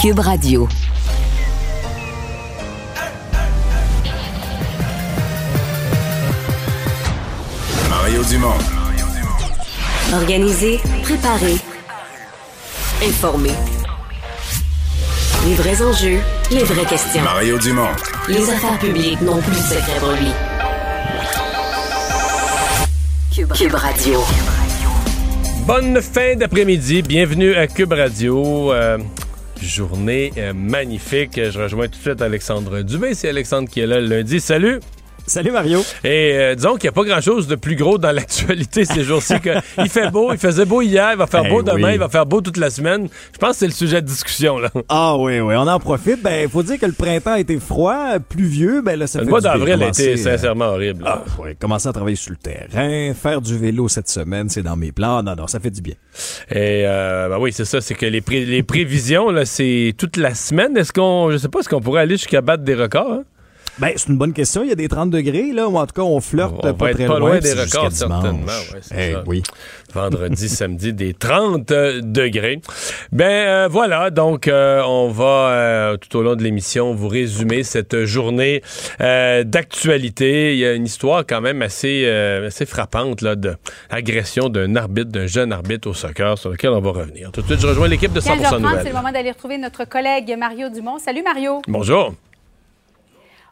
Cube Radio. Mario Dumont. Organiser, préparer, informer. Les vrais enjeux, les vraies questions. Mario Dumont. Les affaires publiques n'ont plus de secret pour lui. Cube, Cube Radio. Bonne fin d'après-midi, bienvenue à Cube Radio. Euh, journée euh, magnifique. Je rejoins tout de suite Alexandre Dubé. C'est Alexandre qui est là le lundi. Salut! Salut Mario. Et euh, disons qu'il n'y a pas grand-chose de plus gros dans l'actualité ces jours-ci. il fait beau, il faisait beau hier, il va faire Eh beau demain, oui. il va faire beau toute la semaine. Je pense que c'est le sujet de discussion. là. Ah oui, oui, on en profite. Ben, faut dire que le printemps a été froid, pluvieux. Ben là, ça Le fait mois d'avril a été euh, sincèrement horrible. Ah, ouais, commencer à travailler sur le terrain, faire du vélo cette semaine, c'est dans mes plans. Non, non, ça fait du bien. Et euh, ben oui, c'est ça, c'est que les, pré- les prévisions, là, c'est toute la semaine. Est-ce qu'on, je sais pas, est-ce qu'on pourrait aller jusqu'à battre des records? hein? Ben, c'est une bonne question. Il y a des 30 degrés, là, ou en tout cas, on flirte On va pas être très pas loin. des records, dimanche. certainement, ouais, Eh ça. oui. vendredi, samedi, des 30 euh, degrés. Ben euh, voilà, donc euh, on va euh, tout au long de l'émission vous résumer cette journée euh, d'actualité. Il y a une histoire quand même assez, euh, assez frappante là, de agression d'un arbitre, d'un jeune arbitre au soccer sur lequel on va revenir. Tout de suite, je rejoins l'équipe de 100% 15h30, c'est le moment d'aller retrouver notre collègue Mario Dumont. Salut Mario. Bonjour.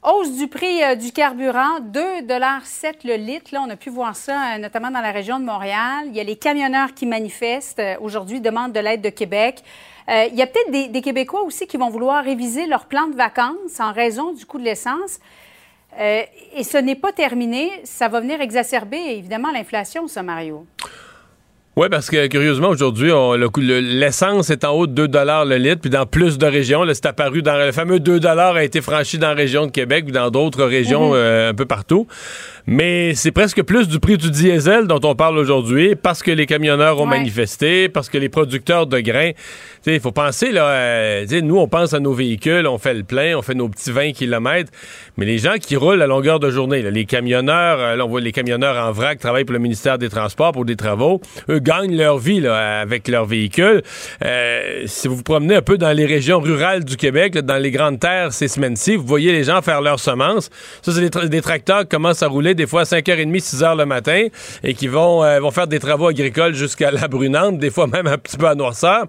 Hausse du prix euh, du carburant, 2,7 le litre. Là, on a pu voir ça, euh, notamment dans la région de Montréal. Il y a les camionneurs qui manifestent euh, aujourd'hui, demandent de l'aide de Québec. Il y a peut-être des, des Québécois aussi qui vont vouloir réviser leur plan de vacances en raison du coût de l'essence. Et ce n'est pas terminé. Ça va venir exacerber, évidemment, l'inflation, ça, Mario. Oui, parce que curieusement, aujourd'hui, le l'essence est en haut de 2 le litre, puis dans plus de régions, c'est apparu dans le fameux 2 a été franchi dans la région de Québec, puis dans d'autres régions euh, un peu partout. Mais c'est presque plus du prix du diesel dont on parle aujourd'hui, parce que les camionneurs ont Ouais. manifesté, parce que les producteurs de grains, il faut penser, là, euh, nous, on pense à nos véhicules, on fait le plein, on fait nos petits 20 km, mais les gens qui roulent à longueur de journée, là, les camionneurs, euh, là, on voit les camionneurs en vrac travaillent pour le ministère des Transports pour des travaux, eux gagnent leur vie là, avec leurs véhicules. Euh, si vous vous promenez un peu dans les régions rurales du Québec, là, dans les grandes terres ces semaines-ci, vous voyez les gens faire leurs semences. Ça, c'est des, tra- des tracteurs qui commencent à rouler des fois à 5h30, 6h le matin et qui vont, euh, vont faire des travaux agricoles jusqu'à la brunante, des fois même un petit peu à noirceur.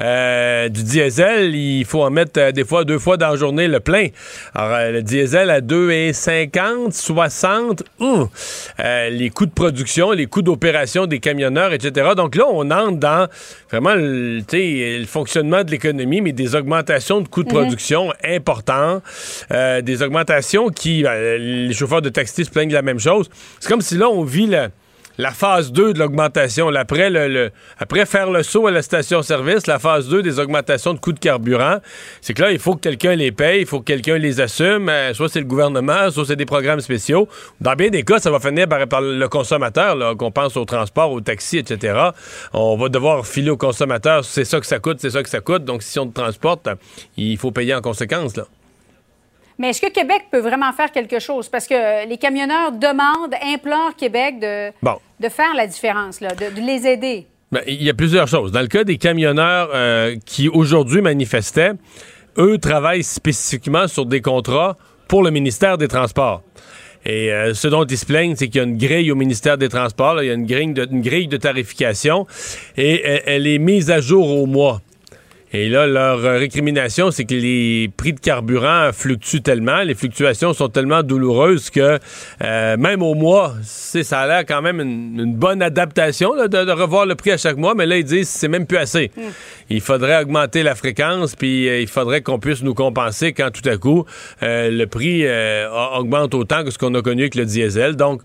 Euh, du diesel, il faut en mettre euh, des fois deux fois dans la journée le plein. Alors, le diesel à 2,50, 60, ouh, les coûts de production, les coûts d'opération des camionneurs, etc. Donc là, on entre dans vraiment le, le fonctionnement de l'économie, mais des augmentations de coûts de production importants, des augmentations qui, ben, les chauffeurs de taxi se plaignent de la même chose. C'est comme si là, on vit la, phase 2 de l'augmentation. Après, le, le- faire le saut à la station-service, la phase 2 des augmentations de coûts de carburant, c'est que là, il faut que quelqu'un les paye, il faut que quelqu'un les assume. euh, soit c'est le gouvernement, soit c'est des programmes spéciaux. Dans bien des cas, ça va finir par, le consommateur, qu'on pense au transport, au taxi, etc. On va devoir filer au consommateur, c'est ça que ça coûte, c'est ça que ça coûte. Donc, si on te transporte, il faut payer en conséquence. Là. Mais est-ce que Québec peut vraiment faire quelque chose? Parce que les camionneurs demandent, implorent Québec de, Bon. de faire la différence, là, de, de les aider. Ben, Il y a plusieurs choses. Dans le cas des camionneurs euh, qui aujourd'hui manifestaient, eux travaillent spécifiquement sur des contrats pour le ministère des Transports. Et euh, ce dont ils se plaignent, c'est qu'il y a une grille au ministère des Transports, là, il y a une grille, de, une grille de tarification et elle, elle est mise à jour au mois. Et là, leur euh, récrimination, c'est que les prix de carburant fluctuent tellement, les fluctuations sont tellement douloureuses que euh, même au mois, c'est- ça a l'air quand même une, une bonne adaptation là, de, de revoir le prix à chaque mois, mais là, ils disent que c'est même plus assez. Il faudrait augmenter la fréquence, puis euh, il faudrait qu'on puisse nous compenser quand tout à coup euh, le prix augmente autant que ce qu'on a connu avec le diesel. Donc,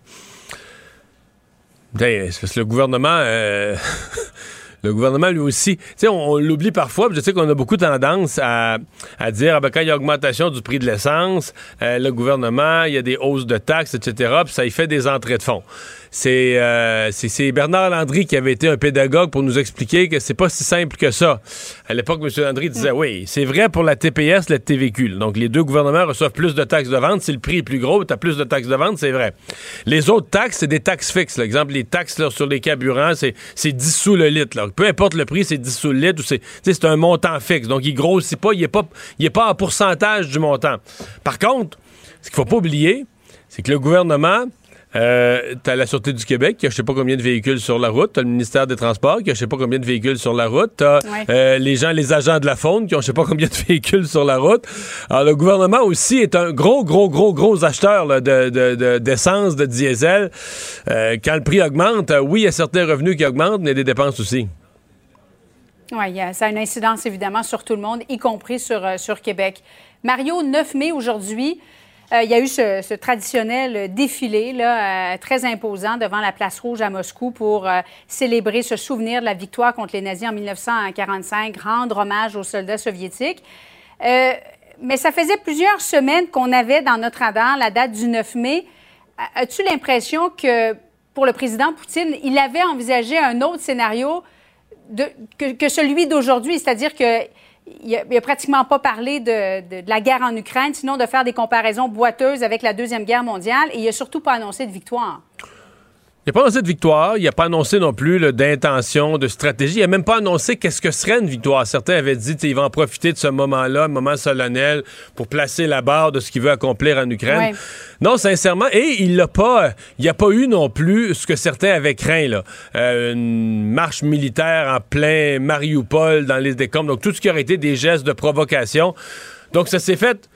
ben, c'est parce que le gouvernement... Le gouvernement, lui aussi, tu sais, on, l'oublie parfois, puis je sais qu'on a beaucoup tendance à, à dire, ah ben, quand il y a augmentation du prix de l'essence, euh, le gouvernement, il y a des hausses de taxes, etc., puis ça y fait des entrées de fonds. C'est euh, c'est- Bernard Landry qui avait été un pédagogue pour nous expliquer que c'est pas si simple que ça. À l'époque, M. Landry disait, oui, c'est vrai pour la TPS, la TVQ. Donc, les deux gouvernements reçoivent plus de taxes de vente. Si le prix est plus gros, tu as plus de taxes de vente, c'est vrai. Les autres taxes, c'est des taxes fixes. Par exemple, les taxes là, sur les carburants, c'est c'est 10 sous le litre. là. Peu importe le prix, c'est 10 sous le litre ou c'est, c'est un montant fixe. Donc, il grossit pas, il est pas, il est pas en pourcentage du montant. Par contre, ce qu'il faut pas oublier, c'est que le gouvernement, euh, t'as la Sûreté du Québec qui a je sais pas combien de véhicules sur la route. T'as le ministère des Transports qui a je sais pas combien de véhicules sur la route. T'as Ouais. euh, les gens, les agents de la faune qui ont je sais pas combien de véhicules sur la route. Alors, le gouvernement aussi est un gros, gros, gros, gros acheteur là, de, de- de- d'essence, de diesel. Euh, quand le prix augmente, euh, oui, il y a certains revenus qui augmentent, mais il y a des dépenses aussi. Oui, ça a une incidence évidemment sur tout le monde, y compris sur, sur Québec. Mario, 9 mai aujourd'hui, il y a eu ce, ce traditionnel défilé là, euh, très imposant devant la place rouge à Moscou pour euh, célébrer, se souvenir de la victoire contre les nazis en 1945, rendre hommage aux soldats soviétiques. Euh, mais ça faisait plusieurs semaines qu'on avait dans notre radar la date du 9 mai. As-tu l'impression que pour le président Poutine, il avait envisagé un autre scénario que, que celui d'aujourd'hui, c'est-à-dire que il a, il a pratiquement pas parlé de, la guerre en Ukraine, sinon de faire des comparaisons boiteuses avec la deuxième guerre mondiale, et il a surtout pas annoncé de victoire. Il n'a pas annoncé de victoire, il n'a pas annoncé non plus d'intention, de stratégie. Il n'a même pas annoncé qu'est-ce que serait une victoire. Certains avaient dit qu'il va en profiter de ce moment-là, un moment solennel, pour placer la barre de ce qu'il veut accomplir en Ukraine. Ouais. Non, sincèrement, et il n'a pas, il n'y a pas eu non plus ce que certains avaient craint, là, Euh, une marche militaire en plein Mariupol dans les décombres. Donc tout ce qui aurait été des gestes de provocation. Donc ça s'est fait.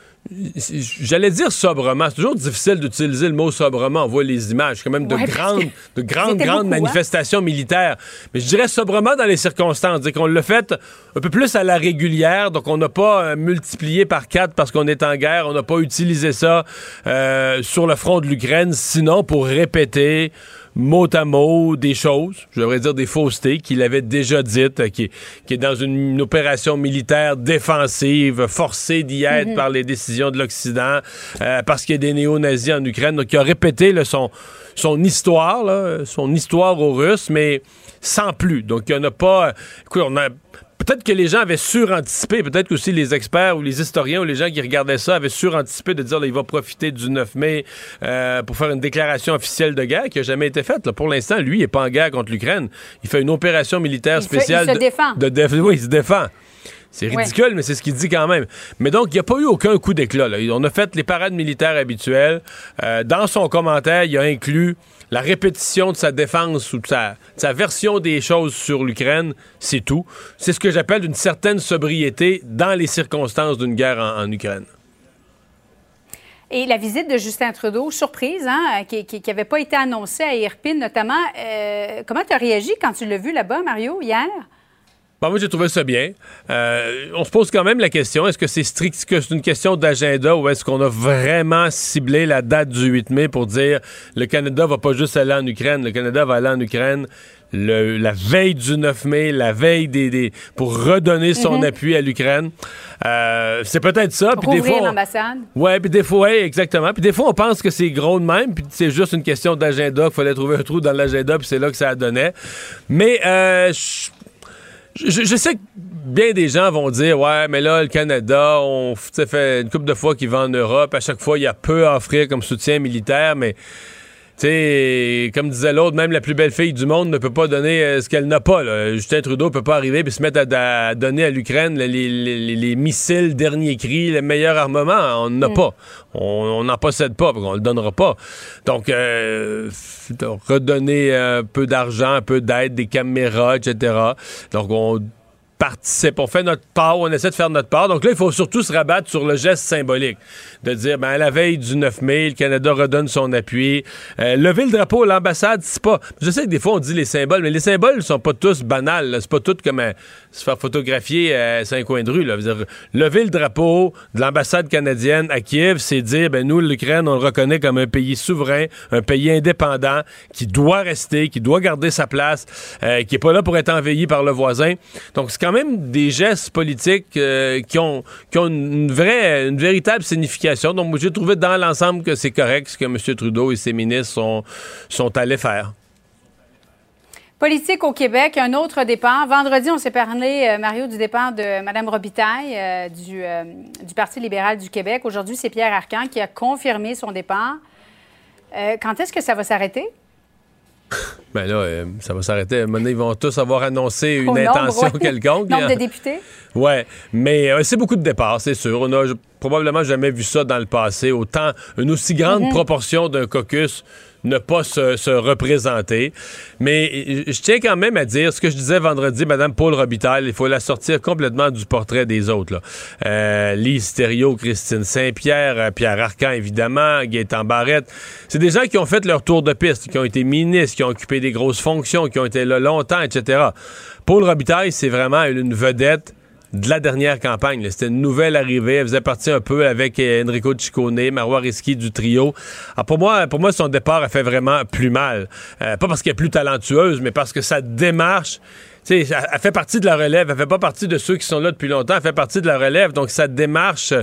J'allais dire sobrement. C'est toujours difficile d'utiliser le mot sobrement. On voit les images, quand même de Ouais, grandes, de grandes, grandes beaucoup, hein? manifestations militaires. Mais je dirais sobrement dans les circonstances. Dire qu'on l'a fait un peu plus à la régulière. Donc, on n'a pas euh, multiplié par quatre parce qu'on est en guerre. On n'a pas utilisé ça euh, sur le front de l'Ukraine. Sinon, pour répéter mot à mot des choses, je devrais dire des faussetés qu'il avait déjà dites, euh, qui, qui est dans une, une opération militaire défensive, forcée d'y être par les décisions de l'Occident, euh, parce qu'il y a des néo-nazis en Ukraine. Donc, il a répété là, son, son histoire, là, son histoire aux Russes, mais sans plus. Donc, il n'y en a pas... Écoute, on a... Peut-être que les gens avaient suranticipé, peut-être que aussi les experts ou les historiens ou les gens qui regardaient ça avaient suranticipé de dire là, il va profiter du 9 mai euh, pour faire une déclaration officielle de guerre qui n'a jamais été faite. là. Pour l'instant, lui, il n'est pas en guerre contre l'Ukraine. Il fait une opération militaire Il se- spéciale. il se de- défend. de oui, il se défend. C'est Ouais. ridicule, mais c'est ce qu'il dit quand même. Mais donc, il n'y a pas eu aucun coup d'éclat. là. On a fait les parades militaires habituelles. Euh, dans son commentaire, il a inclus la répétition de sa défense ou de sa, de sa version des choses sur l'Ukraine. C'est tout. C'est ce que j'appelle une certaine sobriété dans les circonstances d'une guerre en, en Ukraine. Et la visite de Justin Trudeau, surprise, hein, qui n'avait pas été annoncée à Irpine notamment. Euh, comment tu as réagi quand tu l'as vu là-bas, Mario, hier? Bon, moi, j'ai trouvé ça bien. Euh, on se pose quand même la question, est-ce que c'est strict, que c'est une question d'agenda ou est-ce qu'on a vraiment ciblé la date du 8 mai pour dire le Canada va pas juste aller en Ukraine, le Canada va aller en Ukraine le- la veille du 9 mai, la veille des, des- pour redonner son appui à l'Ukraine. Euh, c'est peut-être ça. Puis des fois, on- l'ambassade? Ouais, puis des fois, ouais, exactement. Puis des fois, on pense que c'est gros de même, puis c'est juste une question d'agenda, qu'il fallait trouver un trou dans l'agenda, puis c'est là que ça donnait. Mais euh, je- sais que bien des gens vont dire ouais mais là le Canada on fait une couple de fois qu'il va en Europe. À chaque fois il y a peu à offrir comme soutien militaire mais sais, comme disait l'autre, même la plus belle fille du monde ne peut pas donner euh, ce qu'elle n'a pas. là. Justin Trudeau peut pas arriver et se mettre à, à donner à l'Ukraine les, les- les- les missiles dernier cri, le meilleur armement. On n'en a pas. On n'en possède pas, donc on le donnera pas. Donc, euh, redonner un peu d'argent, un peu d'aide, des caméras, etc. Donc, on participe, on fait notre part, on essaie de faire notre part. Donc là, il faut surtout se rabattre sur le geste symbolique, de dire, ben, à la veille du 9 mai, le Canada redonne son appui. Euh, lever le drapeau à l'ambassade, c'est pas... Je sais que des fois, on dit les symboles, mais les symboles sont pas tous banals. C'est pas tout comme euh, se faire photographier à Saint-Coin de rue. Là. Dire, lever le drapeau de l'ambassade canadienne à Kiev, c'est dire, ben, nous, l'Ukraine, on le reconnaît comme un pays souverain, un pays indépendant, qui doit rester, qui doit garder sa place, euh, qui est pas là pour être envahi par le voisin. Donc, c'est quand même des gestes politiques euh, qui ont, une vraie, une véritable signification. Donc, j'ai trouvé dans l'ensemble que c'est correct ce que M. Trudeau et ses ministres sont, sont allés faire. Politique au Québec, un autre départ. Vendredi, on s'est parlé, euh, Mario, du départ de Mme Robitaille euh, du, du Parti libéral du Québec. Aujourd'hui, c'est Pierre Arcan qui a confirmé son départ. Quand est-ce que ça va s'arrêter? Ben là, euh, ça va s'arrêter. À un moment donné, ils vont tous avoir annoncé une Au nombre, intention ouais. quelconque. Nombre de députés? Ouais, mais euh, c'est beaucoup de départs, c'est sûr. On a probablement jamais vu ça dans le passé. Autant une aussi grande Mhm. proportion d'un caucus ne pas se, se représenter. Mais euh, je tiens quand même à dire ce que je disais vendredi, Mme Paul Robitaille, il faut la sortir complètement du portrait des autres. Là. Euh, Lise Thériault, Christine Saint-Pierre, euh, Pierre Arcan, évidemment, Gaétan Barrette. C'est des gens qui ont fait leur tour de piste, qui ont été ministres, qui ont occupé des grosses fonctions, qui ont été là longtemps, etc. Paul Robitaille, c'est vraiment une vedette de la dernière campagne. C'était une nouvelle arrivée. Elle faisait partie un peu avec euh, Enrico Ciccone, Marois Risky du trio. Alors pour moi, pour moi, son départ a fait vraiment plus mal. Euh, pas parce qu'elle est plus talentueuse, mais parce que sa démarche. elle fait partie de la relève. Elle fait pas partie de ceux qui sont là depuis longtemps. Elle fait partie de la relève. Donc, sa démarche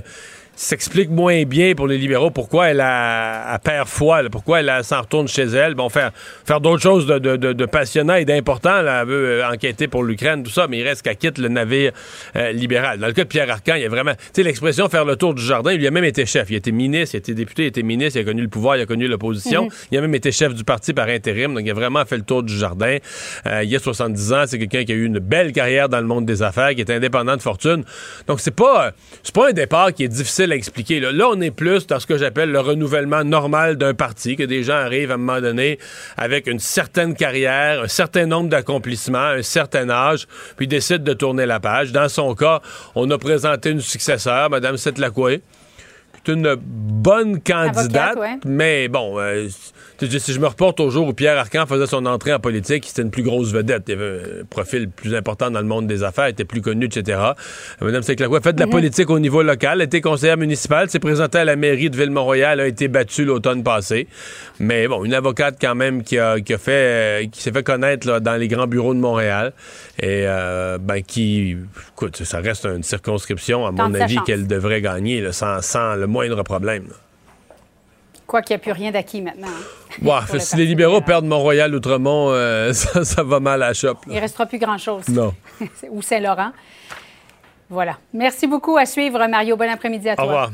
s'explique moins bien pour les libéraux pourquoi elle a, elle perd foi, là, pourquoi elle a- s'en retourne chez elle. Bon, faire, faire d'autres choses de, de, de- de passionnant et d'important. Elle veut euh, enquêter pour l'Ukraine, tout ça, mais il reste qu'elle quitte le navire euh, libéral. Dans le cas de Pierre Arcan, il y a vraiment. Tu sais, l'expression faire le tour du jardin, il lui a même été chef. Il a été ministre, il a été député, il a été ministre, il a connu le pouvoir, il a connu l'opposition. Il a même été chef du parti par intérim, donc il a vraiment fait le tour du jardin. Euh, il a 70 ans, c'est quelqu'un qui a eu une belle carrière dans le monde des affaires, qui est indépendant de fortune. Donc c'est pas, c'est pas un départ qui est difficile à expliquer. Là, Là, on est plus dans ce que j'appelle le renouvellement normal d'un parti, que des gens arrivent à un moment donné avec une certaine carrière, un certain nombre d'accomplissements, un certain âge, puis décident de tourner la page. Dans son cas, on a présenté une successeur, Mme Setlakoué, qui est une bonne candidate, Avocate, ouais. mais bon, euh, si je me reporte au jour où Pierre Arcan faisait son entrée en politique, c'était une plus grosse vedette. Il avait un profil plus important dans le monde des affaires, était plus connu, etc. Madame Setlakoué a fait de la politique au niveau local, a été conseillère municipale, s'est présentée à la mairie de Ville-Mont-Royal, a été battue l'automne passé. Mais bon, une avocate quand même qui a, qui a fait, euh, qui s'est fait connaître là, dans les grands bureaux de Montréal et euh, ben qui, écoute, ça reste une circonscription à mon avis qu'elle devrait gagner là, sans, sans le moindre problème. là. Quoi qu'il n'y a plus rien d'acquis maintenant. hein, le si les libéraux libéral. perdent Mont-Royal, Outremont, euh, ça, ça va mal à la chope. là. Il ne restera plus grand-chose. Non. Ou Saint-Laurent. Voilà. Merci beaucoup. À suivre, Mario. Bon après-midi à Au toi. revoir.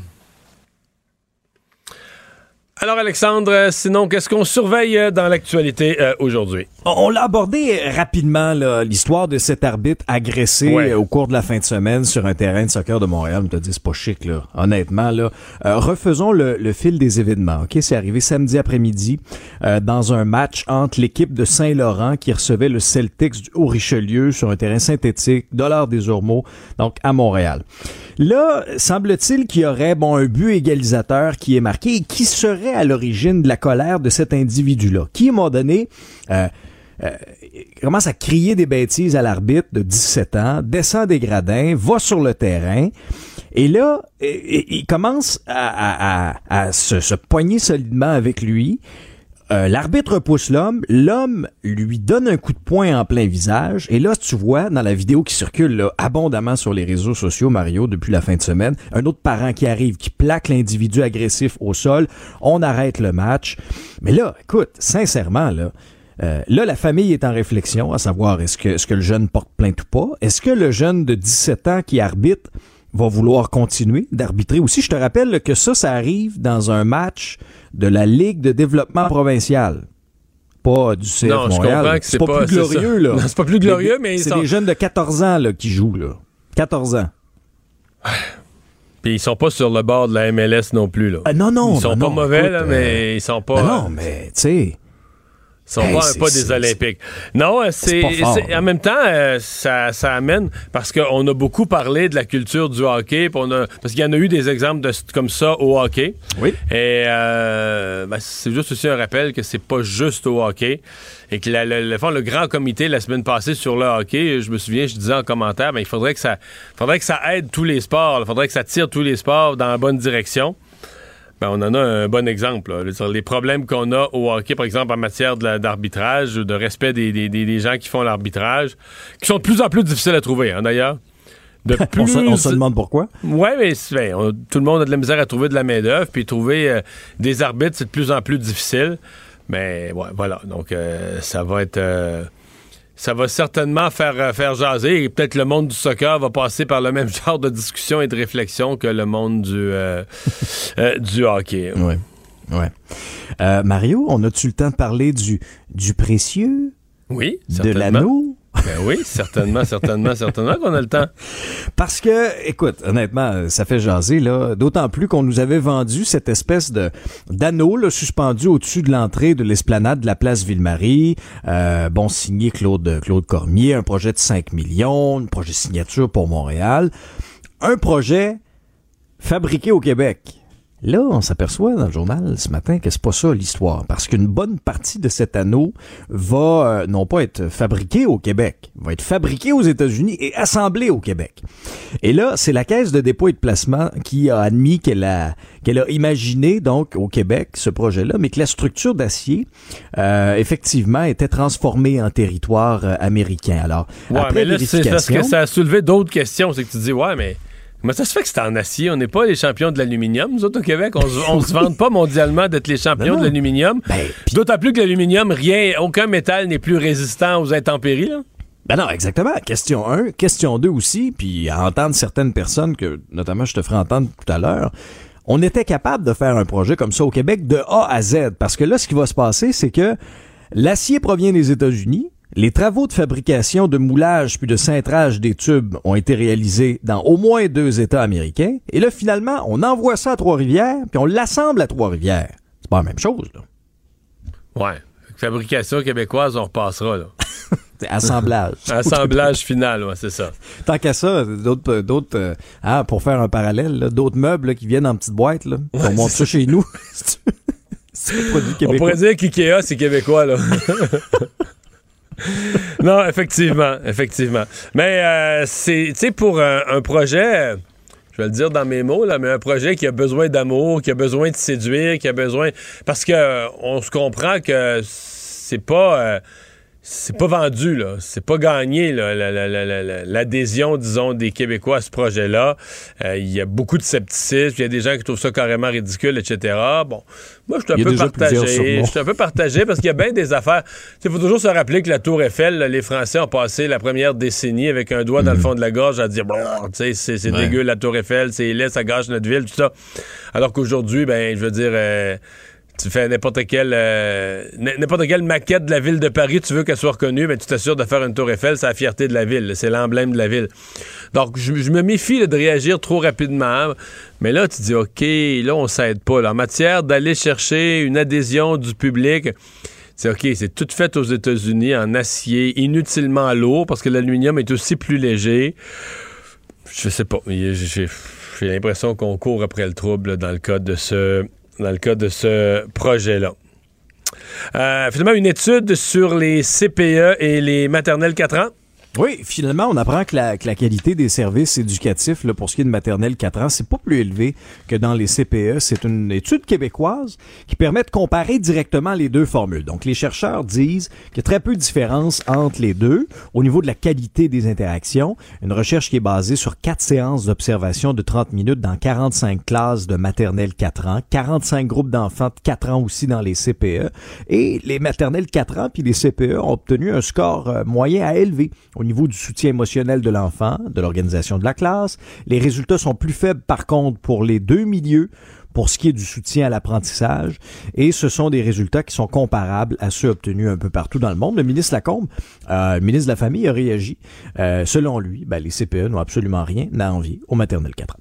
Alors, Alexandre, sinon, qu'est-ce qu'on surveille euh, dans l'actualité euh, aujourd'hui? On l'a abordé rapidement, l'histoire de cet arbitre agressé Ouais. au cours de la fin de semaine sur un terrain de soccer de Montréal. On te dit, c'est pas chic, là. Honnêtement, là. Euh, refaisons le, le fil des événements, OK? C'est arrivé samedi après-midi euh, dans un match entre l'équipe de Saint-Laurent qui recevait le Celtics du Haut-Richelieu sur un terrain synthétique, Dollar des Ormeaux, donc à Montréal. Là, semble-t-il qu'il y aurait bon un but égalisateur qui est marqué et qui serait à l'origine de la colère de cet individu-là, qui à un moment donné euh, euh, commence à crier des bêtises à l'arbitre de 17 ans, descend des gradins, va sur le terrain, et là, il commence à, à- à- à se, se poigner solidement avec lui. Euh, L'arbitre pousse l'homme, l'homme lui donne un coup de poing en plein visage, et là, tu vois, dans la vidéo qui circule abondamment sur les réseaux sociaux, Mario, depuis la fin de semaine, un autre parent qui arrive, qui plaque l'individu agressif au sol, on arrête le match. Mais là, écoute, sincèrement, là, euh, là, la famille est en réflexion à savoir est-ce que, est-ce que le jeune porte plainte ou pas? Est-ce que le jeune de 17 ans qui arbitre va vouloir continuer d'arbitrer aussi? Je te rappelle que ça, ça arrive dans un match de la Ligue de développement provincial. Pas du CF Non, je Montréal. c'est pas, pas- plus glorieux, là. C'est pas plus glorieux, mais C'est sont- des jeunes de 14 ans là, qui jouent, là. 14 ans. Puis ils sont pas sur le bord de la MLS non plus. Là. Ah, non, non. ils sont non, pas non, mauvais, écoute, là, euh, mais ils sont pas. non, mais, tu sais. Ils sont Hey, c'est- pas des Olympiques. Non, euh, c'est, en même temps, euh, ça, ça amène parce qu'on a beaucoup parlé de la culture du hockey, on a, parce qu'il y en a eu des exemples de, comme ça au hockey. Oui. Et euh, ben, c'est juste aussi un rappel que c'est pas juste au hockey et que la- le, le fond, le grand comité la semaine passée sur le hockey, je me souviens, je disais en commentaire, ben, il faudrait que ça, faudrait que ça aide tous les sports, il faudrait que ça tire tous les sports dans la bonne direction. Ben, on en a un bon exemple. là. Les problèmes qu'on a au hockey, par exemple, en matière de d'arbitrage, de respect des, des- des- des gens qui font l'arbitrage, qui sont de plus en plus difficiles à trouver, hein, d'ailleurs. De plus... On se, on se demande pourquoi. Ouais, mais ben, on- tout le monde a de la misère à trouver de la main-d'œuvre, puis trouver euh, des arbitres, c'est de plus en plus difficile. Mais ouais, voilà. Donc, euh, ça va être. euh, ça va certainement faire, euh, faire jaser et peut-être le monde du soccer va passer par le même genre de discussion et de réflexion que le monde du, euh, euh, du hockey. Ouais. Euh, Mario, on a-tu le temps de parler du, du précieux? Oui, De l'anneau? Ben oui, certainement, certainement, certainement qu'on a le temps. Parce que, écoute, honnêtement, ça fait jaser, là. D'autant plus qu'on nous avait vendu cette espèce de d'anneau, là, suspendu au-dessus de l'entrée de l'esplanade de la place Ville-Marie. Euh, bon, signé Claude, Claude Cormier, un projet de 5 millions, un projet signature pour Montréal. Un projet fabriqué au Québec. Là, on s'aperçoit dans le journal ce matin que c'est pas ça l'histoire, parce qu'une bonne partie de cet anneau va euh, non pas être fabriqué au Québec, va être fabriqué aux États-Unis et assemblé au Québec. Et là, c'est la Caisse de dépôt et de placement qui a admis qu'elle a qu'elle a imaginé donc au Québec ce projet-là, mais que la structure d'acier euh, effectivement était transformée en territoire euh, américain. Alors Ouais, après mais là, c'est parce que ça a soulevé d'autres questions. C'est que tu dis, ouais, mais comment ça se fait que c'est en acier? On n'est pas les champions de l'aluminium. Nous autres, au Québec, on, se- on se vante pas mondialement d'être les champions Non, non. de l'aluminium. Ben, D'autant plus que l'aluminium, rien, aucun métal n'est plus résistant aux intempéries. Là. Ben non, exactement. Question 1. Question 2 aussi, puis à entendre certaines personnes que, notamment, je te ferai entendre tout à l'heure, on était capable de faire un projet comme ça au Québec de A à Z. Parce que là, ce qui va se passer, c'est que l'acier provient des États-Unis. Les travaux de fabrication de moulage puis de cintrage des tubes ont été réalisés dans au moins deux États américains. Et là, finalement, on envoie ça à Trois-Rivières, puis on l'assemble à Trois-Rivières. C'est pas la même chose, là. Ouais. Fabrication québécoise, on repassera. Là. C'est assemblage. Assemblage final, ouais, c'est ça. Tant qu'à ça, d'autres, d'autres, euh, hein, pour faire un parallèle, là, d'autres meubles là, qui viennent en petites boîtes, là, on monte ça chez nous. c'est un produit On québécois. pourrait dire qu'IKEA, c'est québécois, là. non, effectivement, effectivement. Mais euh, c'est, tu sais, pour un, un projet, euh, je vais le dire dans mes mots, là, mais un projet qui a besoin d'amour, qui a besoin de séduire, qui a besoin... Parce que euh, on se comprend que c'est pas... c'est pas vendu, là. C'est pas gagné, la- la- la- l'adhésion, disons, des Québécois à ce projet-là. Euh, Il y a beaucoup de scepticisme. Il y a des gens qui trouvent ça carrément ridicule, etc. Bon, moi, je suis un peu partagé. Je suis un peu partagé parce qu'il y a bien des affaires. Il faut toujours se rappeler que la Tour Eiffel, là, les Français ont passé la première décennie avec un doigt dans le fond de la gorge à dire, bon, tu sais, c'est Mhm. Ouais. dégueu, la Tour Eiffel, c'est laid, ça gâche notre ville, tout ça. Alors qu'aujourd'hui, ben, je veux dire... euh, tu fais n'importe quelle euh, n'importe quelle maquette de la ville de Paris, tu veux qu'elle soit reconnue, ben tu t'assures de faire une tour Eiffel, c'est la fierté de la ville, c'est l'emblème de la ville. Donc je, me méfie de réagir trop rapidement, mais là tu dis OK, là on s'aide pas en matière d'aller chercher une adhésion du public. C'est OK, c'est tout fait aux États-Unis en acier, inutilement lourd parce que l'aluminium est aussi plus léger. Je sais pas, j'ai l'impression qu'on court après le trouble dans le cas de ce dans le cas de ce projet-là. Euh, finalement, une étude sur les CPE et les maternelles 4 ans. Oui, finalement, on apprend que la, qualité des services éducatifs pour ce qui est de maternelle 4 ans, c'est pas plus élevé que dans les CPE. C'est une étude québécoise qui permet de comparer directement les deux formules. Donc, les chercheurs disent qu'il y a très peu de différence entre les deux au niveau de la qualité des interactions. Une recherche qui est basée sur quatre séances d'observation de 30 minutes dans 45 classes de maternelle 4 ans, 45 groupes d'enfants de 4 ans aussi dans les CPE. Et les maternelles 4 ans puis les CPE ont obtenu un score euh, moyen à élevé au niveau du soutien émotionnel de l'enfant, de l'organisation de la classe. Les résultats sont plus faibles par contre pour les deux milieux pour ce qui est du soutien à l'apprentissage. Et ce sont des résultats qui sont comparables à ceux obtenus un peu partout dans le monde. Le ministre Lacombe, euh, le ministre de la Famille, a réagi. Euh, selon lui, ben, les CPE n'ont absolument rien à envier aux maternelles 4 ans.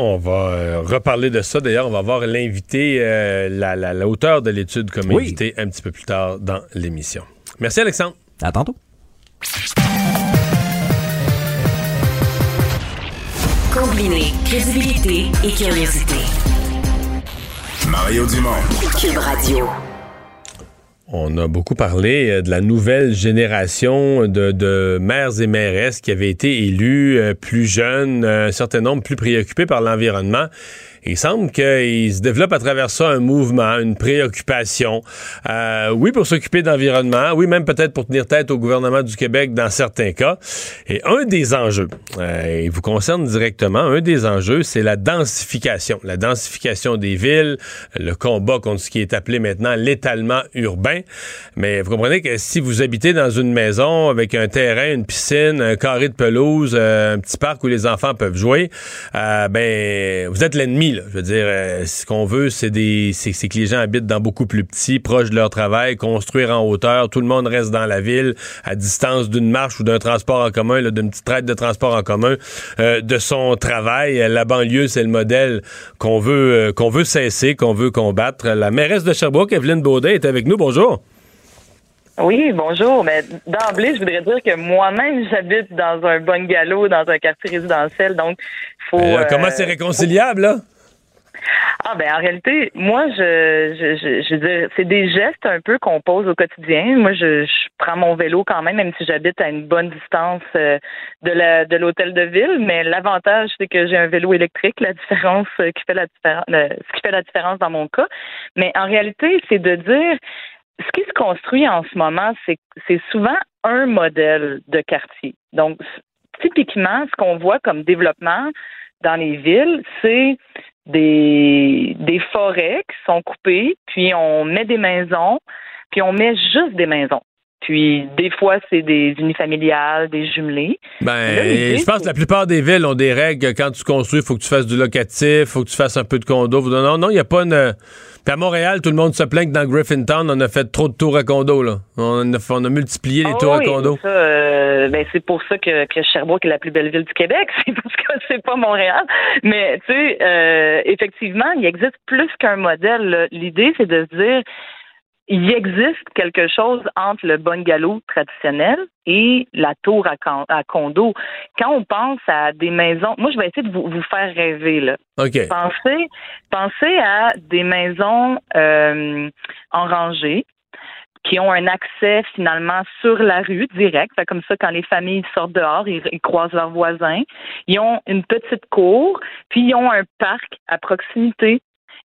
On va euh, reparler de ça. D'ailleurs, on va voir l'invité, la, la- l'auteur de l'étude comme Oui. invité un petit peu plus tard dans l'émission. Merci, Alexandre. À tantôt. Combiner crédibilité et curiosité. Mario Dumont. Cube Radio. On a beaucoup parlé euh, de la nouvelle génération de, de maires et mairesses qui avaient été élus euh, plus jeunes, euh, un certain nombre plus préoccupés par l'environnement. Il semble qu'il se développe à travers ça un mouvement, une préoccupation. Euh, oui, pour s'occuper d'environnement, oui, même peut-être pour tenir tête au gouvernement du Québec dans certains cas. Et un des enjeux, euh, il vous concerne directement, un des enjeux, c'est la densification. La densification des villes, le combat contre ce qui est appelé maintenant l'étalement urbain. Mais vous comprenez que si vous habitez dans une maison avec un terrain, une piscine, un carré de pelouse, euh, un petit parc où les enfants peuvent jouer, euh, ben vous êtes l'ennemi. Là. Je veux dire, euh, ce qu'on veut, c'est des, c'est, que les gens habitent dans beaucoup plus petits, proches de leur travail, construire en hauteur. Tout le monde reste dans la ville, à distance d'une marche ou d'un transport en commun, d'une petite traite de transport en commun, euh, de son travail. La banlieue, c'est le modèle qu'on veut, qu'on veut cesser, qu'on veut combattre. La mairesse de Sherbrooke, Evelyne Baudin, est avec nous. Bonjour. Oui, bonjour. Mais d'emblée, je voudrais dire que moi-même, j'habite dans un bungalow, dans un quartier résidentiel. Donc, faut. Euh, comment c'est réconciliable, là? Ah ben en réalité, moi je je, je, dire, c'est des gestes un peu qu'on pose au quotidien. Moi je, je, prends mon vélo quand même, même si j'habite à une bonne distance euh, de la de l'hôtel de ville. Mais l'avantage c'est que j'ai un vélo électrique. La différence euh, qui fait la différence, ce qui fait la différence dans mon cas. Mais en réalité, c'est de dire ce qui se construit en ce moment, c'est souvent un modèle de quartier. Donc, typiquement, ce qu'on voit comme développement dans les villes, c'est des, des forêts qui sont coupées, puis on met des maisons, puis on met juste des maisons. Puis des fois, c'est des unifamiliales, des jumelés. Ben, je pense que la plupart des villes ont des règles. Quand tu construis, il faut que tu fasses du locatif, il faut que tu fasses un peu de condo. Non, non, il n'y a pas une. Puis à Montréal, tout le monde se plaint que dans Griffintown, on a fait trop de tours à condo. Là. On, a, on a multiplié les ah tours à condo. Euh, ben, c'est pour ça que, que, Sherbrooke est la plus belle ville du Québec. C'est parce que c'est pas Montréal. Mais tu sais, euh, effectivement, il existe plus qu'un modèle. L'idée, c'est de se dire il existe quelque chose entre le bungalow traditionnel et la tour à, condo. Quand on pense à des maisons, moi je vais essayer de vous, faire rêver là. Pensez, pensez à des maisons euh, en rangée qui ont un accès finalement sur la rue direct. Fait comme ça, quand les familles sortent dehors, ils, ils, croisent leurs voisins. Ils ont une petite cour, puis ils ont un parc à proximité.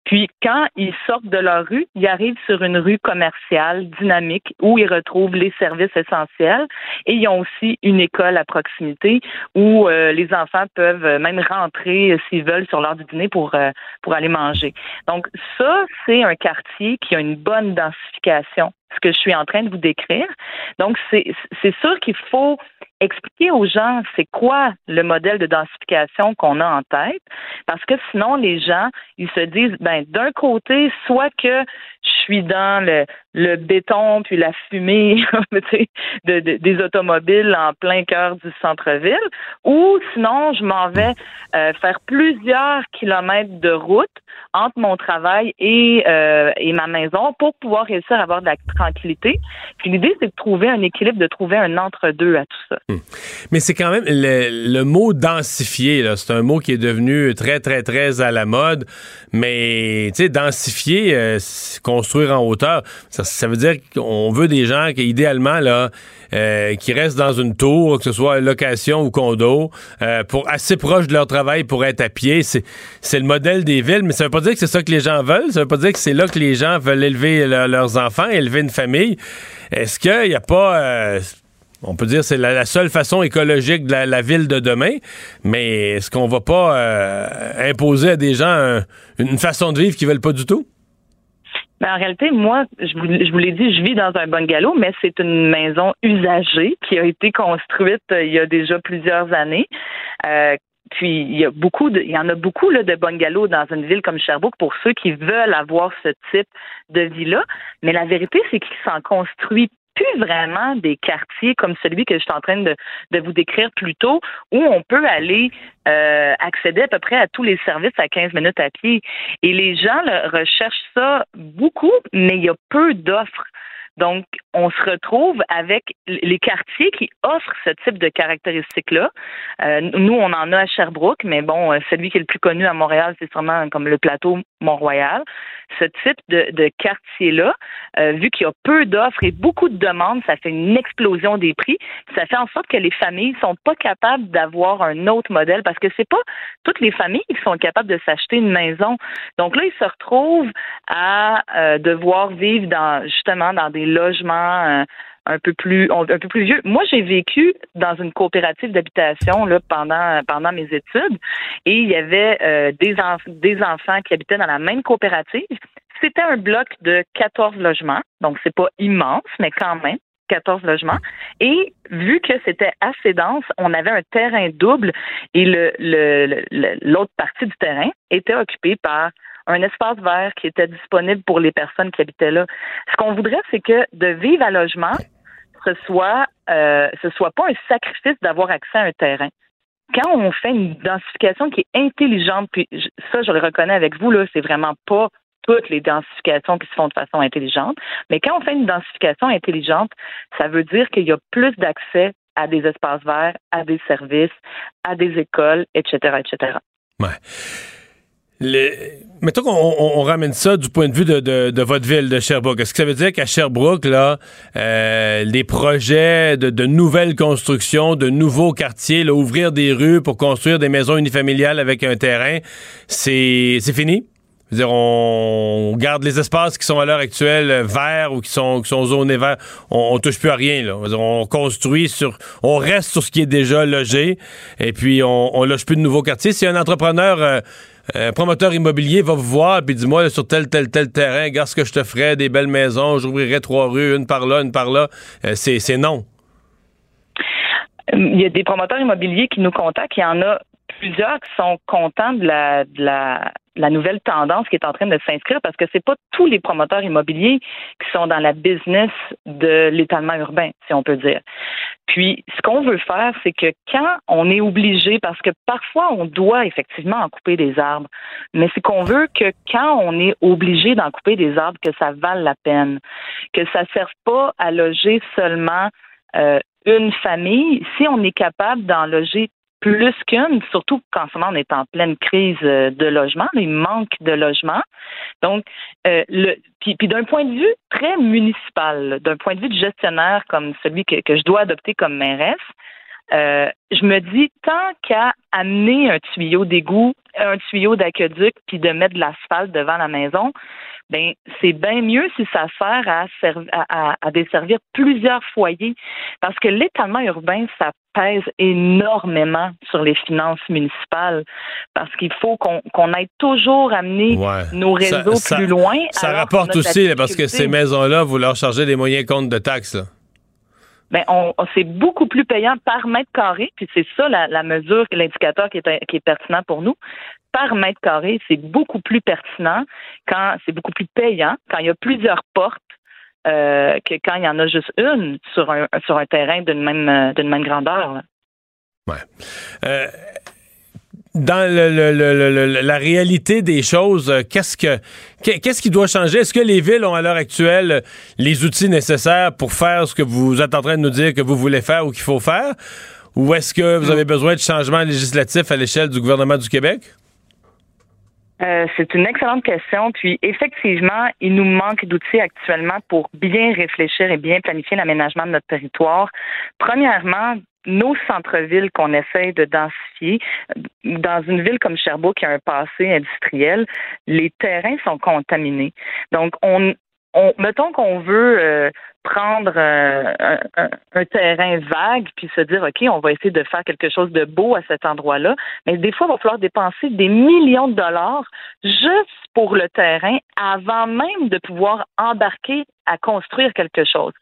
Puis quand ils sortent de leur rue, ils arrivent sur une rue commerciale dynamique où ils retrouvent les services essentiels et ils ont aussi une école à proximité où euh, les enfants peuvent même rentrer euh, s'ils veulent sur l'heure du dîner pour euh, pour aller manger. Donc ça, c'est un quartier qui a une bonne densification, ce que je suis en train de vous décrire. Donc c'est c'est sûr qu'il faut expliquer aux gens c'est quoi le modèle de densification qu'on a en tête, parce que sinon les gens ils se disent ben d'un côté soit que je suis dans le, le béton puis la fumée de, des automobiles en plein cœur du centre-ville, ou sinon je m'en vais euh, faire plusieurs kilomètres de route entre mon travail et, euh, et ma maison pour pouvoir réussir à avoir de la tranquillité. Puis l'idée, c'est de trouver un équilibre, de trouver un entre-deux à tout ça. Hmm. Mais c'est quand même le, mot densifier, c'est un mot qui est devenu très, très, très à la mode. Mais, tu sais, densifier, euh, construire en hauteur, ça, veut dire qu'on veut des gens qui, idéalement, là, euh, qui restent dans une tour, que ce soit location ou condo, euh, pour assez proche de leur travail pour être à pied. C'est le modèle des villes, mais ça veut pas dire que c'est ça que les gens veulent. Ça veut pas dire que c'est là que les gens veulent élever leurs enfants, élever une famille. Est-ce qu'il n'y a pas on peut dire que c'est la, seule façon écologique de la, ville de demain, mais est-ce qu'on va pas euh, imposer à des gens une façon de vivre qu'ils veulent pas du tout? Ben, en réalité, moi, je vous, je vous l'ai dit, je vis dans un bungalow, mais c'est une maison usagée qui a été construite euh, il y a déjà plusieurs années. Euh, puis il y a beaucoup de, il y en a beaucoup là, de bungalows dans une ville comme Sherbrooke pour ceux qui veulent avoir ce type de vie-là. Mais la vérité, c'est qu'il s'en construit plus vraiment des quartiers comme celui que je suis en train de, vous décrire plus tôt, où on peut aller euh, accéder à peu près à tous les services à 15 minutes à pied. Et les gens recherchent ça beaucoup, mais il y a peu d'offres. Donc, on se retrouve avec les quartiers qui offrent ce type de caractéristiques-là. Euh, nous, on en a à Sherbrooke, mais bon, euh, celui qui est le plus connu à Montréal, c'est sûrement comme le plateau Mont-Royal. Ce type de, quartier-là, euh, vu qu'il y a peu d'offres et beaucoup de demandes, ça fait une explosion des prix. Ça fait en sorte que les familles sont pas capables d'avoir un autre modèle parce que c'est pas toutes les familles qui sont capables de s'acheter une maison. Donc là, ils se retrouvent à devoir vivre dans justement dans des logements euh, un peu plus un peu plus vieux. Moi, j'ai vécu dans une coopérative d'habitation là pendant pendant mes études et il y avait euh, des des enfants qui habitaient dans la même coopérative. C'était un bloc de 14 logements, donc c'est pas immense, mais quand même. 14 logements. Et vu que c'était assez dense, on avait un terrain double et le, l'autre partie du terrain était occupée par un espace vert qui était disponible pour les personnes qui habitaient là. Ce qu'on voudrait, c'est que de vivre à logement, ce soit, euh, ce soit pas un sacrifice d'avoir accès à un terrain. Quand on fait une densification qui est intelligente, puis ça, je le reconnais avec vous, là, c'est vraiment pas toutes les densifications qui se font de façon intelligente. Mais quand on fait une densification intelligente, ça veut dire qu'il y a plus d'accès à des espaces verts, à des services, à des écoles, etc., etc. Mettons qu'on on, ramène ça du point de vue de, votre ville, de Sherbrooke. Est-ce que ça veut dire qu'à Sherbrooke, là, euh, les projets de, nouvelles constructions, de nouveaux quartiers, là, ouvrir des rues pour construire des maisons unifamiliales avec un terrain, c'est fini? dire, on garde les espaces qui sont à l'heure actuelle verts ou qui sont, qui sont zonés verts. On, on touche plus à rien. Là. on construit sur, on reste sur ce qui est déjà logé et puis on, on loge plus de nouveaux quartiers. Si un entrepreneur, euh, un promoteur immobilier va vous voir puis dis-moi sur tel tel tel terrain, regarde ce que je te ferais, des belles maisons, j'ouvrirai trois rues, une par là, une par là. Euh, c'est, non. Il y a des promoteurs immobiliers qui nous contactent. Il y en a plusieurs qui sont contents de la nouvelle tendance qui est en train de s'inscrire parce que c'est pas tous les promoteurs immobiliers qui sont dans la business de l'étalement urbain, si on peut dire. Puis, ce qu'on veut faire, c'est que quand on est obligé, parce que parfois on doit effectivement en couper des arbres, mais c'est qu'on veut que quand on est obligé d'en couper des arbres, que ça vale la peine, que ça ne serve pas à loger seulement euh, une famille, si on est capable d'en loger plus qu'une, surtout qu'en ce moment, on est en pleine crise euh, de logement, il manque de logement. Donc, euh, le, puis, d'un point de vue très municipal, d'un point de vue de gestionnaire comme celui que, que je dois adopter comme mairesse, euh, je me dis, tant qu'à amener un tuyau d'égout, un tuyau d'aqueduc, puis de mettre de l'asphalte devant la maison, ben c'est bien mieux si ça sert à, à, à, desservir plusieurs foyers. Parce que l'étalement urbain, ça pèse énormément sur les finances municipales. Parce qu'il faut qu'on qu'on aille toujours amener nos réseaux plus loin. Ça rapporte aussi, parce que ces maisons-là, vous leur chargez des moyens compte de taxes. Là ben on, c'est beaucoup plus payant par mètre carré, puis c'est ça la, la mesure, l'indicateur qui est, qui est pertinent pour nous. Par mètre carré, c'est beaucoup plus pertinent quand c'est beaucoup plus payant quand il y a plusieurs portes euh, que quand il y en a juste une sur un sur un terrain d'une même d'une même grandeur. Là. Ouais. Euh, dans le, la réalité des choses, euh, qu'est-ce que qu'est-ce qui doit changer? Est-ce que les villes ont à l'heure actuelle les outils nécessaires pour faire ce que vous êtes en train de nous dire que vous voulez faire ou qu'il faut faire? Ou est-ce que vous avez besoin de changements législatifs à l'échelle du gouvernement du Québec? Euh, c'est une excellente question. Puis effectivement, il nous manque d'outils actuellement pour bien réfléchir et bien planifier l'aménagement de notre territoire. Premièrement, nos centres-villes qu'on essaie de densifier, dans une ville comme Sherbrooke qui a un passé industriel, les terrains sont contaminés. Donc, on, on mettons qu'on veut euh, prendre euh, un, terrain vague puis se dire ok on va essayer de faire quelque chose de beau à cet endroit-là. Mais des fois il va falloir dépenser des millions de dollars juste pour le terrain avant même de pouvoir embarquer à construire quelque chose.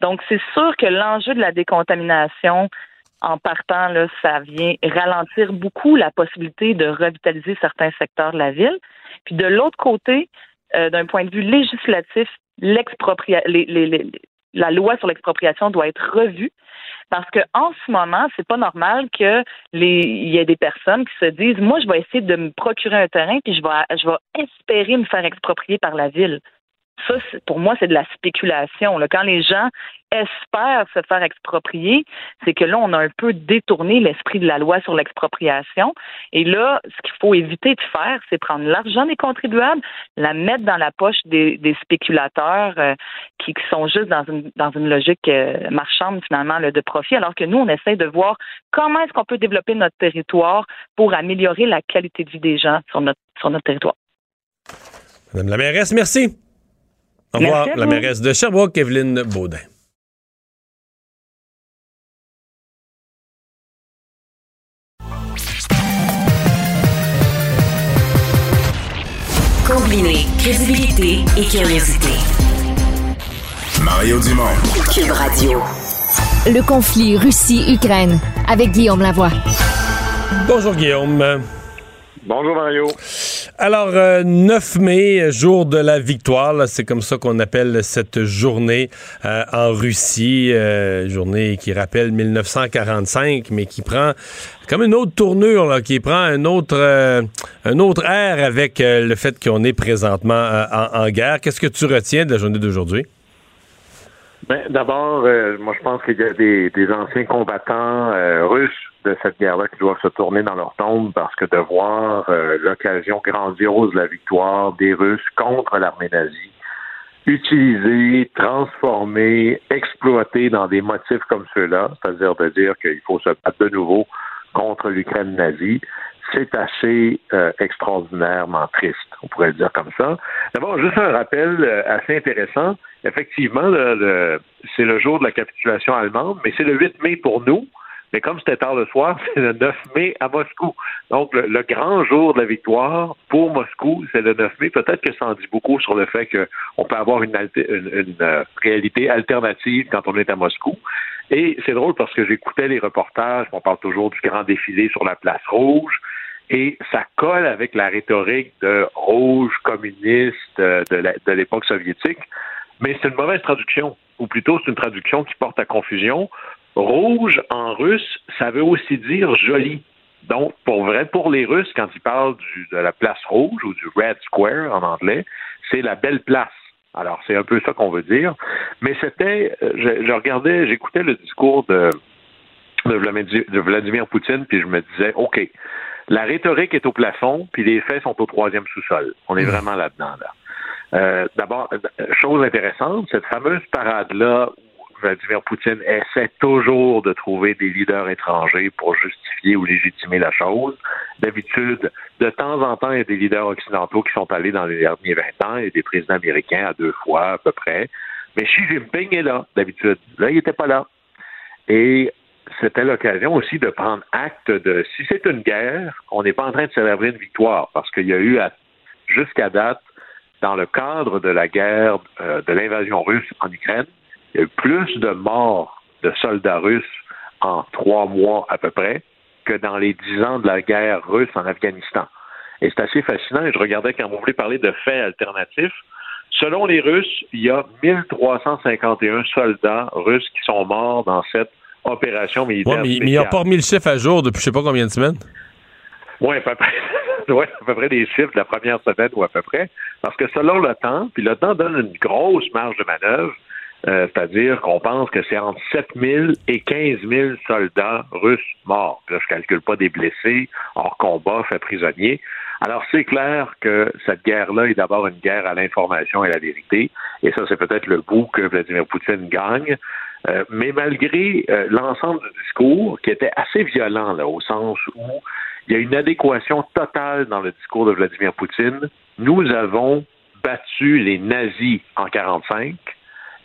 Donc c'est sûr que l'enjeu de la décontamination en partant là ça vient ralentir beaucoup la possibilité de revitaliser certains secteurs de la ville. Puis de l'autre côté euh, d'un point de vue législatif, l'expropriation, la loi sur l'expropriation doit être revue parce que en ce moment, c'est pas normal que les il y ait des personnes qui se disent moi je vais essayer de me procurer un terrain puis je vais je vais espérer me faire exproprier par la ville. Ça, pour moi, c'est de la spéculation. Quand les gens espèrent se faire exproprier, c'est que là, on a un peu détourné l'esprit de la loi sur l'expropriation. Et là, ce qu'il faut éviter de faire, c'est prendre l'argent des contribuables, la mettre dans la poche des, spéculateurs euh, qui, sont juste dans une, logique euh, marchande, finalement, de profit, alors que nous, on essaie de voir comment est-ce qu'on peut développer notre territoire pour améliorer la qualité de vie des gens sur notre, sur notre territoire. Madame la mairesse, merci. Au revoir, la mairesse de Sherbrooke, Evelyne Baudin. Combiner crédibilité et curiosité. Mario Dumont. Cube Radio. Le conflit Russie-Ukraine avec Guillaume Lavoie. Bonjour Guillaume. Bonjour Mario. Alors, 9 mai, jour de la victoire, c'est comme ça qu'on appelle cette journée euh, en Russie, euh, journée qui rappelle 1945, mais qui prend comme une autre tournure, qui prend un autre, euh, un autre air avec le fait qu'on est présentement en, guerre. Qu'est-ce que tu retiens de la journée d'aujourd'hui? Ben, D'abord, moi je pense qu'il y a des, des anciens combattants russes de cette guerre-là qui doivent se tourner dans leur tombe parce que de voir euh, l'occasion grandiose de la victoire des Russes contre l'armée nazie utilisée, transformée, exploitée dans des motifs comme ceux-là, c'est-à-dire de dire qu'il faut se battre de nouveau contre l'Ukraine nazie, c'est assez euh, extraordinairement triste, on pourrait le dire comme ça. D'abord, juste un rappel euh, assez intéressant. Effectivement, c'est le jour de la capitulation allemande, mais c'est le 8 mai pour nous. Mais comme c'était tard le soir, c'est le 9 mai à Moscou. Donc, le, grand jour de la victoire pour Moscou, c'est le 9 mai. Peut-être que ça en dit beaucoup sur le fait qu'on peut avoir une, une, euh, réalité alternative quand on est à Moscou. Et c'est drôle parce que j'écoutais les reportages, on parle toujours du grand défilé sur la place rouge, et ça colle avec la rhétorique de rouge communiste euh, de l'époque soviétique, mais c'est une mauvaise traduction, ou plutôt c'est une traduction qui porte à confusion. Rouge en russe, ça veut aussi dire joli. Donc, pour vrai, pour les Russes, quand ils parlent de la place rouge ou du Red Square en anglais, c'est la belle place. Alors, c'est un peu ça qu'on veut dire. Mais c'était, euh, je, regardais, j'écoutais le discours de, de, Vladimir, Poutine, puis je me disais, OK, la rhétorique est au plafond, puis les faits sont au troisième sous-sol. On est mmh. vraiment là-dedans, là. Euh, D'abord, euh, chose intéressante, cette fameuse parade-là Vladimir Poutine essaie toujours de trouver des leaders étrangers pour justifier ou légitimer la chose. D'habitude, de temps en temps, il y a des leaders occidentaux qui sont allés dans les derniers 20 ans et des présidents américains à deux fois à peu près. Mais Xi Jinping est là, d'habitude. Là, il n'était pas là. Et c'était l'occasion aussi de prendre acte de si c'est une guerre, on n'est pas en train de célébrer une victoire parce qu'il y a eu jusqu'à date, dans le cadre de la guerre euh, de l'invasion russe en Ukraine, il y a eu plus de morts de soldats russes en trois mois à peu près que dans les dix ans de la guerre russe en Afghanistan. Et c'est assez fascinant. Et je regardais quand vous voulez parler de faits alternatifs. Selon les Russes, il y a 1351 soldats russes qui sont morts dans cette opération militaire. mais, il n'y a pas remis le chiffre à jour depuis je ne sais pas combien de semaines. Oui, à peu près. ouais, à peu près des chiffres de la première semaine ou à peu près. Parce que selon le temps, puis le temps donne une grosse marge de manœuvre, euh, c'est-à-dire qu'on pense que c'est entre 7 000 et 15 000 soldats russes morts. Là, je calcule pas des blessés, hors combat, faits prisonniers. Alors, c'est clair que cette guerre-là est d'abord une guerre à l'information et à la vérité. Et ça, c'est peut-être le bout que Vladimir Poutine gagne. Euh, mais malgré euh, l'ensemble du discours, qui était assez violent, là, au sens où il y a une adéquation totale dans le discours de Vladimir Poutine, nous avons battu les nazis en 45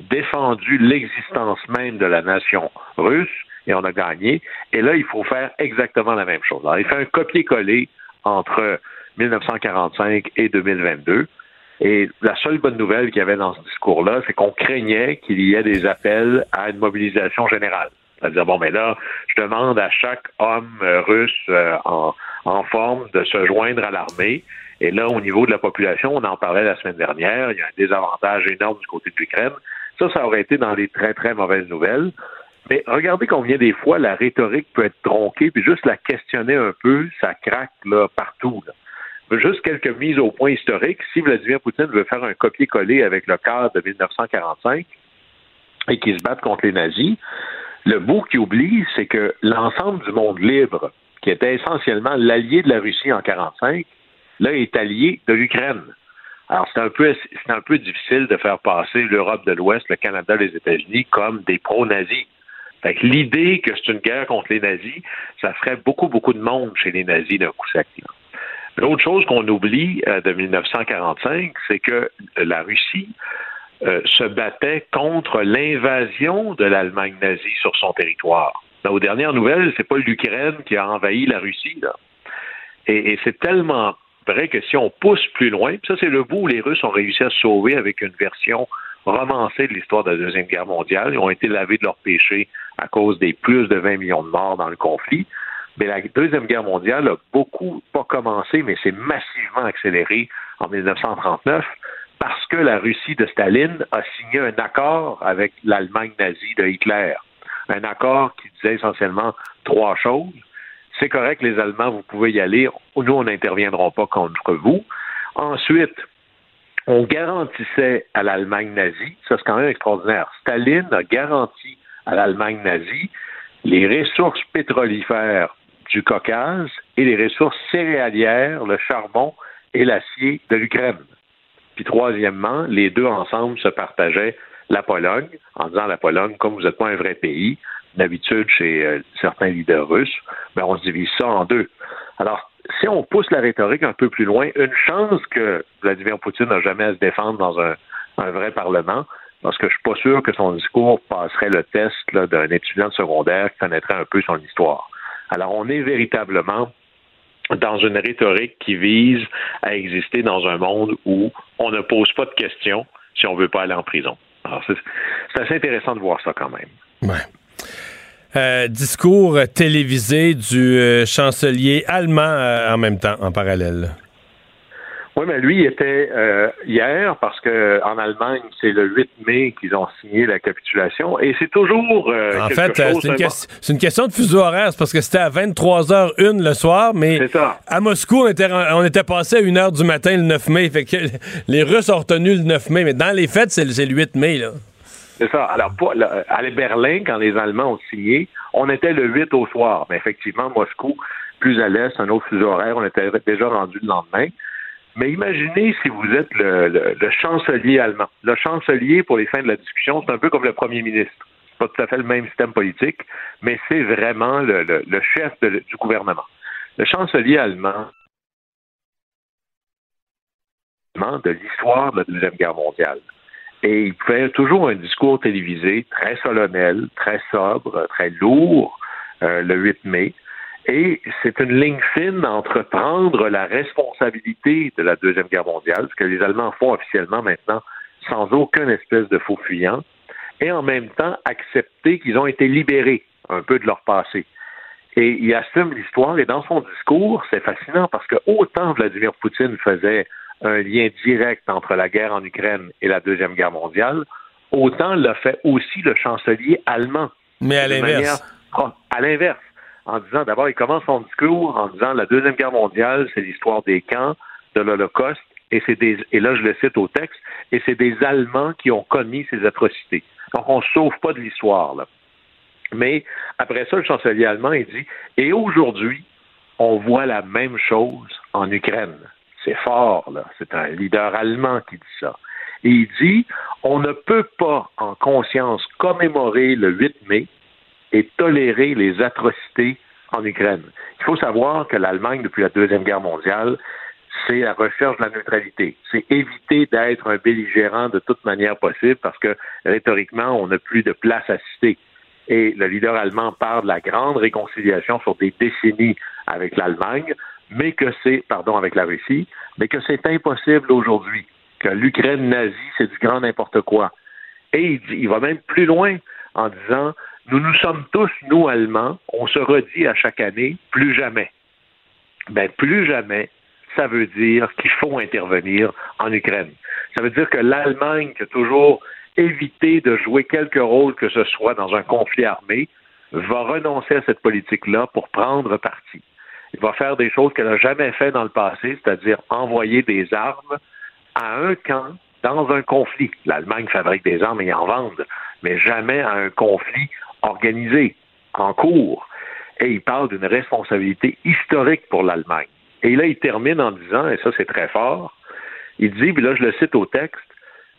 défendu l'existence même de la nation russe et on a gagné. Et là, il faut faire exactement la même chose. Alors, il fait un copier-coller entre 1945 et 2022. Et la seule bonne nouvelle qu'il y avait dans ce discours-là, c'est qu'on craignait qu'il y ait des appels à une mobilisation générale. C'est-à-dire, bon, mais là, je demande à chaque homme euh, russe euh, en, forme de se joindre à l'armée. Et là, au niveau de la population, on en parlait la semaine dernière, il y a un désavantage énorme du côté de l'Ukraine. Ça, ça aurait été dans les très, très mauvaises nouvelles. Mais regardez combien des fois la rhétorique peut être tronquée, puis juste la questionner un peu, ça craque là, partout. Juste quelques mises au point historiques. Si Vladimir Poutine veut faire un copier-coller avec le cadre de 1945 et qu'il se batte contre les nazis, le bout qu'il oublie, c'est que l'ensemble du monde libre, qui était essentiellement l'allié de la Russie en 1945, là, est allié de l'Ukraine. Alors, c'est un peu, c'est un peu difficile de faire passer l'Europe de l'Ouest, le Canada, les États-Unis comme des pro-nazis. Fait que l'idée que c'est une guerre contre les nazis, ça ferait beaucoup, beaucoup de monde chez les nazis d'un coup sec. L'autre chose qu'on oublie euh, de 1945, c'est que la Russie euh, se battait contre l'invasion de l'Allemagne nazie sur son territoire. Dans aux dernières nouvelles, c'est pas l'Ukraine qui a envahi la Russie. Là. Et, c'est tellement vrai que si on pousse plus loin, ça c'est le bout où les Russes ont réussi à se sauver avec une version romancé de l'histoire de la Deuxième Guerre mondiale. Ils ont été lavés de leurs péchés à cause des plus de 20 millions de morts dans le conflit. Mais la Deuxième Guerre mondiale a beaucoup, pas commencé, mais c'est massivement accéléré en 1939 parce que la Russie de Staline a signé un accord avec l'Allemagne nazie de Hitler. Un accord qui disait essentiellement trois choses. C'est correct, les Allemands, vous pouvez y aller. Nous, on n'interviendrons pas contre vous. Ensuite, on garantissait à l'Allemagne nazie, ça c'est quand même extraordinaire, Staline a garanti à l'Allemagne nazie les ressources pétrolifères du Caucase et les ressources céréalières, le charbon et l'acier de l'Ukraine. Puis troisièmement, les deux ensemble se partageaient la Pologne, en disant la Pologne, comme vous n'êtes pas un vrai pays, d'habitude chez euh, certains leaders russes, ben on se divise ça en deux. Alors, si on pousse la rhétorique un peu plus loin, une chance que Vladimir Poutine n'a jamais à se défendre dans un, vrai Parlement, parce que je suis pas sûr que son discours passerait le test d'un étudiant de secondaire qui connaîtrait un peu son histoire. Alors, on est véritablement dans une rhétorique qui vise à exister dans un monde où on ne pose pas de questions si on ne veut pas aller en prison. Alors, c'est assez intéressant de voir ça quand même. Ouais. Euh, discours télévisé du euh, chancelier allemand euh, en même temps, en parallèle. Oui, mais lui, il était hier parce que en Allemagne, c'est le 8 mai qu'ils ont signé la capitulation et c'est toujours. en fait, c'est une, question de fuseau horaire, parce que c'était à 23h01 le soir, mais à Moscou, on était, on était passé à 1h du matin le 9 mai. Fait que les Russes ont retenu le 9 mai, mais dans les fêtes, c'est le 8 mai. Là. C'est ça. Alors, à Berlin, quand les Allemands ont signé, on était le 8 au soir. Mais effectivement, Moscou, plus à l'est, un autre fuseau horaire, on était déjà rendu le lendemain. Mais imaginez si vous êtes le, chancelier allemand. Le chancelier, pour les fins de la discussion, c'est un peu comme le premier ministre. Pas tout à fait le même système politique, mais c'est vraiment le, chef du gouvernement. Le chancelier allemand de l'histoire de la Deuxième Guerre mondiale. Et il fait toujours un discours télévisé très solennel, très sobre, très lourd, euh, le 8 mai. Et c'est une ligne fine entre prendre la responsabilité de la Deuxième Guerre mondiale, ce que les Allemands font officiellement maintenant, sans aucun espèce de faux fuyant, et en même temps accepter qu'ils ont été libérés un peu de leur passé. Et il assume l'histoire, et dans son discours, c'est fascinant parce que autant Vladimir Poutine faisait un lien direct entre la guerre en Ukraine et la Deuxième Guerre mondiale, autant l'a fait aussi le chancelier allemand. Mais à l'inverse. À l'inverse. En disant, d'abord, il commence son discours en disant la Deuxième Guerre mondiale, c'est l'histoire des camps, de l'Holocauste, et c'est des, et là je le cite au texte, et c'est des Allemands qui ont commis ces atrocités. Donc on ne sauve pas de l'histoire, là. Mais après ça, le chancelier allemand, il dit, et aujourd'hui, on voit la même chose en Ukraine. C'est fort, là. C'est un leader allemand qui dit ça. Et il dit on ne peut pas en conscience commémorer le 8 mai et tolérer les atrocités en Ukraine. Il faut savoir que l'Allemagne, depuis la Deuxième Guerre mondiale, c'est la recherche de la neutralité. C'est éviter d'être un belligérant de toute manière possible parce que rhétoriquement, on n'a plus de place à citer. Et le leader allemand parle de la grande réconciliation sur des décennies avec l'Allemagne mais que c'est, pardon, avec la Russie, mais que c'est impossible aujourd'hui, que l'Ukraine nazie, c'est du grand n'importe quoi. Et il, il va même plus loin en disant, nous nous sommes tous, nous Allemands, on se redit à chaque année, plus jamais. Ben, plus jamais, ça veut dire qu'il faut intervenir en Ukraine. Ça veut dire que l'Allemagne, qui a toujours évité de jouer quelque rôle que ce soit dans un conflit armé, va renoncer à cette politique-là pour prendre parti il va faire des choses qu'elle n'a jamais fait dans le passé, c'est-à-dire envoyer des armes à un camp dans un conflit. L'Allemagne fabrique des armes et en vendent, mais jamais à un conflit organisé, en cours. Et il parle d'une responsabilité historique pour l'Allemagne. Et là, il termine en disant, et ça c'est très fort, il dit, puis là je le cite au texte,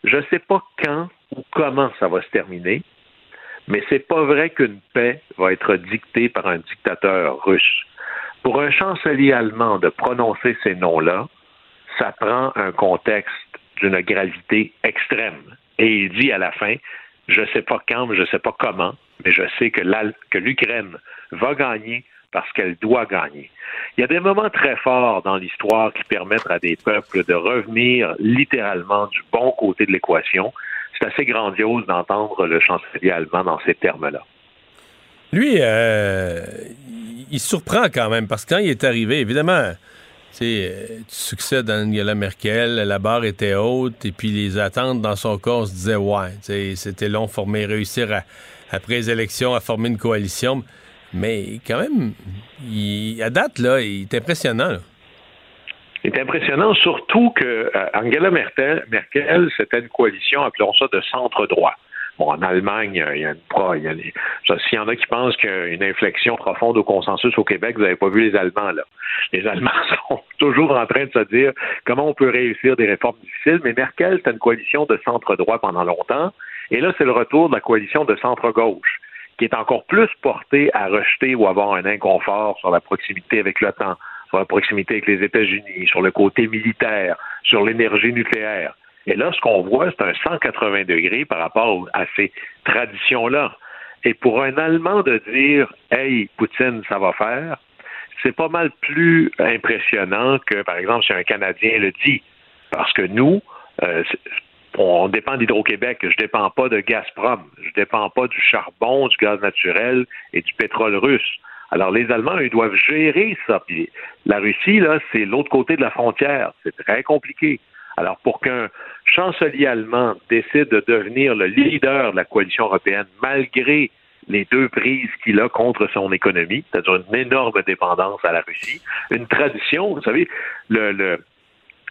je ne sais pas quand ou comment ça va se terminer, mais c'est pas vrai qu'une paix va être dictée par un dictateur russe. Pour un chancelier allemand de prononcer ces noms-là, ça prend un contexte d'une gravité extrême. Et il dit à la fin, je ne sais pas quand, je ne sais pas comment, mais je sais que l'Ukraine va gagner parce qu'elle doit gagner. Il y a des moments très forts dans l'histoire qui permettent à des peuples de revenir littéralement du bon côté de l'équation. c'est assez grandiose d'entendre le chancelier allemand dans ces termes-là. Lui, euh, il surprend quand même, parce que quand il est arrivé, évidemment, tu succès d'Angela Merkel, la barre était haute, et puis les attentes dans son corps se disaient, ouais, c'était long former, réussir après les élections à former une coalition. Mais quand même, à date, là, il est impressionnant. Il est impressionnant, surtout que euh, Angela Merkel, c'était une coalition, appelons ça, de centre-droit. Bon, en Allemagne, il y a une s'il y en a qui pensent qu'il y a une inflexion profonde au consensus au Québec, vous n'avez pas vu les Allemands, là. Les Allemands sont toujours en train de se dire comment on peut réussir des réformes difficiles, mais Merkel, c'était une coalition de centre-droit pendant longtemps, et là, c'est le retour de la coalition de centre-gauche qui est encore plus portée à rejeter ou avoir un inconfort sur la proximité avec l'OTAN, sur la proximité avec les États-Unis, sur le côté militaire, sur l'énergie nucléaire. Et là, ce qu'on voit, c'est un 180 degrés par rapport à ces traditions-là. Et pour un Allemand de dire Hey, Poutine, ça va faire, c'est pas mal plus impressionnant que, par exemple, si un Canadien le dit. Parce que nous, euh, on dépend d'Hydro-Québec. Je ne dépends pas de Gazprom. Je ne dépends pas du charbon, du gaz naturel et du pétrole russe. Alors, les Allemands, ils doivent gérer ça. La Russie, là, c'est l'autre côté de la frontière. C'est très compliqué. Alors, pour qu'un chancelier allemand décide de devenir le leader de la coalition européenne, malgré les deux prises qu'il a contre son économie, c'est-à-dire une énorme dépendance à la Russie, une tradition, vous savez, le, le,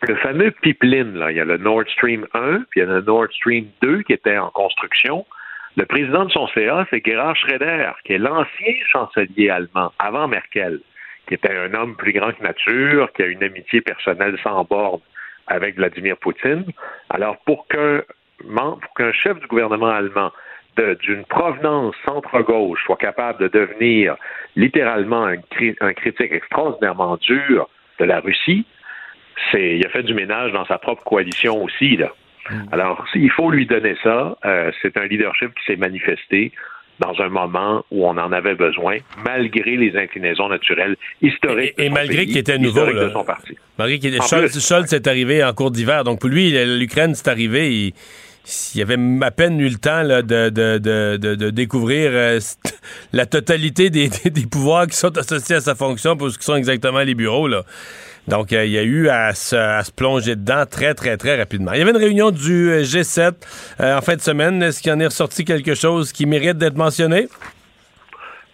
le fameux pipeline, là, il y a le Nord Stream 1, puis il y a le Nord Stream 2 qui était en construction. Le président de son CA, c'est Gerhard Schroeder, qui est l'ancien chancelier allemand, avant Merkel, qui était un homme plus grand que nature, qui a une amitié personnelle sans borne avec Vladimir Poutine. Alors, pour qu'un pour chef du gouvernement allemand d'une provenance centre-gauche soit capable de devenir littéralement un, un critique extraordinairement dur de la Russie, c'est il a fait du ménage dans sa propre coalition aussi là. Alors, il faut lui donner ça. Euh, c'est un leadership qui s'est manifesté dans un moment où on en avait besoin, malgré les inclinaisons naturelles historiques. Et, malgré qu'il était nouveau, là. De son parti. Malgré qu'il était Scholz, est arrivé en cours d'hiver. Donc, pour lui, l'Ukraine, c'est arrivé. Il, il avait à peine eu le temps de, de, de, de, découvrir euh, la totalité des, des, pouvoirs qui sont associés à sa fonction pour ce qui sont exactement les bureaux. Là. Donc, euh, il y a eu à se, plonger dedans très, très, très rapidement. Il y avait une réunion du euh, G7 euh, en fin de semaine. Est-ce qu'il en est ressorti quelque chose qui mérite d'être mentionné?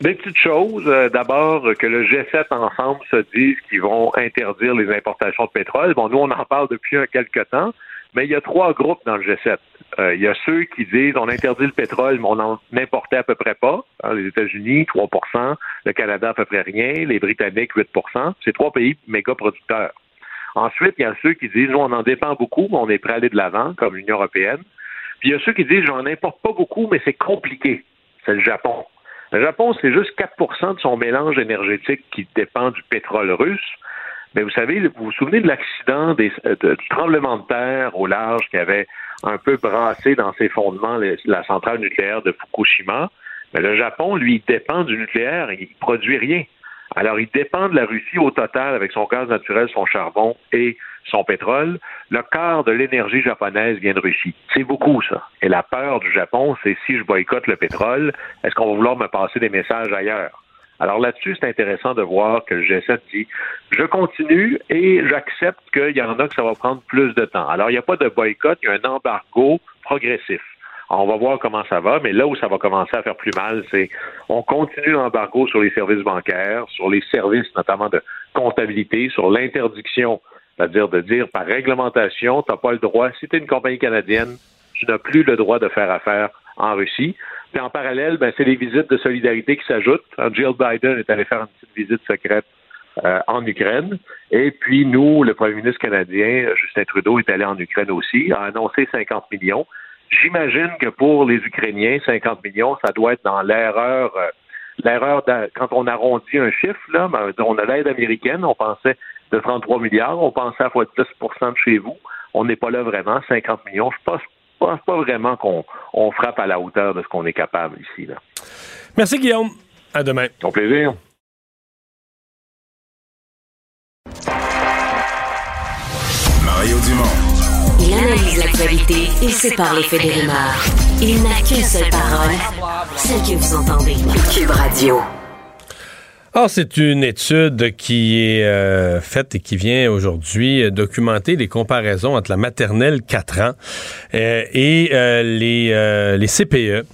Des petites choses. D'abord, que le G7 ensemble se dise qu'ils vont interdire les importations de pétrole. Bon, nous, on en parle depuis quelques temps. Mais il y a trois groupes dans le G7. Euh, il y a ceux qui disent on interdit le pétrole, mais on en importait à peu près pas. Hein, les États-Unis, 3% le Canada à peu près rien, les Britanniques, 8% C'est trois pays méga producteurs. Ensuite, il y a ceux qui disent on en dépend beaucoup, mais on est prêt à aller de l'avant, comme l'Union européenne. Puis il y a ceux qui disent j'en importe pas beaucoup, mais c'est compliqué. C'est le Japon. Le Japon, c'est juste 4% de son mélange énergétique qui dépend du pétrole russe. Mais vous savez, vous vous souvenez de l'accident du tremblement de terre au large qui avait un peu brassé dans ses fondements la centrale nucléaire de Fukushima? Mais le Japon, lui, dépend du nucléaire, il produit rien. Alors, il dépend de la Russie au total avec son gaz naturel, son charbon et son pétrole. Le quart de l'énergie japonaise vient de Russie. C'est beaucoup, ça. Et la peur du Japon, c'est si je boycotte le pétrole, est-ce qu'on va vouloir me passer des messages ailleurs? Alors là-dessus, c'est intéressant de voir que le G7 dit je continue et j'accepte qu'il y en a que ça va prendre plus de temps. Alors, il n'y a pas de boycott, il y a un embargo progressif. on va voir comment ça va, mais là où ça va commencer à faire plus mal, c'est on continue l'embargo sur les services bancaires, sur les services notamment de comptabilité, sur l'interdiction, c'est-à-dire de dire par réglementation, tu n'as pas le droit, si tu es une compagnie canadienne, tu n'as plus le droit de faire affaire en Russie. Puis en parallèle, ben, c'est les visites de solidarité qui s'ajoutent. Jill Biden est allé faire une petite visite secrète euh, en Ukraine. Et puis nous, le premier ministre canadien, Justin Trudeau, est allé en Ukraine aussi, a annoncé 50 millions. J'imagine que pour les Ukrainiens, 50 millions, ça doit être dans l'erreur. Euh, l'erreur quand on arrondit un chiffre, là, ben, on a l'aide américaine, on pensait de 33 milliards, on pensait à fois 10% de chez vous. On n'est pas là vraiment, 50 millions. Je pense pense pas vraiment qu'on frappe à la hauteur de ce qu'on est capable ici. Là. Merci Guillaume. À demain. Ton plaisir. Mario Dumont. Il analyse l'actualité et sépare les faits des rumeurs. Il n'a qu'une seule parole, celle que vous entendez. Cube Radio. Alors, c'est une étude qui est euh, faite et qui vient aujourd'hui euh, documenter les comparaisons entre la maternelle 4 ans euh, et les, les CPE.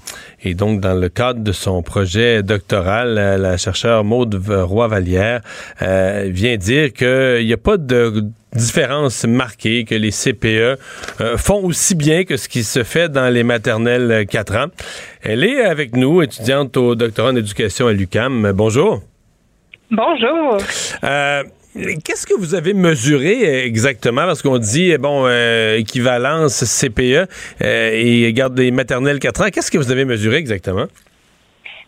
Et donc, dans le cadre de son projet doctoral, la chercheure Maude Roy-Vallière vient dire qu'il n'y a pas de différence marquée, que les CPE font aussi bien que ce qui se fait dans les maternelles 4 ans. Elle est avec nous, étudiante au doctorat en éducation à l'UCAM. Bonjour. Bonjour. Euh, Qu'est-ce que vous avez mesuré exactement? Parce qu'on dit, bon, euh, équivalence CPE euh, et garde des maternelles 4 ans. Qu'est-ce que vous avez mesuré exactement?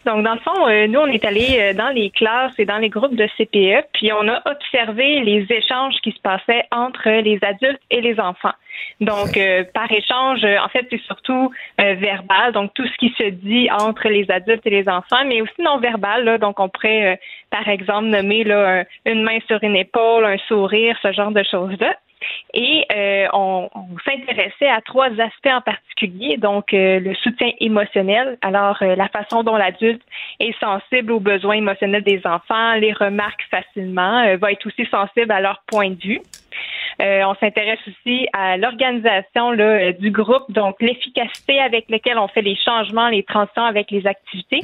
Donc, dans le fond, euh, nous, on est allé euh, dans les classes et dans les groupes de CPE, puis on a observé les échanges qui se passaient entre les adultes et les enfants. Donc, euh, par échange, en fait, c'est surtout verbal, donc tout ce qui se dit entre les adultes et les enfants, mais aussi non verbal. Là, donc, on pourrait, par exemple, nommer là, un- une main sur une épaule, un sourire, ce genre de choses-là. Et euh, on, s'intéressait à trois aspects en particulier, donc euh, le soutien émotionnel, alors euh, la façon dont l'adulte est sensible aux besoins émotionnels des enfants, les remarque facilement, va être aussi sensible à leur point de vue. Euh, on s'intéresse aussi à l'organisation euh, du groupe, donc l'efficacité avec laquelle on fait les changements, les transitions avec les activités,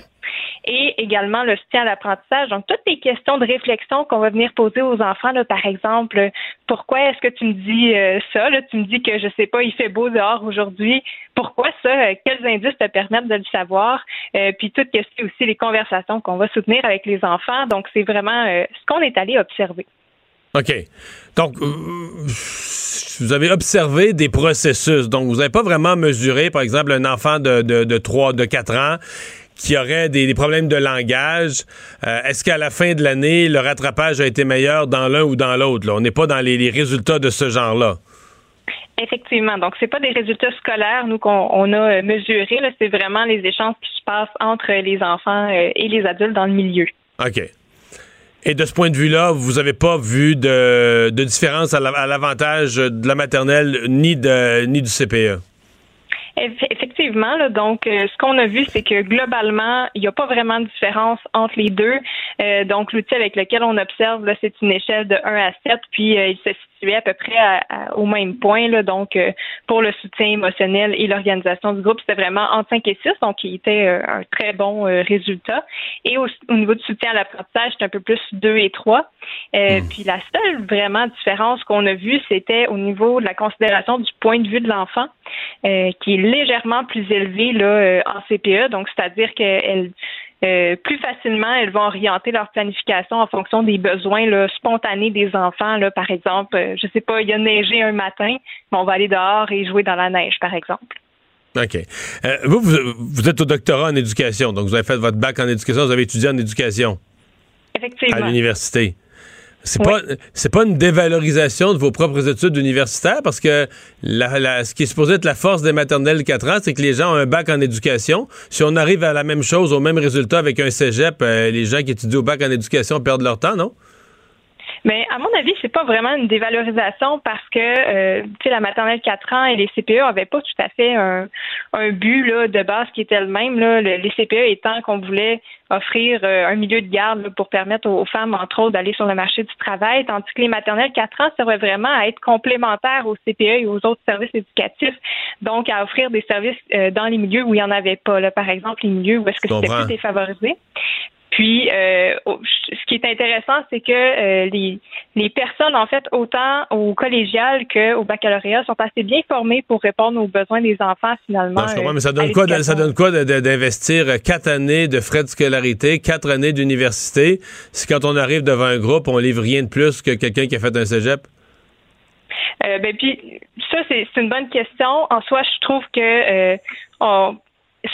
et également le soutien à l'apprentissage. Donc toutes les questions de réflexion qu'on va venir poser aux enfants, là, par exemple, pourquoi est-ce que tu me dis euh, ça? Tu me dis que je sais pas, il fait beau dehors aujourd'hui. Pourquoi ça? Quels indices te permettent de le savoir? Puis tout question aussi les conversations qu'on va soutenir avec les enfants. Donc c'est vraiment ce qu'on est allé observer. OK. Donc, euh, vous avez observé des processus. Donc, vous n'avez pas vraiment mesuré, par exemple, un enfant de, de, de 3, de 4 ans qui aurait des, des problèmes de langage. Euh, Est-ce qu'à la fin de l'année, le rattrapage a été meilleur dans l'un ou dans l'autre? là? On n'est pas dans les, les résultats de ce genre-là. Effectivement. Donc, c'est pas des résultats scolaires, nous, qu'on on a euh, mesurés. C'est vraiment les échanges qui se passent entre les enfants et les adultes dans le milieu. OK. Et de ce point de vue-là, vous n'avez pas vu de, de différence à la- à l'avantage de la maternelle ni, de, ni du? CPE? Eff- Effectivement, là, donc euh, ce qu'on a vu, c'est que globalement, il n'y a pas vraiment de différence entre les deux. Euh, donc, l'outil avec lequel on observe, là, c'est une échelle de 1 à 7, puis euh, il se situait à peu près à- à- au même point. Là, donc, euh, pour le soutien émotionnel et l'organisation du groupe, c'était vraiment entre 5 et 6, donc il était euh, un très bon euh, résultat. Et au, au niveau du soutien à l'apprentissage, c'est un peu plus 2 et 3. Euh, Puis la seule vraiment différence qu'on a vue, c'était au niveau de la considération du point de vue de l'enfant, euh, qui est légèrement plus élevé là, euh, en CPE. Donc, c'est-à-dire qu'elle euh, plus facilement, elles vont orienter leur planification en fonction des besoins là, spontanés des enfants. Là, par exemple, euh, je sais pas, il y a neigé un matin, mais on va aller dehors et jouer dans la neige, par exemple. OK. Euh, vous, vous, vous êtes au doctorat en éducation, donc vous avez fait votre bac en éducation, vous avez étudié en éducation à Effectivement. l'université. C'est Oui. pas c'est pas une dévalorisation de vos propres études universitaires parce que la, la- ce qui est supposé être la force des maternelles 4 ans, c'est que les gens ont un bac en éducation. Si on arrive à la même chose, au même résultat avec un cégep, euh, les gens qui étudient au bac en éducation perdent leur temps, non? Mais à mon avis, c'est pas vraiment une dévalorisation parce que euh, tu sais la maternelle 4 ans et les CPE avaient pas tout à fait un, un but là, de base qui était le même. Là. Le- les CPE étant qu'on voulait offrir euh, un milieu de garde là, pour permettre aux, aux femmes, entre autres, d'aller sur le marché du travail, tandis que les maternelles 4 ans servaient vraiment à être complémentaires aux CPE et aux autres services éducatifs, donc à offrir des services euh, dans les milieux où il n'y en avait pas. Là. Par exemple, les milieux où est-ce que c'était plus défavorisé. Puis, euh, ce qui est intéressant, c'est que euh, les, les personnes, en fait, autant au collégial qu'au baccalauréat, sont assez bien formées pour répondre aux besoins des enfants, finalement. Non, je comprends, euh, mais ça donne quoi, ça donne quoi d'investir quatre années de frais de scolarité, quatre années d'université, si quand on arrive devant un groupe, on livre rien de plus que quelqu'un qui a fait un cégep? Euh, ben, puis, ça, c'est une bonne question. En soi, je trouve que on-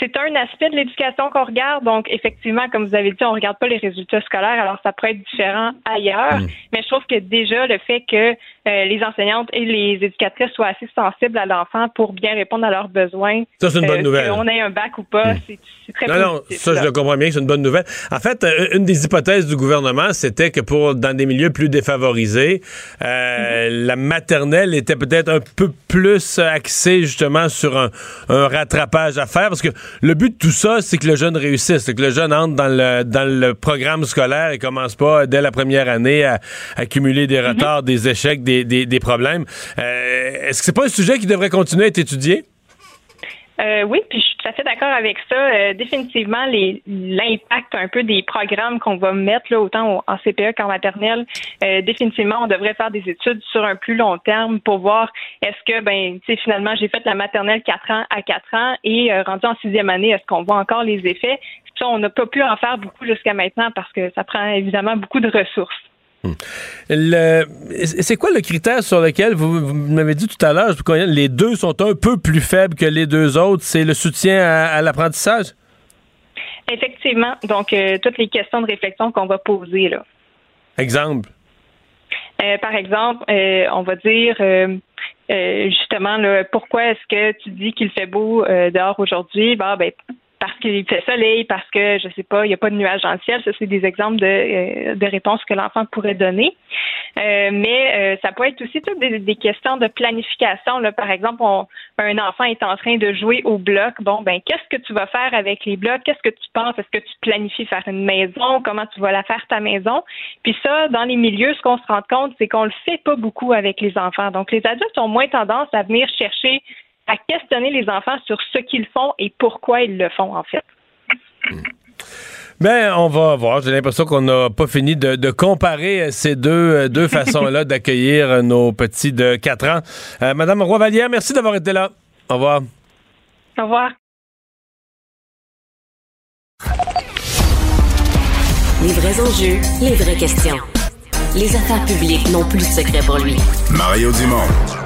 c'est un aspect de l'éducation qu'on regarde. Donc, effectivement, comme vous avez dit, on regarde pas les résultats scolaires. Alors, ça peut être différent ailleurs. Mm. Mais je trouve que déjà, le fait que euh, les enseignantes et les éducatrices soient assez sensibles à l'enfant pour bien répondre à leurs besoins. Ça, c'est une bonne euh, nouvelle. Qu'on ait un bac ou pas, mm. c'est très Non, non, ça, je le comprends bien, c'est une bonne nouvelle. En fait, euh, une des hypothèses du gouvernement, c'était que pour, dans des milieux plus défavorisés, mm-hmm. la maternelle était peut-être un peu plus axée, justement, sur un, un rattrapage à faire. Parce que le but de tout ça, c'est que le jeune réussisse, c'est que le jeune entre dans le, dans le programme scolaire et commence pas dès la première année à, accumuler des mhm. retards, des échecs, des, des, problèmes. Euh, est-ce que c'est pas un sujet qui devrait continuer à être étudié? Euh, oui, puis je suis tout à fait d'accord avec ça. Euh, définitivement, l'impact un peu des programmes qu'on va mettre là, autant en CPE qu'en maternelle, euh, définitivement, on devrait faire des études sur un plus long terme pour voir est-ce que, ben, tu sais, finalement, j'ai fait la maternelle 4 ans à 4 ans et rendu en sixième année, est-ce qu'on voit encore les effets? Ça, on n'a pas pu en faire beaucoup jusqu'à maintenant parce que ça prend évidemment beaucoup de ressources. C'est quoi le critère sur lequel vous, m'avez dit tout à l'heure, les deux sont un peu plus faibles que les deux autres, c'est le soutien à, l'apprentissage? Effectivement. Donc, euh, toutes les questions de réflexion qu'on va poser. là. Exemple? Euh, par exemple, euh, on va dire justement pourquoi est-ce que tu dis qu'il fait beau dehors aujourd'hui? Bah, ben, parce qu'il fait soleil, parce que, je sais pas, il n'y a pas de nuages dans le ciel. Ça, c'est des exemples de, euh, réponses que l'enfant pourrait donner. Euh, mais euh, ça peut être aussi toutes des, questions de planification. Par exemple, un enfant est en train de jouer au bloc. Bon, ben, qu'est-ce que tu vas faire avec les blocs? Qu'est-ce que tu penses? Est-ce que tu planifies faire une maison? Comment tu vas la faire ta maison? Puis ça, dans les milieux, ce qu'on se rend compte, c'est qu'on le fait pas beaucoup avec les enfants. Donc, les adultes ont moins tendance à venir chercher à questionner les enfants sur ce qu'ils font et pourquoi ils le font, en fait. Ben, on va voir. J'ai l'impression qu'on n'a pas fini de, comparer ces deux, euh, deux façons-là d'accueillir nos petits de 4 ans. Euh, Madame Roy-Vallière, merci d'avoir été là. Au revoir. Au revoir. Les vrais enjeux, les vraies questions. Les affaires publiques n'ont plus de secret pour lui. Mario Dumont.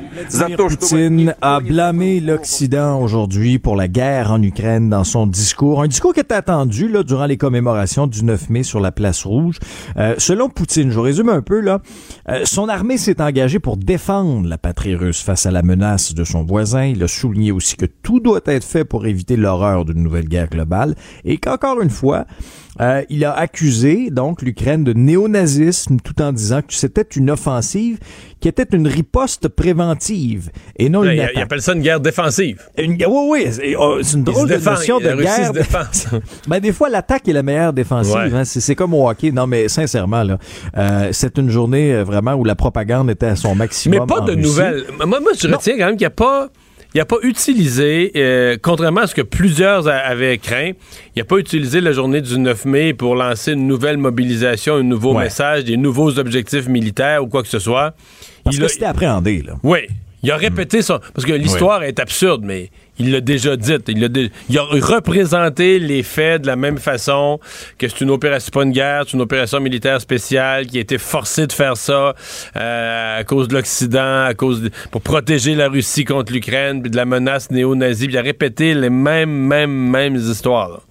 Poutine a blâmé l'Occident aujourd'hui pour la guerre en Ukraine dans son discours. Un discours qui était attendu là, durant les commémorations du 9 mai sur la place rouge. Euh, selon Poutine, je résume un peu, là, euh, son armée s'est engagée pour défendre la patrie russe face à la menace de son voisin. Il a souligné aussi que tout doit être fait pour éviter l'horreur d'une nouvelle guerre globale et qu'encore une fois, euh, il a accusé donc l'Ukraine de néonazisme tout en disant que c'était une offensive qui était une riposte préventive et non une attaque. Il appelle ça une guerre défensive. Une, oui, oui, oh, c'est une drôle de notion de guerre. ben, des fois, l'attaque est la meilleure défensive. Hein, c'est comme au hockey. Non, mais sincèrement, là, euh, c'est une journée euh, vraiment où la propagande était à son maximum. Mais pas de nouvelles. Moi, moi, je retiens quand même qu'il n'y a pas il n'a pas utilisé, euh, contrairement à ce que plusieurs avaient craint, il n'a pas utilisé la journée du 9 mai pour lancer une nouvelle mobilisation, un nouveau message, des nouveaux objectifs militaires ou quoi que ce soit. Parce il que c'était appréhendé, là. Oui. Il a répété ça. Parce que l'histoire est absurde, mais il l'a déjà dit. Il a, il a, représenté les faits de la même façon que c'est une opération, pas une guerre, c'est une opération militaire spéciale qui a été forcée de faire ça euh, à cause de l'Occident, à cause pour protéger la Russie contre l'Ukraine, puis de la menace néo-nazie. Il a répété les mêmes, mêmes, mêmes histoires.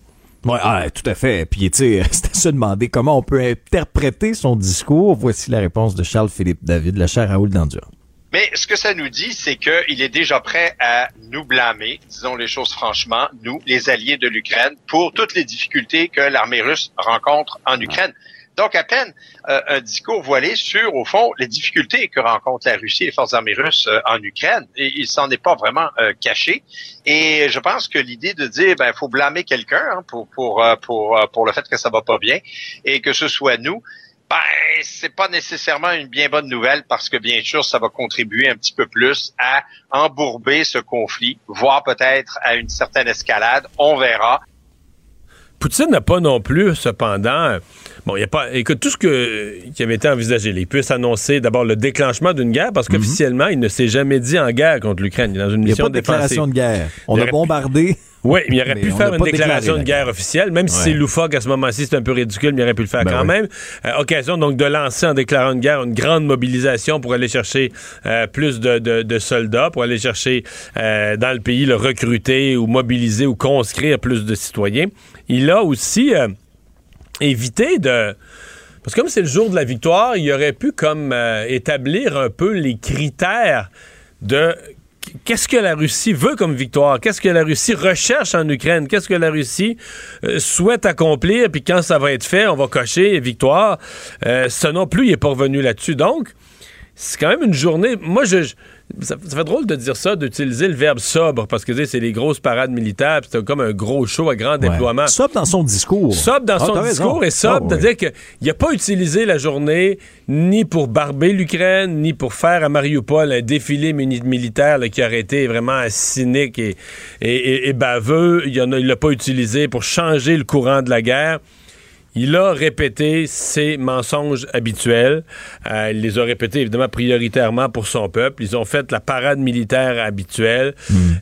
Oui, ah, tout à fait. Puis, tu sais, c'était se demander comment on peut interpréter son discours. Voici la réponse de Charles-Philippe David, la chère Raoul Dandurand. Mais ce que ça nous dit, c'est qu'il est déjà prêt à nous blâmer, disons les choses franchement, nous, les alliés de l'Ukraine, pour toutes les difficultés que l'armée russe rencontre en Ukraine. Donc, à peine euh, un discours voilé sur, au fond, les difficultés que rencontre la Russie et les forces armées russes euh, en Ukraine. Et il s'en est pas vraiment euh, caché. Et je pense que l'idée de dire, ben, faut blâmer quelqu'un hein, pour pour pour pour le fait que ça va pas bien et que ce soit nous, ben, c'est pas nécessairement une bien bonne nouvelle parce que bien sûr, ça va contribuer un petit peu plus à embourber ce conflit, voire peut-être à une certaine escalade. On verra. Poutine n'a pas non plus, cependant. Bon, il n'y a pas. Écoute, tout ce que, qui avait été envisagé, il peut s'annoncer d'abord le déclenchement d'une guerre, parce qu'officiellement, il ne s'est jamais dit en guerre contre l'Ukraine. Il est dans une Il n'y a mission pas de déclaration de guerre. On a bombardé. Oui, il aurait Mais pu faire une déclaration de guerre officielle, même si c'est loufoque à ce moment-ci, c'est un peu ridicule, mais il aurait pu le faire Ben quand oui. même. Euh, occasion donc de lancer en déclarant une guerre une grande mobilisation pour aller chercher euh, plus de, de- de soldats, pour aller chercher euh, dans le pays le recruter ou mobiliser ou conscrire plus de citoyens. Il a aussi évité de parce que comme c'est le jour de la victoire, il aurait pu comme établir un peu les critères de qu'est-ce que la Russie veut comme victoire, qu'est-ce que la Russie recherche en Ukraine, qu'est-ce que la Russie euh, souhaite accomplir, puis quand ça va être fait, on va cocher victoire. Euh, ça non plus, il est pas revenu là-dessus. Donc, c'est quand même une journée. Moi, je- ça, ça fait drôle de dire ça, d'utiliser le verbe sobre, parce que c'est les grosses parades militaires, c'est comme un gros show à grand déploiement. Sobre dans son discours. Sobre dans Ah, son discours et sobre, Ah, oui. c'est-à-dire qu'il n'a pas utilisé la journée ni pour barber l'Ukraine, ni pour faire à Mariupol un défilé militaire là, qui aurait été vraiment cynique et, et- et- et baveux. Il ne l'a pas utilisé pour changer le courant de la guerre. Il a répété ses mensonges habituels. Euh, il les a répétés évidemment prioritairement pour son peuple. Ils ont fait la parade militaire habituelle.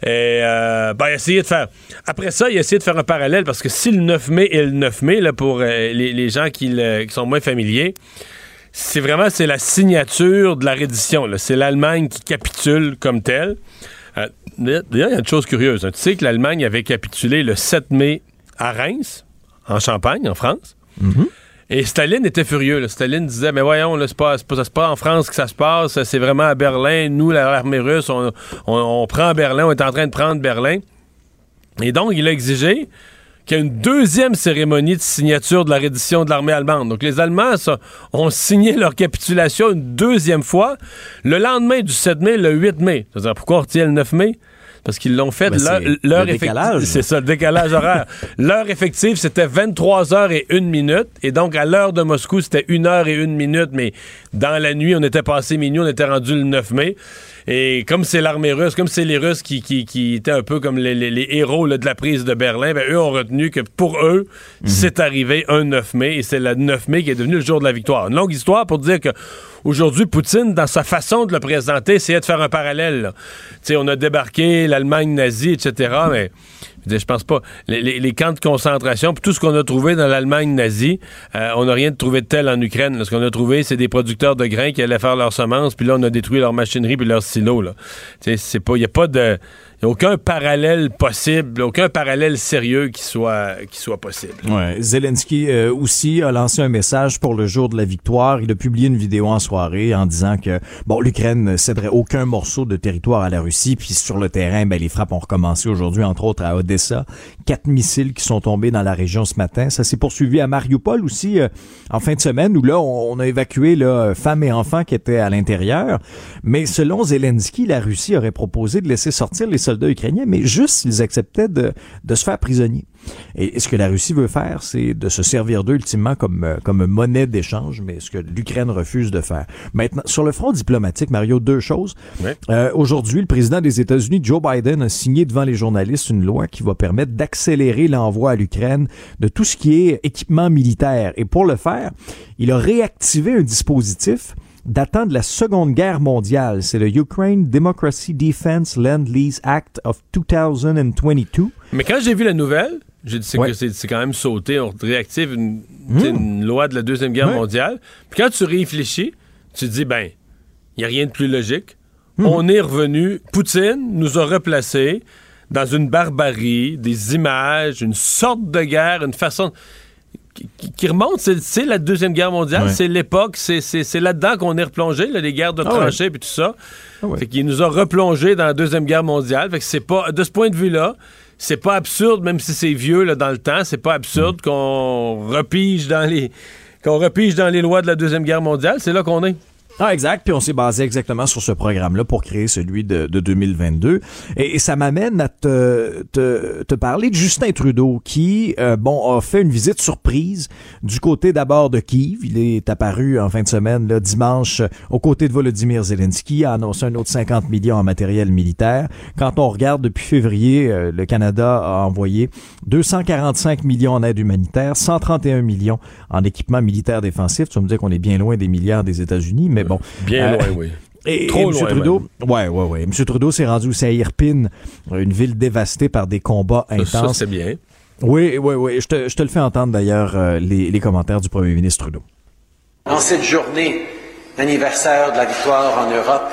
Et euh, ben, il a essayé de faire. Après ça, il a essayé de faire un parallèle parce que si le 9 mai est le 9 mai, là, pour euh, les, les gens qui, le- qui sont moins familiers, c'est vraiment c'est la signature de la reddition. C'est l'Allemagne qui capitule comme telle. D'ailleurs, il y a une chose curieuse. hein. Tu sais que l'Allemagne avait capitulé le 7 mai à Reims, en Champagne, en France? Et Staline était furieux. Staline disait, mais voyons, là, pas, pas, pas en France que ça se passe, c'est vraiment à Berlin. Nous, l'armée russe, on, prend Berlin, on est en train de prendre Berlin. Et donc, il a exigé qu'il y ait une deuxième cérémonie de signature de la reddition de l'armée allemande. Donc, les Allemands ont signé leur capitulation une deuxième fois le lendemain du 7 mai, le 8 mai. C'est-à-dire, pourquoi on retient le 9 mai? Parce qu'ils l'ont fait Ben, effectif- décalage. C'est ça, le décalage horaire. L'heure effective, c'était 23 heures et une minute. Et donc, à l'heure de Moscou, c'était une heure et une minute. Mais dans la nuit, on était passé minuit, on était rendu le 9 mai. Et comme c'est l'armée russe, comme c'est les Russes qui, qui, qui étaient un peu comme les, les- les héros là, de la prise de Berlin, ben, eux ont retenu que pour eux, c'est arrivé un 9 mai. Et c'est le 9 mai qui est devenu le jour de la victoire. Une longue histoire pour dire que aujourd'hui, Poutine, dans sa façon de le présenter, essayait de faire un parallèle. Tu sais, on a débarqué l'Allemagne nazie, etc. Mais je pense pas. Les, camps de concentration, tout ce qu'on a trouvé dans l'Allemagne nazie, euh, on n'a rien trouvé de tel en Ukraine. Ce qu'on a trouvé, c'est des producteurs de grains qui allaient faire leurs semences, puis là, on a détruit leur machinerie puis leurs silos. Tu sais, c'est pas, il y a pas de, aucun parallèle possible, aucun parallèle sérieux qui soit, qui soit possible. Ouais. Zelensky euh, aussi a lancé un message pour le jour de la victoire. Il a publié une vidéo en soirée en disant que bon, l'Ukraine ne céderait aucun morceau de territoire à la Russie. Puis sur le terrain, ben, les frappes ont recommencé aujourd'hui, entre autres à Odessa. Quatre missiles qui sont tombés dans la région ce matin. Ça s'est poursuivi à Mariupol aussi euh, en fin de semaine où là, on, on a évacué là, femmes et enfants qui étaient à l'intérieur. Mais selon Zelensky, la Russie aurait proposé de laisser sortir les soldats ukrainiens, mais juste s'ils acceptaient de, de se faire prisonniers. Et, ce que la Russie veut faire, c'est de se servir d'eux ultimement comme, euh, comme monnaie d'échange, mais ce que l'Ukraine refuse de faire. Maintenant, sur le front diplomatique, Mario, deux choses. Euh, Aujourd'hui, le président des États-Unis, Joe Biden, a signé devant les journalistes une loi qui va permettre d'accélérer l'envoi à l'Ukraine de tout ce qui est équipement militaire. Et pour le faire, il a réactivé un dispositif datant de la Seconde Guerre mondiale. C'est le Ukraine Democracy Defense Land-Lease Act of 2022. Mais quand j'ai vu la nouvelle, j'ai dit c'est Ouais. que c'est quand même sauté. On réactive une, une loi de la Deuxième Guerre Ouais. mondiale. Puis quand tu réfléchis, tu te dis, ben, il n'y a rien de plus logique. On est revenu, Poutine nous a replacés dans une barbarie, des images, une sorte de guerre, une façon qui, remonte, c'est- la Deuxième Guerre mondiale, Ouais. c'est l'époque, c'est- là-dedans qu'on est replongé, là, les guerres de Ah tranchées puis tout ça. Ah ouais. Fait qu'il nous a replongé dans la Deuxième Guerre mondiale. Fait que c'est pas, de ce point de vue-là, c'est pas absurde, même si c'est vieux là, dans le temps, c'est pas Mm. absurde qu'on repige dans les qu'on repige dans les lois de la Deuxième Guerre mondiale. C'est là qu'on est. Ah, exact. Puis on s'est basé exactement sur ce programme-là pour créer celui de, de 2022. Et, ça m'amène à te, te, te, parler de Justin Trudeau qui, euh, bon, a fait une visite surprise du côté d'abord de Kiev. Il est apparu en fin de semaine, là, dimanche, aux côtés de Volodymyr Zelensky, a annoncé un autre 50 millions en matériel militaire. Quand on regarde depuis février, euh, le Canada a envoyé 245 millions en aide humanitaire, 131 millions en équipement militaire défensif. Tu vas me dire qu'on est bien loin des milliards des États-Unis, mais bon. Bien euh, loin, oui. Et, Trop M. Trudeau, ouais, ouais, ouais. M. Trudeau s'est rendu aussi à Irpine, une ville dévastée par des combats intenses. Ça, c'est bien. Oui, oui, oui. Je te, je te le fais entendre d'ailleurs euh, les, les commentaires du premier ministre Trudeau. En cette journée anniversaire de la victoire en Europe,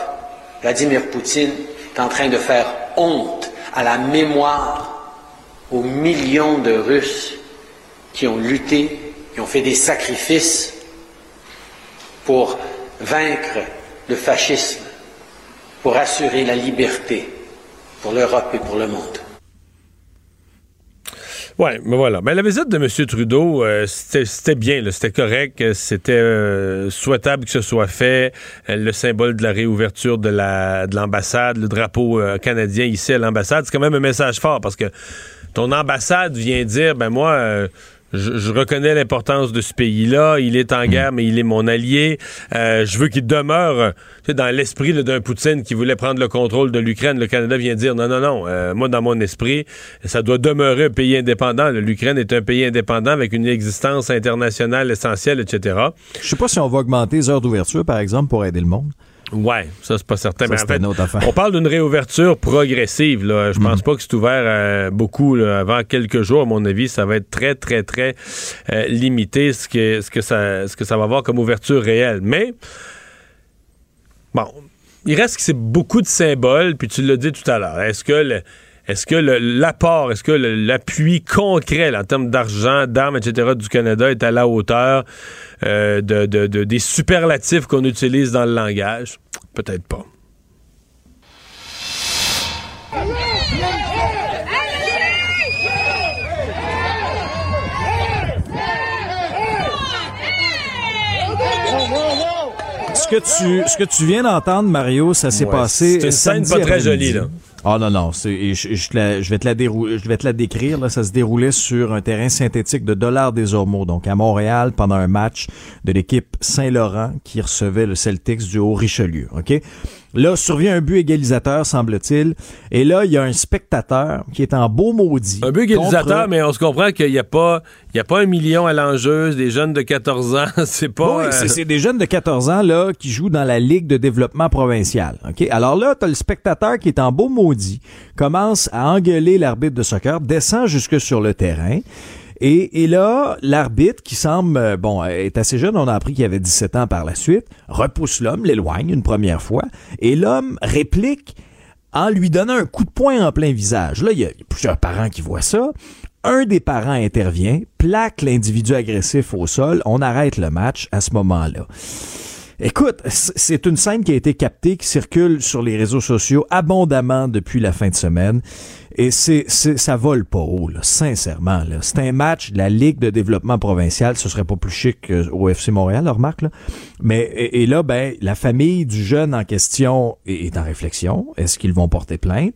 Vladimir Poutine est en train de faire honte à la mémoire aux millions de Russes qui ont lutté, qui ont fait des sacrifices pour vaincre le fascisme, pour assurer la liberté pour l'Europe et pour le monde. Oui, mais voilà. Mais la visite de M. Trudeau, euh, c'était bien, c'était correct, c'était euh, souhaitable que ce soit fait. Euh, le symbole de la réouverture de l'ambassade, le drapeau canadien ici à l'ambassade, c'est quand même un message fort parce que ton ambassade vient dire, ben moi je, reconnais l'importance de ce pays-là. Il est en mm. guerre, mais il est mon allié. Euh, je veux qu'il demeure dans l'esprit d'un Poutine qui voulait prendre le contrôle de l'Ukraine. Le Canada vient dire non, non, non. Euh, moi, dans mon esprit, ça doit demeurer un pays indépendant. L'Ukraine est un pays indépendant avec une existence internationale essentielle, etc. Je sais pas si on va augmenter les heures d'ouverture, par exemple, pour aider le monde. Ouais, ça c'est pas certain. mais en fait, on parle d'une réouverture progressive. Là. Je pense mm. pas que c'est ouvert euh, beaucoup avant quelques jours. À mon avis, ça va être très très très euh, limité ce que ce que ça ce que ça va avoir comme ouverture réelle. Mais bon, il reste que c'est beaucoup de symboles. Puis tu l'as dit tout à l'heure. Est-ce que le, est-ce que l'apport, est-ce que l'appui concret en termes d'argent, d'armes, etc. du Canada est à la hauteur euh, de, des superlatifs qu'on utilise dans le langage? Peut-être pas. Ce que tu, ce que tu viens d'entendre, Mario, ça s'est passé. C'est une scène pas très jolie, là. Ah non, non, je, je, vais te la je vais te la décrire. Là, ça se déroulait sur un terrain synthétique de Dollars des Ormeaux, donc à Montréal, pendant un match de l'équipe Saint-Laurent qui recevait le Celtics du Haut-Richelieu. OK? Là, survient un but égalisateur, semble-t-il. Et là, il y a un spectateur qui est en beau maudit. Un but égalisateur, mais on se comprend qu'il n'y a pas, il y a pas un million à l'enjeu, des jeunes de 14 ans, c'est pas... Oui, euh, c'est des jeunes de 14 ans, là, qui jouent dans la Ligue de développement provincial. OK? Alors là, t'as le spectateur qui est en beau maudit, commence à engueuler l'arbitre de soccer, descend jusque sur le terrain. Et, là, l'arbitre, qui semble, euh, bon, est assez jeune, on a appris qu'il avait 17 ans par la suite, repousse l'homme, l'éloigne une première fois, et l'homme réplique en lui donnant un coup de poing en plein visage. Là, il y a plusieurs parents qui voient ça. Un des parents intervient, plaque l'individu agressif au sol, on arrête le match à ce moment-là. Écoute, c'est une scène qui a été captée, qui circule sur les réseaux sociaux abondamment depuis la fin de semaine. Et c'est, ça vole pas haut, là, sincèrement. Là. C'est un match de la Ligue de développement provincial. Ce serait pas plus chic au FC Montréal, remarque. Là. Mais et, là, ben, la famille du jeune en question est, en réflexion. Est-ce qu'ils vont porter plainte?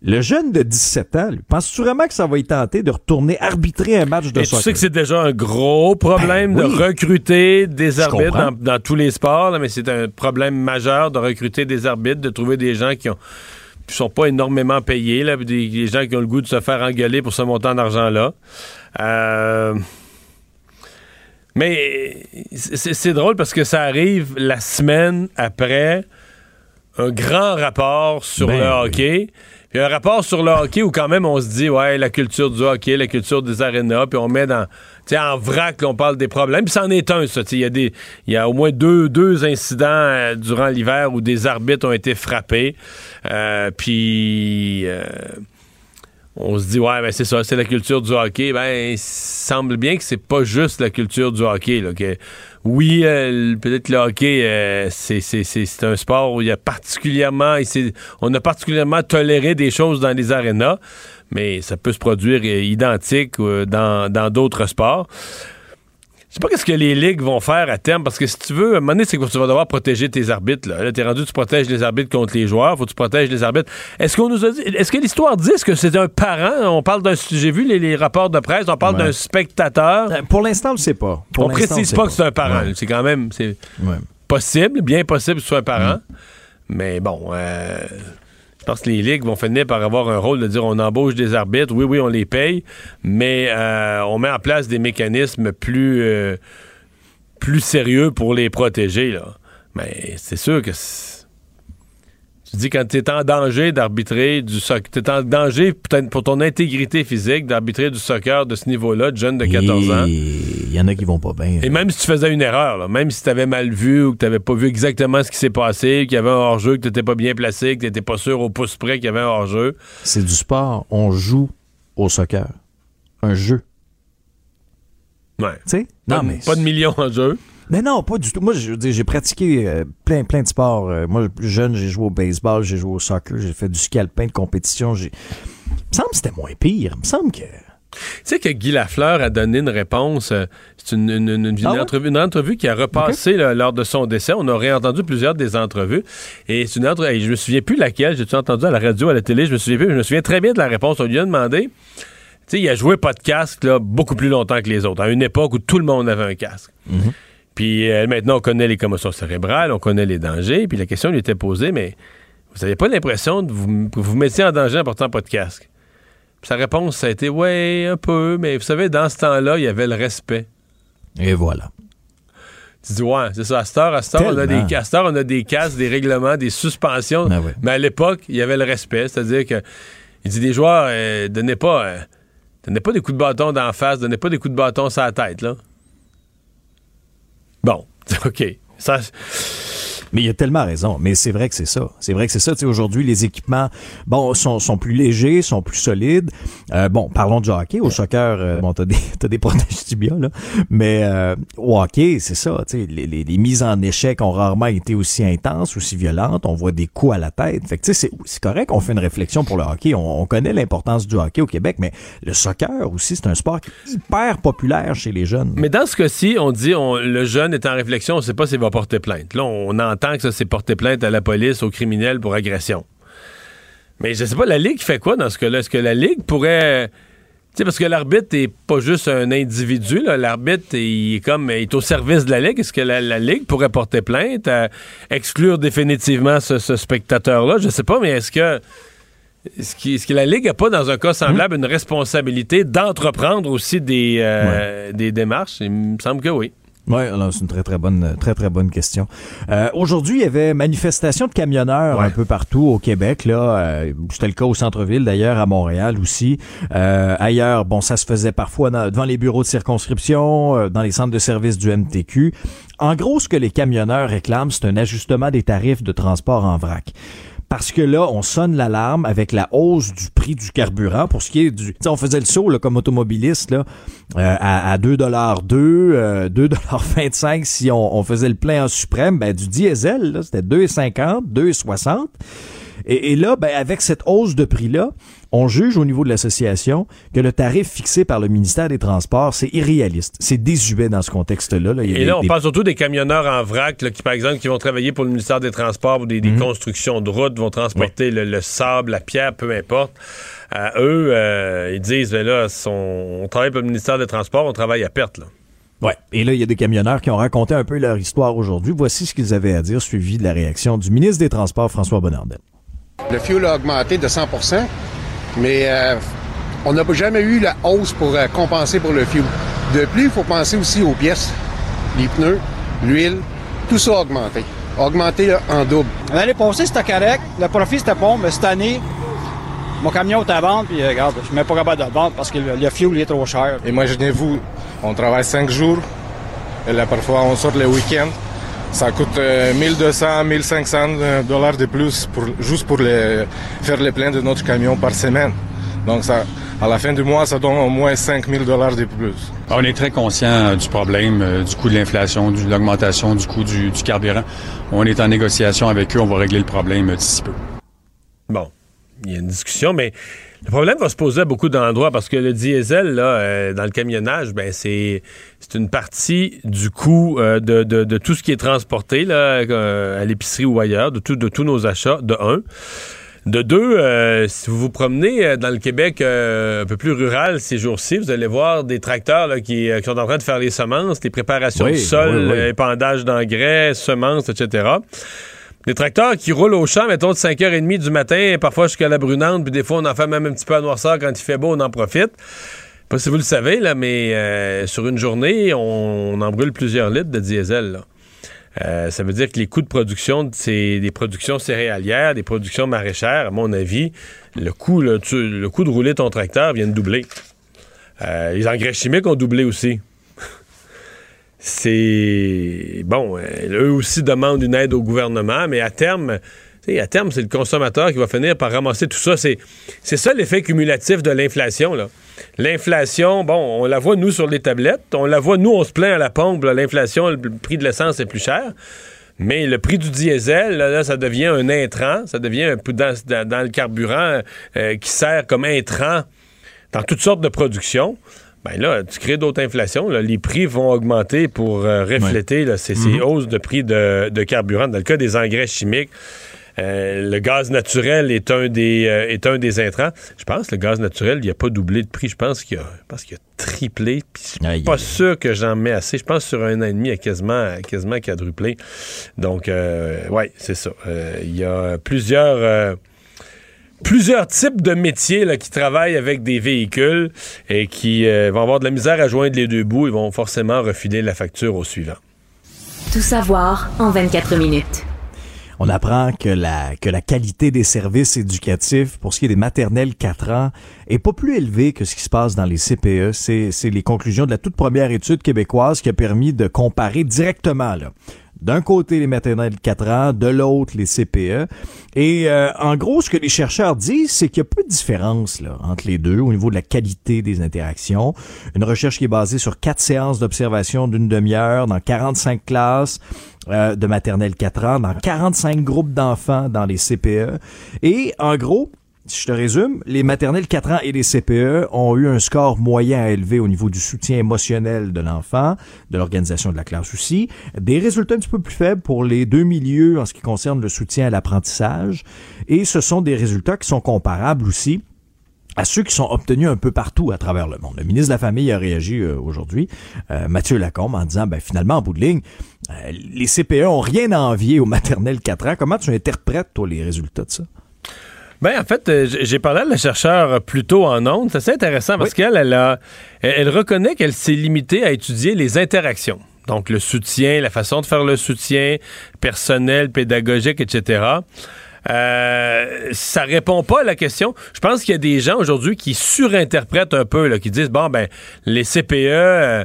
Le jeune de 17 ans, penses-tu vraiment que ça va y tenter de retourner arbitrer un match de Et soccer? Tu sais que c'est déjà un gros problème ben de recruter des arbitres dans, tous les sports, là, mais c'est un problème majeur de recruter des arbitres, de trouver des gens qui ont qui sont pas énormément payés, là, des, gens qui ont le goût de se faire engueuler pour ce montant d'argent-là. Euh, mais c'est drôle parce que ça arrive la semaine après un grand rapport sur ben le hockey. Puis un rapport sur le hockey où quand même on se dit, ouais, la culture du hockey, la culture des arénas, puis on met dans, en vrac, on parle des problèmes. Puis c'en est un, ça. Il y, a y a au moins deux, deux incidents euh, durant l'hiver où des arbitres ont été frappés. Euh, puis... Euh, on se dit ouais ben c'est ça c'est la culture du hockey ben il semble bien que c'est pas juste la culture du hockey là, que oui, euh, peut-être le hockey, euh, c'est un sport où il y a particulièrement, on a particulièrement toléré des choses dans les arénas, mais ça peut se produire euh, identique dans d'autres sports. Je sais pas qu'est-ce que les ligues vont faire à terme, parce que si tu veux, à un moment donné, c'est que tu vas devoir protéger tes arbitres. Là, là t'es rendu, tu protèges les arbitres contre les joueurs, faut que tu protèges les arbitres. Est-ce qu'on nous a dit, est-ce que l'histoire dit que c'est un parent? On parle d'un, j'ai vu les, rapports de presse, on parle d'un spectateur. Euh, pour l'instant, on le sait pas. Pour on précise pas que c'est un parent. C'est quand même, c'est possible, bien possible que ce soit un parent. Mm. Mais bon, euh, pense que les ligues vont finir par avoir un rôle de dire on embauche des arbitres, oui, oui, on les paye, mais euh, on met en place des mécanismes plus, euh, plus sérieux pour les protéger. Là. Mais c'est sûr que tu dis quand tu es en danger d'arbitrer du soccer, tu es en danger pour ton intégrité physique d'arbitrer du soccer de ce niveau-là, de jeune de 14 ans. Il y en a qui vont pas bien. Et même si tu faisais une erreur, même si tu avais mal vu ou que tu n'avais pas vu exactement ce qui s'est passé, qu'il y avait un hors-jeu, que tu n'étais pas bien placé, que tu n'étais pas sûr au pouce près qu'il y avait un hors-jeu. C'est du sport. On joue au soccer. Un jeu. Ouais. Tu sais? Non, mais. Pas de millions en jeu. Mais non, pas du tout. Moi, je j'ai pratiqué euh, plein, plein de sports. Euh, moi, plus jeune, j'ai joué au baseball, j'ai joué au soccer, j'ai fait du ski alpin de compétition. J'ai... Il me semble que c'était moins pire. Il me semble que. Tu sais que Guy Lafleur a donné une réponse. Euh, c'est une, une, ah entrevue, une, entrevue, qui a repassé lors de son décès. On aurait entendu plusieurs des entrevues. Et c'est une entrevue. Je me souviens plus laquelle. J'ai-tu entendu à la radio, à la télé? Je me souviens plus. Je me souviens très bien de la réponse. On lui a demandé. Tu sais, il a joué pas de casque là, beaucoup plus longtemps que les autres, à une époque où tout le monde avait un casque. Mm-hmm. Puis euh, maintenant, on connaît les commotions cérébrales, on connaît les dangers. Puis la question lui était posée, mais vous n'avez pas l'impression que vous vous mettiez en danger en portant pas de casque? Puis sa réponse, ça a été, ouais, un peu, mais vous savez, dans ce temps-là, il y avait le respect. Et voilà. Tu dis, ouais, c'est ça. À cette heure, à cette on, a des, on a des casques, des règlements, des suspensions. Ben mais à l'époque, il y avait le respect. C'est-à-dire que, il dit, des joueurs, euh, donnez pas, euh, donnez pas des coups de bâton d'en face, donnez pas des coups de bâton sur la tête, là. Bon, OK. Ça, mais il a tellement raison. Mais c'est vrai que c'est ça. C'est vrai que c'est ça. Tu sais, aujourd'hui, les équipements, bon, sont, sont plus légers, sont plus solides. Euh, bon, parlons de hockey. Au soccer, euh, bon, t'as des, t'as des protèges tibia, là. Mais euh, au hockey, c'est ça. Tu sais, les, les, les, mises en échec ont rarement été aussi intenses, aussi violentes. On voit des coups à la tête. Fait que, tu sais, c'est correct qu'on fait une réflexion pour le hockey. On, on, connaît l'importance du hockey au Québec, mais le soccer aussi, c'est un sport hyper populaire chez les jeunes. Mais dans ce cas-ci, on dit, on, le jeune est en réflexion, on sait pas s'il va porter plainte. Là, on tant que ça s'est porté plainte à la police, aux criminels pour agression. Mais je sais pas, la Ligue fait quoi dans ce cas-là? Est-ce que la Ligue pourrait. Tu sais, parce que l'arbitre n'est pas juste un individu, l'arbitre il est comme est au service de la Ligue. Est-ce que la, Ligue pourrait porter plainte à exclure définitivement ce, spectateur-là? Je sais pas, mais est-ce que. Est-ce que la Ligue n'a pas, dans un cas semblable, une responsabilité d'entreprendre aussi des, euh, des démarches? Il me semble que oui. Oui, c'est une très très bonne très très bonne question. Euh, aujourd'hui, il y avait manifestation de camionneurs un peu partout au Québec. Là, euh, c'était le cas au centre-ville d'ailleurs, à Montréal aussi. Euh, ailleurs, bon, ça se faisait parfois devant les bureaux de circonscription, dans les centres de services du MTQ. En gros, ce que les camionneurs réclament, c'est un ajustement des tarifs de transport en vrac parce que là, on sonne l'alarme avec la hausse du prix du carburant pour ce qui est du... sais, on faisait le saut comme automobiliste là, euh, à, à 2 2, euh, 2,25 si on, faisait le plein en suprême. Ben, du diesel, c'était 2,50, 2,60. Et, et là, ben, avec cette hausse de prix-là, on juge au niveau de l'association que le tarif fixé par le ministère des Transports, c'est irréaliste. C'est désuet dans ce contexte-là. Et là, on parle surtout des camionneurs en vrac, qui, par exemple, qui vont travailler pour le ministère des Transports ou des, mhm. constructions de routes, vont transporter le, sable, la pierre, peu importe. eux, euh, ils disent, ben là, on travaille pour le ministère des Transports, on travaille à perte. Là. Ouais. Et là, il y a des camionneurs qui ont raconté un peu leur histoire aujourd'hui. Voici ce qu'ils avaient à dire, suivi de la réaction du ministre des Transports, François Bonnardel. Le fuel a augmenté de 100 mais euh, on n'a jamais eu la hausse pour euh, compenser pour le fuel. De plus, il faut penser aussi aux pièces, les pneus, l'huile, tout ça a augmenté. A augmenté en double. L'année passée, c'était correct. Le profit, c'était bon, mais cette année, mon camion est à vendre, puis euh, regarde, je suis même pas capable de le vendre parce que le, fuel est trop cher. Imaginez-vous, on travaille cinq jours, et là, parfois, on sort les week-ends. Ça coûte 1200, 1500 dollars de plus pour, juste pour les, faire les pleins de notre camion par semaine. Donc ça, à la fin du mois, ça donne au moins 5000 dollars de plus. On est très conscient euh, du problème, euh, du coût de l'inflation, de l'augmentation du coût du, du, carburant. On est en négociation avec eux, on va régler le problème d'ici peu. Bon, il y a une discussion, mais Le problème va se poser à beaucoup d'endroits parce que le diesel, là, euh, dans le camionnage, ben c'est une partie du coût euh, de, de, tout ce qui est transporté là, à l'épicerie ou ailleurs, de, tout, de tous nos achats, de un. De deux, si vous vous promenez dans le Québec un peu plus rural ces jours-ci, vous allez voir des tracteurs là, qui, sont en train de faire les semences, les préparations de sol, épandage d'engrais, semences, etc. Des tracteurs qui roulent au champ, mettons, de 5h30 du matin, parfois jusqu'à la brunante, puis des fois, on en fait même un petit peu à noirceur quand il fait beau, on en profite. Pas si vous le savez, là, mais euh, sur une journée, on, en brûle plusieurs litres de diesel. Euh, ça veut dire que les coûts de production, des productions céréalières, des productions maraîchères, à mon avis, le coût, coût de rouler ton tracteur vient de doubler. Euh, les engrais chimiques ont doublé aussi c'est bon, euh, eux aussi demandent une aide au gouvernement, mais à terme, à terme, c'est le consommateur qui va finir par ramasser tout ça. C'est, ça l'effet cumulatif de l'inflation. L'inflation, bon, on la voit, nous, sur les tablettes. On la voit, nous, on se plaint à la pompe. L'inflation, le prix de l'essence est plus cher. Mais le prix du diesel, ça devient un intrant. Ça devient un peu dans, le carburant euh, qui sert comme intrant dans toutes sortes de productions ben là, tu crées d'autres inflations. les prix vont augmenter pour euh, refléter ces, mhm. hausses de prix de, carburant. Dans le cas des engrais chimiques, euh, le gaz naturel est un des euh, est un des intrants. Je pense que le gaz naturel, il a pas doublé de prix. Je pense qu'il a, a triplé. Puis je suis pas sûr que j'en mets assez. Je pense que sur un an et demi, il a quasiment, quasiment quadruplé. Donc, ouais, c'est ça. Il y a plusieurs plusieurs types de métiers là, qui travaillent avec des véhicules et qui euh, vont avoir de la misère à joindre les deux bouts. Ils vont forcément refiler la facture au suivant. Tout savoir en 24 minutes. On apprend que la, que la qualité des services éducatifs pour ce qui est des maternelles 4 ans est pas plus élevée que ce qui se passe dans les CPE. C'est, c'est les conclusions de la toute première étude québécoise qui a permis de comparer directement là, d'un côté, les maternelles de 4 ans, de l'autre, les CPE. Et euh, en gros, ce que les chercheurs disent, c'est qu'il y a peu de différence entre les deux au niveau de la qualité des interactions. Une recherche qui est basée sur quatre séances d'observation d'une demi-heure dans 45 classes euh, de maternelle 4 ans, dans 45 groupes d'enfants dans les CPE. Et en gros, je te résume, les maternelles 4 ans et les CPE ont eu un score moyen à élever au niveau du soutien émotionnel de l'enfant, de l'organisation de la classe aussi. Des résultats un petit peu plus faibles pour les deux milieux en ce qui concerne le soutien à l'apprentissage. Et ce sont des résultats qui sont comparables aussi à ceux qui sont obtenus un peu partout à travers le monde. Le ministre de la Famille a réagi euh, aujourd'hui, euh, Mathieu Lacombe, en disant, ben, finalement, en bout de ligne, euh, les CPE ont rien à envier aux maternelles 4 ans. Comment tu interprètes, toi, les résultats de ça? Ben, en fait, euh, j'ai parlé à la chercheure plus tôt en ondes. C'est assez intéressant parce qu'elle, elle, a, elle reconnaît qu'elle s'est limitée à étudier les interactions. Donc, le soutien, la façon de faire le soutien personnel, pédagogique, etc. Euh, ça répond pas à la question. Je pense qu'il y a des gens aujourd'hui qui surinterprètent un peu, là, qui disent bon ben les CPE euh,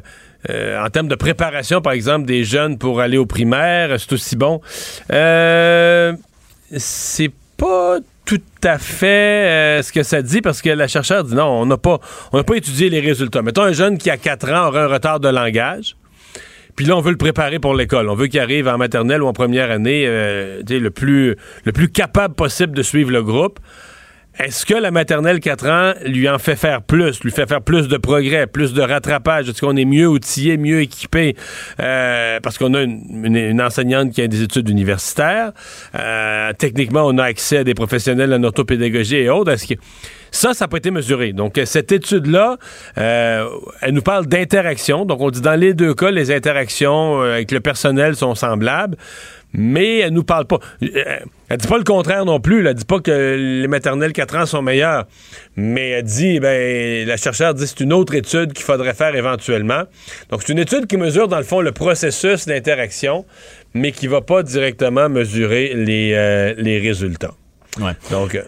euh, en termes de préparation, par exemple, des jeunes pour aller au primaire, c'est aussi bon. Euh, c'est pas tout à fait euh, ce que ça dit parce que la chercheure dit non, on n'a pas, étudié les résultats. Mettons un jeune qui a 4 ans aura un retard de langage. Puis là, on veut le préparer pour l'école. On veut qu'il arrive en maternelle ou en première année euh, le plus capable possible de suivre le groupe. Est-ce que la maternelle 4 ans lui en fait faire plus, lui fait faire plus de progrès, plus de rattrapage? Est-ce qu'on est mieux outillé, mieux équipé? Euh, parce qu'on a une, enseignante qui a des études universitaires. Euh, techniquement, on a accès à des professionnels en orthopédagogie et autres. Est-ce que ça, ça n'a pas été mesuré? Donc, cette étude-là, euh, elle nous parle d'interaction. Donc, on dit dans les deux cas, les interactions avec le personnel sont semblables mais elle nous parle pas. Elle dit pas le contraire non plus. Elle dit pas que les maternelles 4 ans sont meilleures. Mais elle dit, ben, la chercheure dit c'est une autre étude qu'il faudrait faire éventuellement. Donc, c'est une étude qui mesure, dans le fond, le processus d'interaction, mais qui va pas directement mesurer les, euh, les résultats. Ouais. Donc. Euh,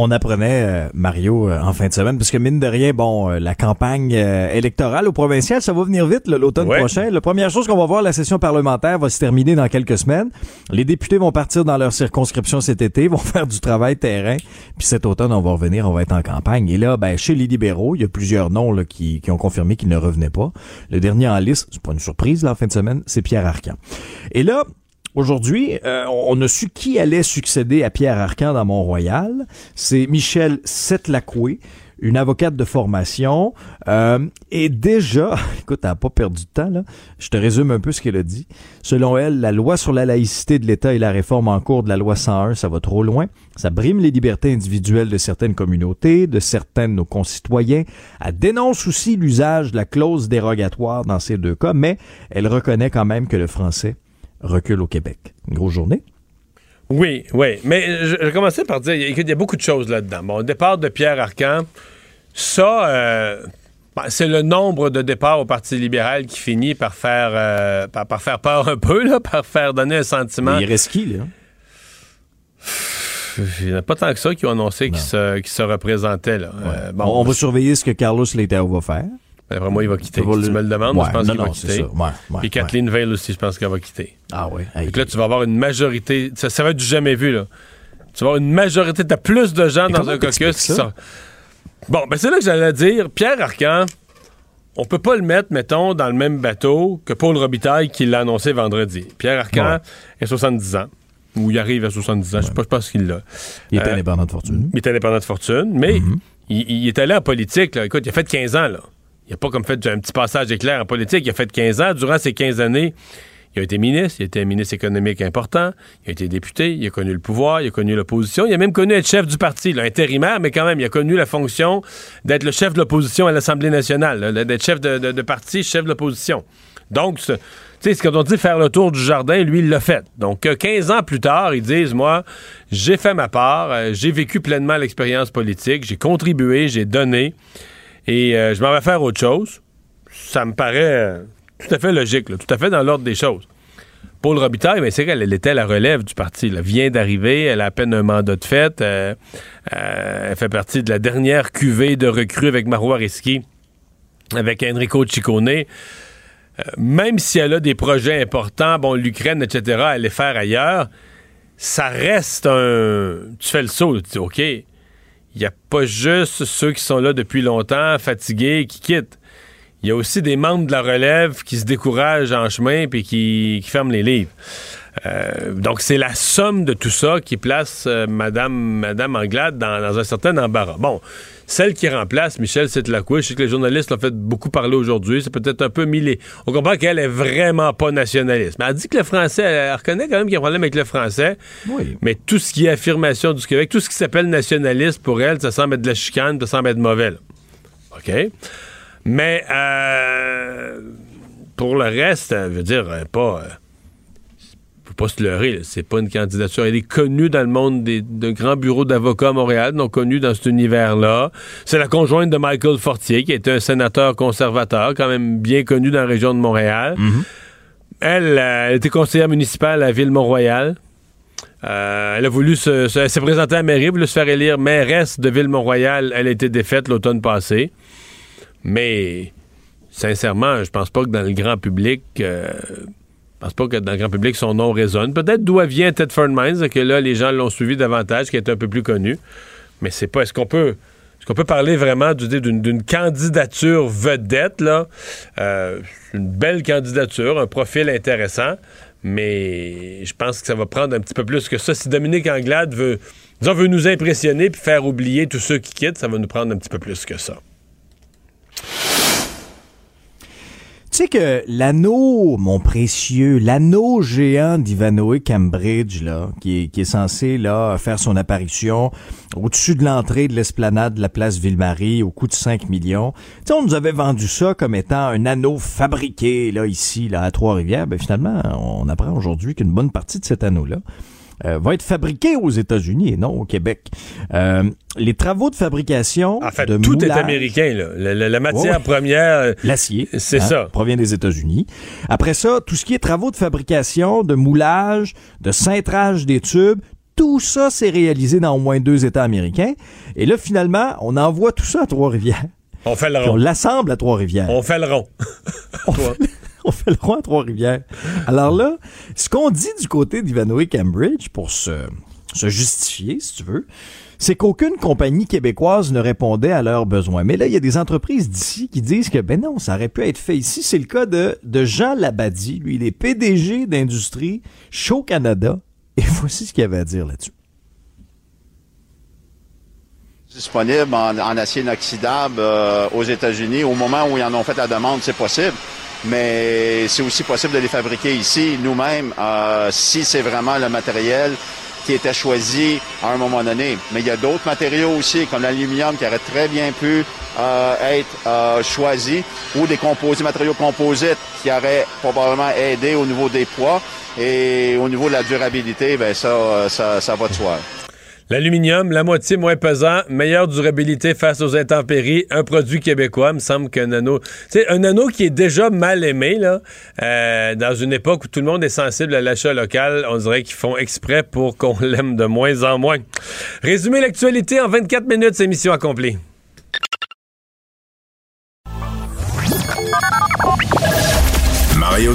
on apprenait, euh, Mario, euh, en fin de semaine, parce que mine de rien, bon, euh, la campagne électorale au provincial, ça va venir vite l'automne prochain. La première chose qu'on va voir, la session parlementaire va se terminer dans quelques semaines. Les députés vont partir dans leur circonscription cet été, vont faire du travail terrain. Puis cet automne, on va revenir, on va être en campagne. Et là, ben, chez les libéraux, il y a plusieurs noms là, qui, qui ont confirmé qu'ils ne revenaient pas. Le dernier en liste, c'est pas une surprise là, en fin de semaine, c'est Pierre Arcan. Et là, Aujourd'hui, euh, on a su qui allait succéder à Pierre Arcan dans Mont-Royal. C'est Michel Setlacoué, une avocate de formation. Euh, et déjà, écoute, elle n'a pas perdu de temps, là. Je te résume un peu ce qu'elle a dit. Selon elle, la loi sur la laïcité de l'État et la réforme en cours de la loi 101, ça va trop loin. Ça brime les libertés individuelles de certaines communautés, de certains de nos concitoyens. Elle dénonce aussi l'usage de la clause dérogatoire dans ces deux cas, mais elle reconnaît quand même que le français recule au Québec. Une grosse journée. Oui, oui. Mais je, commencer par dire qu'il y a beaucoup de choses là-dedans. Bon, le départ de Pierre Arcan, ça, euh, ben, c'est le nombre de départs au Parti libéral qui finit par faire, euh, par, faire peur un peu, là, par faire donner un sentiment. Mais il reste qui, là? Il n'y en a pas tant que ça qui ont annoncé qu'ils se, se, représentaient. Là. Euh, bon, on va surveiller ce que Carlos Leitao va faire. Après moi, il va quitter. Si tu me le demandes, je pense qu'il va quitter. Ouais, Puis Kathleen Veil aussi, je pense qu'elle va quitter. Ah oui. Donc là, tu vas avoir une majorité. Ça, ça va être du jamais vu, là. Tu vas avoir une majorité. Tu as plus de gens dans un caucus qui. Bon, ben c'est là que j'allais dire. Pierre Arcan, on peut pas le mettre, mettons, dans le même bateau que Paul Robitaille qui l'a annoncé vendredi. Pierre Arcan a 70 ans. Ou il arrive à 70 ans. Je sais pas, pas ce qu'il a. Il est euh, indépendant de fortune. Il est indépendant de fortune, mais mm-hmm. il, il, est allé en politique. Là. Écoute, il a fait 15 ans. là. Il n'a pas comme fait un petit passage éclair en politique. Il a fait 15 ans. Durant ces 15 années, il a été ministre, il a été un ministre économique important, il a été député, il a connu le pouvoir, il a connu l'opposition, il a même connu être chef du parti, là, intérimaire, mais quand même, il a connu la fonction d'être le chef de l'opposition à l'Assemblée nationale, d'être chef de, parti, chef de l'opposition. Donc, tu sais, ce qu'on dit faire le tour du jardin, lui, il l'a fait. Donc, 15 ans plus tard, ils disent, moi, j'ai fait ma part, euh, j'ai vécu pleinement l'expérience politique, j'ai contribué, j'ai donné et euh, je m'en vais faire autre chose. Ça me paraît euh, tout à fait logique, tout à fait dans l'ordre des choses. Paul Robitaille, mais c'est qu'elle était la relève du parti. Elle vient d'arriver, elle a à peine un mandat de fête. Euh, elle fait partie de la dernière cuvée de recrues avec Marois Risky, avec Enrico Ciccone. même si elle a des projets importants, bon, l'Ukraine, etc., à les faire ailleurs, ça reste un... Tu fais le saut, tu dis, OK, il n'y a pas juste ceux qui sont là depuis longtemps, fatigués, qui quittent. Il y a aussi des membres de la relève qui se découragent en chemin puis qui, ferment les livres. Euh, donc, c'est la somme de tout ça qui place euh, Madame, Madame Anglade dans, dans, un certain embarras. Bon, celle qui remplace Michel Setlacoué, je sais que les journalistes l'ont fait beaucoup parler aujourd'hui, c'est peut-être un peu millé. On comprend qu'elle est vraiment pas nationaliste. Mais elle dit que le français, elle, reconnaît quand même qu'il y a un problème avec le français. Oui. Mais tout ce qui est affirmation du Québec, tout ce qui s'appelle nationaliste pour elle, ça semble être de la chicane, ça semble être mauvais. OK? Mais euh, pour le reste, je veux dire, pas pas se leurrer, c'est pas une candidature. Elle est connue dans le monde des, de grands bureaux d'avocats à Montréal, donc connue dans cet univers-là. C'est la conjointe de Michael Fortier, qui est un sénateur conservateur, quand même bien connu dans la région de Montréal. Mm-hmm. Elle, euh, elle, était conseillère municipale à la ville Mont-Royal. Euh, elle a voulu se, se, elle s'est présentée à la mairie, voulu se faire élire mairesse de Ville-Mont-Royal. Elle a été défaite l'automne passé. Mais, sincèrement, je pense pas que dans le grand public, euh, je pense pas que dans le grand public, son nom résonne. Peut-être d'où vient Tedford Mines, que là, les gens l'ont suivi davantage, qui est un peu plus connu. Mais c'est pas. Est-ce qu'on peut. Est-ce qu'on peut parler vraiment d'une candidature vedette, là? Euh, une belle candidature, un profil intéressant, mais je pense que ça va prendre un petit peu plus que ça. Si Dominique Anglade veut, veut nous impressionner puis faire oublier tous ceux qui quittent, ça va nous prendre un petit peu plus que ça. Tu sais que l'anneau, mon précieux, l'anneau géant d'Ivanoé Cambridge, là, qui est, censé là faire son apparition au-dessus de l'entrée de l'esplanade de la place Ville-Marie au coût de 5 millions. Tu on nous avait vendu ça comme étant un anneau fabriqué là ici, là, à Trois-Rivières. Ben finalement, on apprend aujourd'hui qu'une bonne partie de cet anneau-là euh, va être fabriqué aux États-Unis et non au Québec. Euh, les travaux de fabrication. En fait, tout est américain. Là. La, matière première. Euh, L'acier. C'est hein, ça. Provient des États-Unis. Après ça, tout ce qui est travaux de fabrication, de moulage, de cintrage des tubes, tout ça, c'est réalisé dans au moins deux États américains. Et là, finalement, on envoie tout ça à Trois-Rivières. On fait le rond. on l'assemble à Trois-Rivières. On fait le rond. on fait le roi à Trois-Rivières. Alors là, ce qu'on dit du côté d'Ivanoé Cambridge pour se se justifier, si tu veux, c'est qu'aucune compagnie québécoise ne répondait à leurs besoins. Mais là, il y a des entreprises d'ici qui disent que, ben non, ça aurait pu être fait ici. C'est le cas de, de Jean Labadie. Lui, il est PDG d'industrie Show Canada. Et voici ce qu'il avait à dire là-dessus. disponible en, acier inoxydable euh, aux États-Unis. Au moment où ils en ont fait la demande, c'est possible. Mais c'est aussi possible de les fabriquer ici, nous-mêmes, euh, si c'est vraiment le matériel qui était choisi à un moment donné. Mais il y a d'autres matériaux aussi, comme l'aluminium, qui aurait très bien pu euh, être choisi, ou des composés, matériaux composites qui auraient probablement aidé au niveau des poids et au niveau de la durabilité, ben ça, ça, ça va de soi. L'aluminium, la moitié moins pesant, meilleure durabilité face aux intempéries, un produit québécois, me semble qu'un anneau... C'est un anneau qui est déjà mal aimé, là, euh, dans une époque où tout le monde est sensible à l'achat local, on dirait qu'ils font exprès pour qu'on l'aime de moins en moins. Résumer l'actualité en 24 minutes, c'est mission accomplie.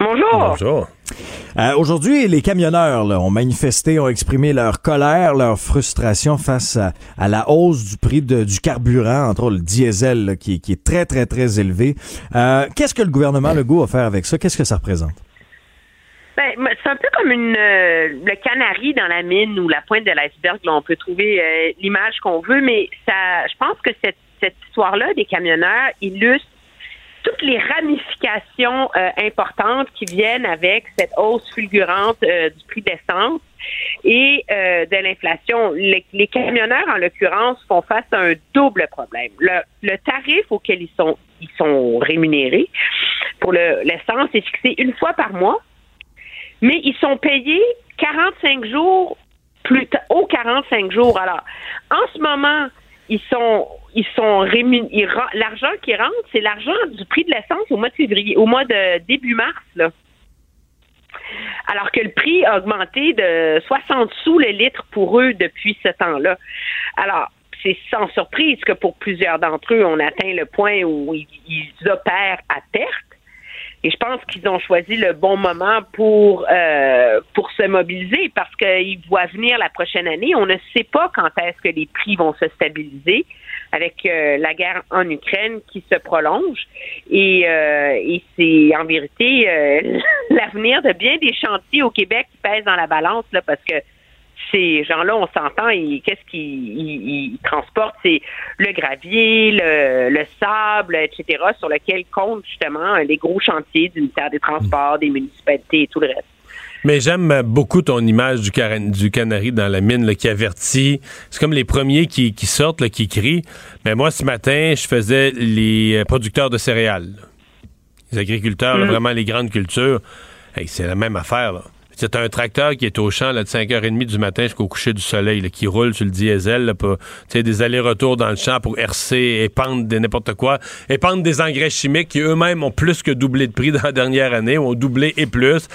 Bonjour. Bonjour. Euh, Aujourd'hui, les camionneurs là, ont manifesté, ont exprimé leur colère, leur frustration face à, la hausse du prix du carburant, entre autres le diesel, qui, est très, très, très élevé. Euh, Qu'est-ce que le gouvernement Legault va faire avec ça? Qu'est-ce que ça représente? Ben, c'est un peu comme une euh, le canari dans la mine ou la pointe de l'iceberg. On peut trouver euh, l'image qu'on veut, mais ça, je pense que cette, cette histoire-là des camionneurs illustre toutes les ramifications euh, importantes qui viennent avec cette hausse fulgurante euh, du prix d'essence et euh, de l'inflation. Les, camionneurs, en l'occurrence, font face à un double problème. Le, tarif auquel ils sont, rémunérés pour l'essence est fixé une fois par mois, mais ils sont payés 45 jours plus aux 45 jours. Alors, en ce moment, ils sont ils sont rémunérés. L'argent qui rentre, c'est l'argent du prix de l'essence au mois de février, au mois de début mars, là. Alors que le prix a augmenté de 60 sous le litre pour eux depuis ce temps-là. Alors, c'est sans surprise que pour plusieurs d'entre eux, on atteint le point où ils opèrent à perte. Et je pense qu'ils ont choisi le bon moment pour euh, pour se mobiliser parce qu'ils voient venir la prochaine année. On ne sait pas quand est-ce que les prix vont se stabiliser avec euh, la guerre en Ukraine qui se prolonge. Et, euh, et c'est en vérité l'avenir de bien des chantiers au Québec qui pèse dans la balance là parce que ces gens-là, on s'entend, qu'est-ce qu'ils transportent? C'est le gravier, le, sable, etc., sur lequel comptent justement les gros chantiers du ministère des Transports, des municipalités et tout le reste. Mais j'aime beaucoup ton image du, du canari dans la mine qui avertit. C'est comme les premiers qui, sortent, qui crient. Mais moi, ce matin, je faisais les producteurs de céréales. Les agriculteurs, mm. vraiment les grandes cultures. c'est la même affaire. Là. C'est un tracteur qui est au champ là, de 5h30 du matin jusqu'au coucher du soleil, qui roule sur le diesel, là, pour, des allers-retours dans le champ pour hercer, épandre des n'importe quoi, épandre des engrais chimiques qui eux-mêmes ont plus que doublé de prix dans la dernière année, ont doublé et plus.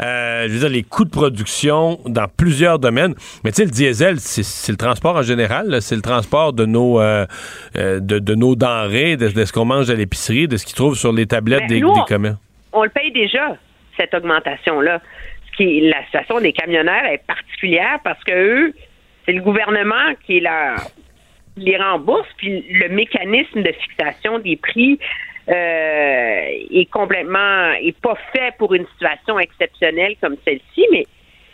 Euh, je veux dire, les coûts de production dans plusieurs domaines. Mais tu sais, le diesel, c'est le transport en général, c'est le transport de nos, euh, euh, de, nos denrées, de, ce qu'on mange à l'épicerie, de ce qu'ils trouvent sur les tablettes des, des commerces. On le paye déjà, cette augmentation-là la situation des camionneurs est particulière parce que eux, c'est le gouvernement qui leur les rembourse, puis le mécanisme de fixation des prix euh, est complètement est pas fait pour une situation exceptionnelle comme celle-ci, mais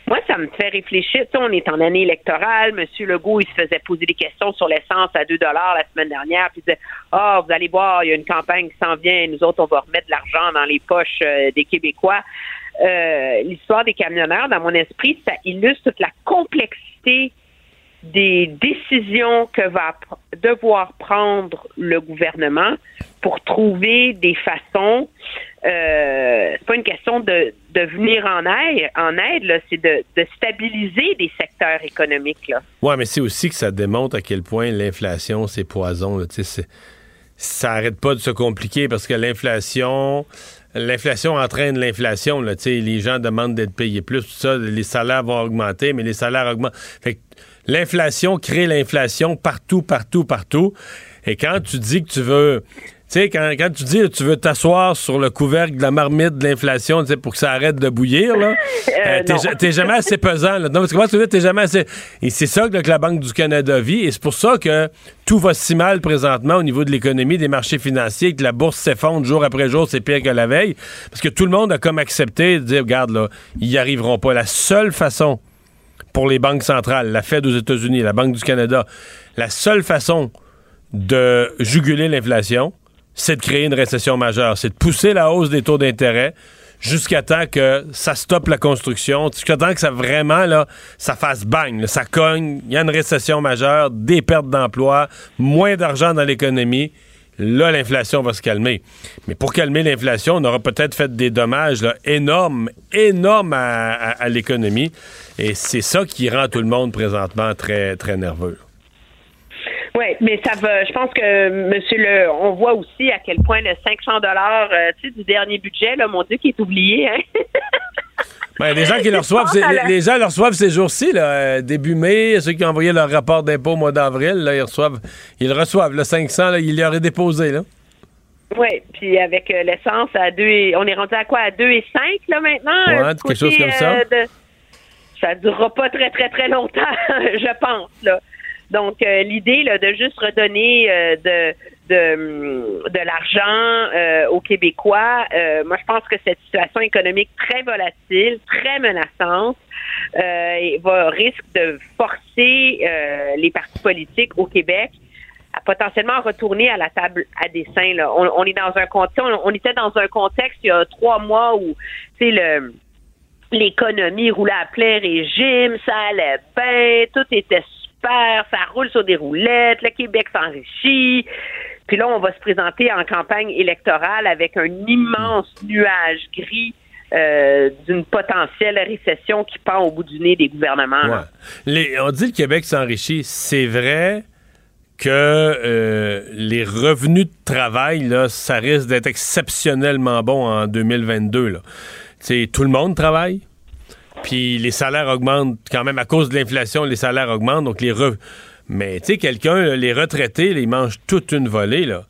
moi, ça me fait réfléchir. On est en année électorale. Monsieur Legault, il se faisait poser des questions sur l'essence à 2 dollars la semaine dernière. Puis il disait, ah, vous allez voir, il y a une campagne qui s'en vient. Nous autres, on va remettre de l'argent dans les poches euh, des Québécois. Euh, l'histoire des camionneurs, dans mon esprit, ça illustre toute la complexité des décisions que va devoir prendre le gouvernement pour trouver des façons. Euh, c'est pas une question de, venir en aide, en aide, c'est de, de, stabiliser des secteurs économiques. Là. Ouais, mais c'est aussi que ça démontre à quel point l'inflation c'est poison. Là. Ça arrête pas de se compliquer parce que l'inflation, l'inflation entraîne l'inflation. Les gens demandent d'être payés plus, tout ça, les salaires vont augmenter, mais les salaires augmentent. L'inflation crée l'inflation partout, partout, partout. Et quand tu dis que tu veux sais, quand, quand, tu dis que tu veux t'asseoir sur le couvercle de la marmite de l'inflation pour que ça arrête de bouillir, là, euh, euh t'es, jamais assez pesant. Là. Non, parce que t'es jamais assez. Et c'est ça que la Banque du Canada vit. Et c'est pour ça que tout va si mal présentement au niveau de l'économie, des marchés financiers, que la bourse s'effondre jour après jour, c'est pire que la veille. Parce que tout le monde a comme accepté de dire, regarde, là, ils n'y arriveront pas. La seule façon pour les banques centrales, la Fed aux États-Unis, la Banque du Canada, la seule façon de juguler l'inflation, c'est de créer une récession majeure. C'est de pousser la hausse des taux d'intérêt jusqu'à temps que ça stoppe la construction, jusqu'à temps que ça vraiment, là, ça fasse bang, ça cogne, il y a une récession majeure, des pertes d'emplois, moins d'argent dans l'économie. Là, l'inflation va se calmer. Mais pour calmer l'inflation, on aura peut-être fait des dommages énormes, énormes à l'économie. Et c'est ça qui rend tout le monde présentement très, très nerveux. Oui, mais ça va. Je pense que Monsieur le, on voit aussi à quel point le 500 dollars, euh, du dernier budget, là, mon Dieu, qui est oublié. Hein? Ben, les gens qui le reçoivent, les, gens le reçoivent ces jours-ci, là, euh, début mai, ceux qui ont envoyé leur rapport d'impôt au mois d'avril, là, ils reçoivent, ils reçoivent le 500, là, ils l'auraient déposé, là. Oui, puis avec euh, l'essence à 2 et, on est rendu à quoi à 2 et 5 là maintenant? Ouais, quelque chose comme ça. ça durera pas très très très longtemps, je pense là. Donc, euh, l'idée là, de juste redonner euh, de, de, l'argent euh, aux Québécois, moi, je pense que cette situation économique très volatile, très menaçante, va risque de forcer les partis politiques au Québec à potentiellement retourner à la table à dessin. Là. On, est dans un contexte, on, était dans un contexte il y a trois mois où, le l'économie roulait à plein régime, ça allait bien, tout était ça roule sur des roulettes, le Québec s'enrichit. Puis là, on va se présenter en campagne électorale avec un immense nuage gris euh, d'une potentielle récession qui pend au bout du nez des gouvernements. on dit le Québec s'enrichit. C'est vrai que euh, les revenus de travail, là, ça risque d'être exceptionnellement bon en 2022. Là. tout le monde travaille. Puis les salaires augmentent quand même à cause de l'inflation, les salaires augmentent, donc les Mais tu sais, quelqu'un, les retraités, ils mangent toute une volée, là.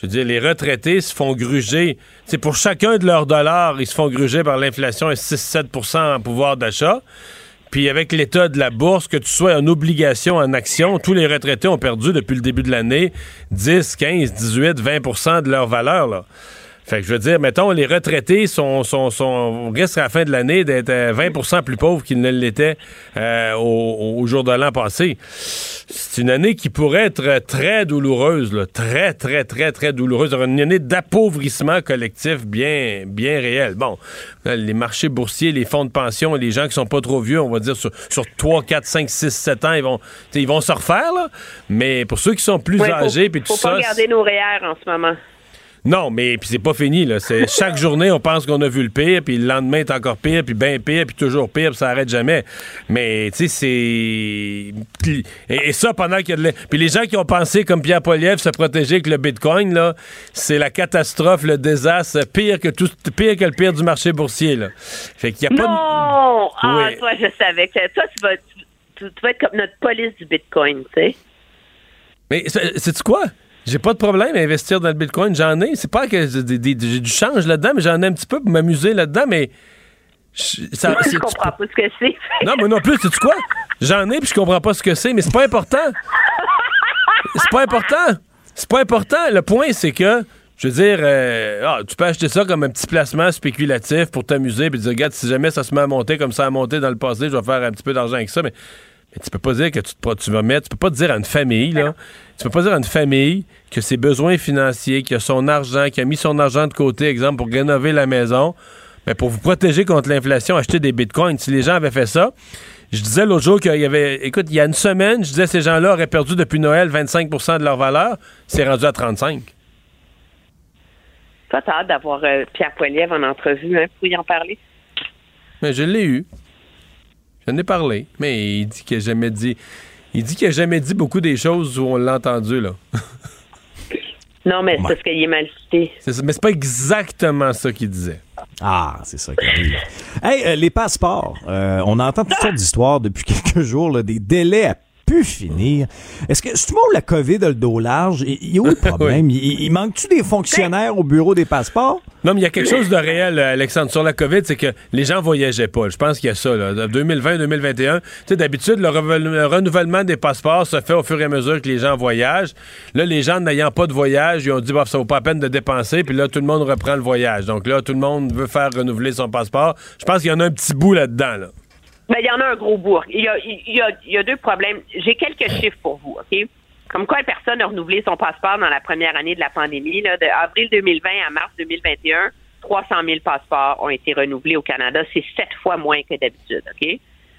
Je veux dire, les retraités se font gruger. C'est pour chacun de leurs dollars, ils se font gruger par l'inflation à 6-7% en pouvoir d'achat. Puis avec l'état de la bourse, que tu sois en obligation, en action, tous les retraités ont perdu depuis le début de l'année 10, 15, 18, 20% de leur valeur. Là. Fait que je veux dire, mettons, les retraités sont, sont, sont risquent à la fin de l'année d'être 20% euh, plus pauvres qu'ils ne l'étaient euh, au, jour de l'an passé. C'est une année qui pourrait être très douloureuse, là, très, très, très, très douloureuse. Une année d'appauvrissement collectif bien, bien réel. Bon, les marchés boursiers, les fonds de pension, les gens qui sont pas trop vieux, on va dire sur, sur 3, 4, 5, 6, 7 ans, ils vont, ils vont se refaire, là. Mais pour ceux qui sont plus âgés, puis tout ça... faut pas garder nos REER en ce moment. Non, mais puis c'est pas fini là. C'est chaque journée on pense qu'on a vu le pire, puis le lendemain est encore pire, puis bien pire, puis toujours pire, puis ça arrête jamais. Mais tu sais c'est et, ça pendant qu'il y a de puis les gens qui ont pensé comme Pierre Poliev se protéger avec le Bitcoin là, c'est la catastrophe, le désastre, pire que tout, pire que le pire du marché boursier là. Fait qu'il y a pas. Non. Ah, toi je savais que toi tu vas tu, vas être comme notre police du Bitcoin, tu sais. Mais c'est quoi? J'ai pas de problème à investir dans le Bitcoin. J'en ai. C'est pas que j'ai du change là-dedans, mais j'en ai un petit peu pour m'amuser là-dedans, mais. Ça, je comprends pas ce que c'est. non, mais non plus, sais quoi? J'en ai puis je comprends pas ce que c'est, mais c'est pas important. C'est pas important. C'est pas important. Le point, c'est que, je veux dire, euh, ah, tu peux acheter ça comme un petit placement spéculatif pour t'amuser puis dire, regarde, si jamais ça se met à monter comme ça a monté dans le passé, je vais faire un petit peu d'argent avec ça, mais mais tu peux pas dire que tu, te, tu vas mettre, tu peux pas dire à une famille, là, tu peux pas dire à une famille que ses besoins financiers, qu'il a son argent, qu'il a mis son argent de côté, exemple, pour rénover la maison, mais pour vous protéger contre l'inflation, acheter des bitcoins. Si les gens avaient fait ça, je disais l'autre jour qu'il y avait, écoute, il y a une semaine, je disais ces gens-là auraient perdu depuis Noël 25% de leur valeur, c'est rendu à 35. Toi, t'as hâte d'avoir euh, Pierre Poilievre en entrevue hein, pour y en parler? Mais je l'ai eu. J'en ai parlé. Mais il dit qu'il n'a jamais dit. Il dit qu'il n'a jamais dit beaucoup des choses où on l'a entendu, là. non, mais c'est parce qu'il est mal cité. mais c'est pas exactement ça qu'il disait. Ah, c'est ça qui arrive. hey, euh, les passeports. Euh, on entend toutes sortes d'histoires depuis quelques jours, là, des délais à pu finir. Est-ce que tout le monde la COVID a le dos large? Il y a où le problème? il, manque-tu des fonctionnaires au bureau des passeports? Non, mais il y a quelque chose de réel, Alexandre, sur la COVID, c'est que les gens voyageaient pas. Je pense qu'il y a ça, là. 2020-2021. Tu sais, d'habitude, le, renouvellement des passeports se fait au fur et à mesure que les gens voyagent. Là, les gens n'ayant pas de voyage, ils ont dit, bah, ça vaut pas la peine de dépenser. Puis là, tout le monde reprend le voyage. Donc là, tout le monde veut faire renouveler son passeport. Je pense qu'il y en a un petit bout là-dedans, là. Ben, il y en a un gros bourg. Il y a, il y a, il y a deux problèmes. J'ai quelques chiffres pour vous, OK? Comme quoi, personne n'a renouvelé son passeport dans la première année de la pandémie. Là, de avril 2020 à mars 2021, 300 000 passeports ont été renouvelés au Canada. C'est sept fois moins que d'habitude, OK?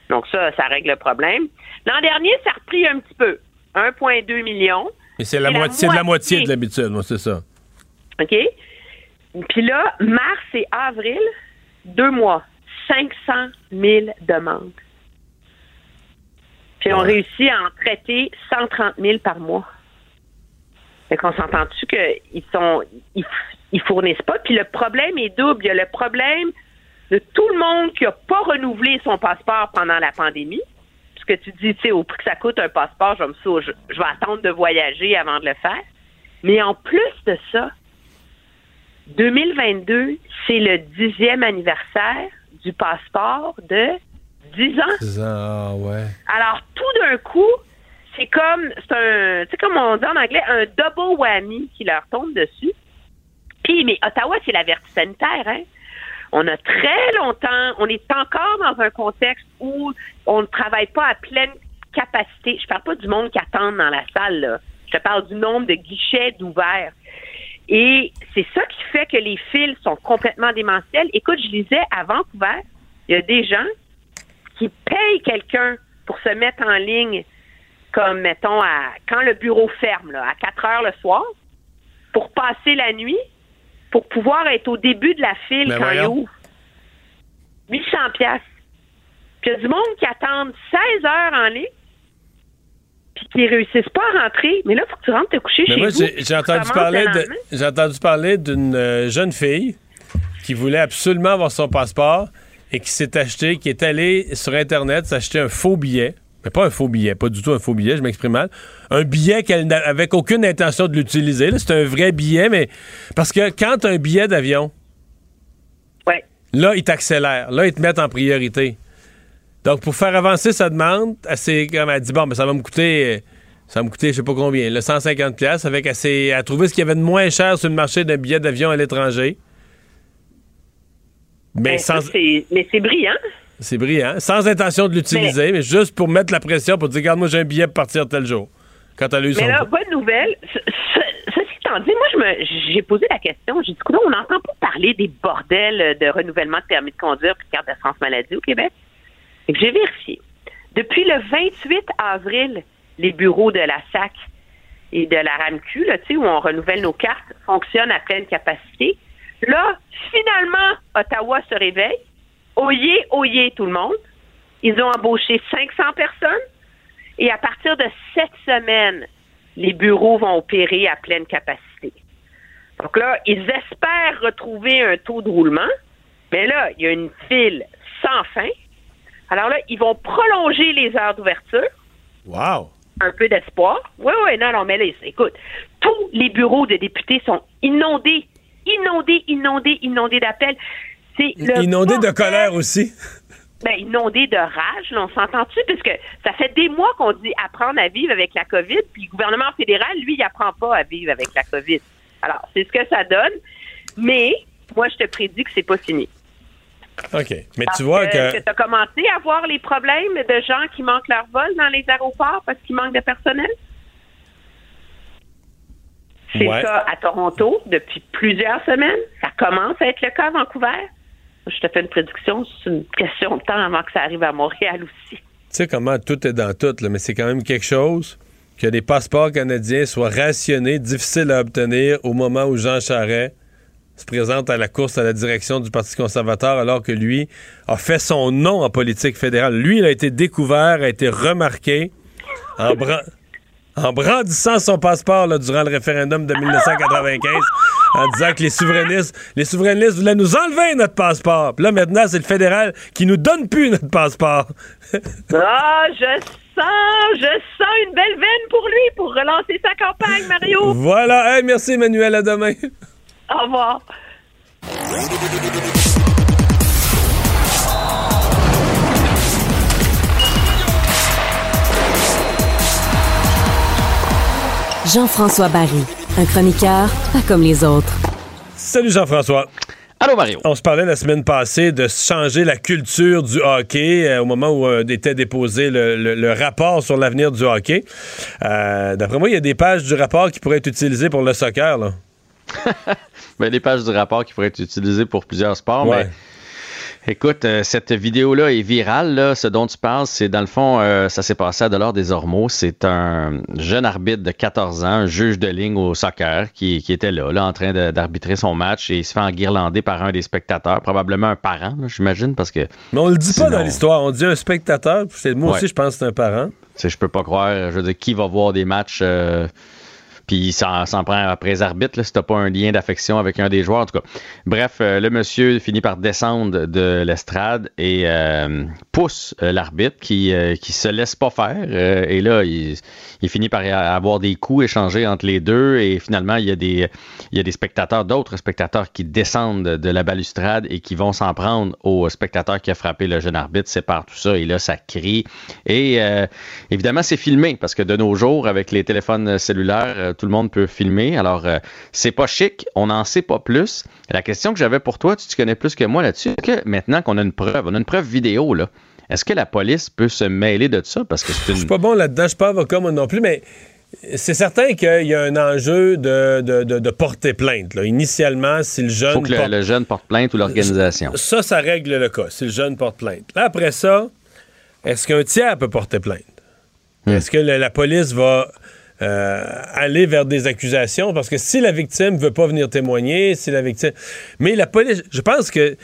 Donc ça, ça règle le problème. L'an dernier, ça a repris un petit peu. 1,2 million. Mais c'est la, moitié, de la moitié de l'habitude, moi, c'est ça. OK? Puis là, mars et avril, deux mois, 500 000 demandes. Puis on réussit à en traiter 130 000 par mois. Fait qu'on s'entend-tu qu'ils sont ils, fournissent pas? Puis le problème est double. Il y a le problème de tout le monde qui n'a pas renouvelé son passeport pendant la pandémie. Parce que tu dis, tu sais, au prix que ça coûte un passeport, je, me je, je vais attendre de voyager avant de le faire. Mais en plus de ça, 2022, c'est le dixième anniversaire du passeport de 10 ans. 10 ans, ah ouais. Alors, tout d'un coup, c'est comme, c'est un, tu sais, comme on dit en anglais, un double whammy qui leur tombe dessus. Puis, mais Ottawa, c'est la vertu sanitaire, hein. On a très longtemps, on est encore dans un contexte où on ne travaille pas à pleine capacité. Je parle pas du monde qui attend dans la salle, là. Je parle du nombre de guichets d'ouverts. Et c'est ça qui fait que les fils sont complètement démentiels. Écoute, je lisais à Vancouver, il y a des gens qui payent quelqu'un pour se mettre en ligne, comme mettons à quand le bureau ferme, là, à 4 heures le soir, pour passer la nuit, pour pouvoir être au début de la file ben quand il ouvre. 800 pièces. Puis il y a du monde qui attend 16 heures en ligne puis qu'ils réussissent pas à rentrer. Mais là, il faut que tu rentres te coucher chez moi, J'ai entendu, parler j'ai entendu parler d'une euh, jeune fille qui voulait absolument avoir son passeport et qui s'est acheté, qui est allée sur Internet s'acheter un faux billet. Mais pas un faux billet, pas du tout un faux billet, je m'exprime mal. Un billet qu'elle n'avait aucune intention de l'utiliser. C'est un vrai billet, mais parce que quand un billet d'avion, ouais. là, ils t'accélèrent. Là, ils te mettent en priorité. Donc, pour faire avancer sa demande, elle, comme elle dit, bon, mais ça va me coûter, ça va me coûter, je sais pas combien, le 150 pièces avec assez, à trouver ce qu'il y avait de moins cher sur le marché d'un billet d'avion à l'étranger. Mais, ben, mais c'est brillant. C'est brillant. Sans intention de l'utiliser, mais... juste pour mettre la pression, pour dire, regarde, moi, j'ai un billet pour partir tel jour. Quand elle a eu mais là, bonne nouvelle. Ceci étant dit, moi, j'ai posé la question. J'ai dit, on n'entend pas parler des bordels de renouvellement de permis de conduire et de carte d'assurance maladie au Québec. J'ai vérifié. Depuis le 28 avril, les bureaux de la SAC et de la RAMQ, là, où on renouvelle nos cartes, fonctionnent à pleine capacité. Là, finalement, Ottawa se réveille. Oyez, oyez tout le monde. Ils ont embauché 500 personnes. Et à partir de cette semaine, les bureaux vont opérer à pleine capacité. Donc là, ils espèrent retrouver un taux de roulement. Mais là, il y a une file sans fin. Alors là, ils vont prolonger les heures d'ouverture. Wow! Un peu d'espoir. Oui, oui, non, non, mais là, écoute, tous les bureaux de députés sont inondés, inondés, inondés, inondés d'appels. C'est Inondés de colère aussi. Ben, inondés de rage, là, on s'entend-tu? Puisque ça fait des mois qu'on dit apprendre à vivre avec la COVID, puis le gouvernement fédéral, lui, il apprend pas à vivre avec la COVID. Alors, c'est ce que ça donne. Mais, moi, je te prédis que c'est pas fini. OK. Mais tu vois que. tu as commencé à voir les problèmes de gens qui manquent leur vol dans les aéroports parce qu'ils manquent de personnel? C'est ça à Toronto depuis plusieurs semaines. Ça commence à être le cas à Vancouver. Je te fais une prédiction, c'est une question de temps avant que ça arrive à Montréal aussi. Tu sais comment tout est dans tout, mais c'est quand même quelque chose que les passeports canadiens soient rationnés, difficiles à obtenir au moment où Jean Charest se présente à la course à la direction du Parti conservateur alors que lui a fait son nom en politique fédérale. Lui, il a été découvert, a été remarqué en, en brandissant son passeport durant le référendum de 1995 en disant que les souverainistes, les souverainistes voulaient nous enlever notre passeport. là, maintenant, c'est le fédéral qui nous donne plus notre passeport. ah, je sens, je sens une belle veine pour lui pour relancer sa campagne, Mario. Voilà. merci, Emmanuel. À demain. Au revoir. Jean-François Barry, un chroniqueur pas comme les autres. Salut Jean-François. Allô Mario. On se parlait la semaine passée de changer la culture du hockey euh, au moment où euh, était déposé le, rapport sur l'avenir du hockey. Euh, d'après moi, il y a des pages du rapport qui pourraient être utilisées pour le soccer. Là. ben, des pages du rapport qui pourraient être utilisées pour plusieurs sports, mais Écoute, euh, cette vidéo-là est virale. Là. Ce dont tu parles, c'est dans le fond, euh, ça s'est passé à Delors des Ormeaux. C'est un jeune arbitre de 14 ans, un juge de ligne au soccer, qui, était là, là, en train d'arbitrer son match et il se fait enguirlander par un des spectateurs, probablement un parent, j'imagine, parce que. Mais on le dit pas dans l'histoire. On dit un spectateur. Moi aussi, je pense que c'est un parent. Je peux pas croire. Je veux dire, qui va voir des matchs. Euh, puis ça s'en prend après arbitre si t'as pas un lien d'affection avec un des joueurs en tout cas. Bref, euh, le monsieur finit par descendre de l'estrade et euh, pousse euh, l'arbitre qui qui se laisse pas faire et là il, finit par avoir des coups échangés entre les deux et finalement il y a des il y a des spectateurs d'autres spectateurs qui descendent de la balustrade et qui vont s'en prendre au spectateur qui a frappé le jeune arbitre, sépare tout ça et là ça crie et évidemment c'est filmé parce que de nos jours avec les téléphones cellulaires tout le monde peut filmer. Alors, euh, c'est pas chic, on n'en sait pas plus. La question que j'avais pour toi, tu, connais plus que moi là-dessus, que maintenant qu'on a une preuve, on a une preuve vidéo, là, est-ce que la police peut se mêler de ça? Parce que c'est une... Je suis pas bon là-dedans, je suis pas avocat moi non plus, mais c'est certain qu'il y a un enjeu de, porter plainte. Initialement, si le jeune. Faut que le, jeune porte plainte ou l'organisation. Ça, ça règle le cas, si le jeune porte plainte. après ça, est-ce qu'un tiers peut porter plainte? Hmm. Est-ce que la police va euh, aller vers des accusations parce que si la victime veut pas venir témoigner, si la victime. Mais la police, je pense que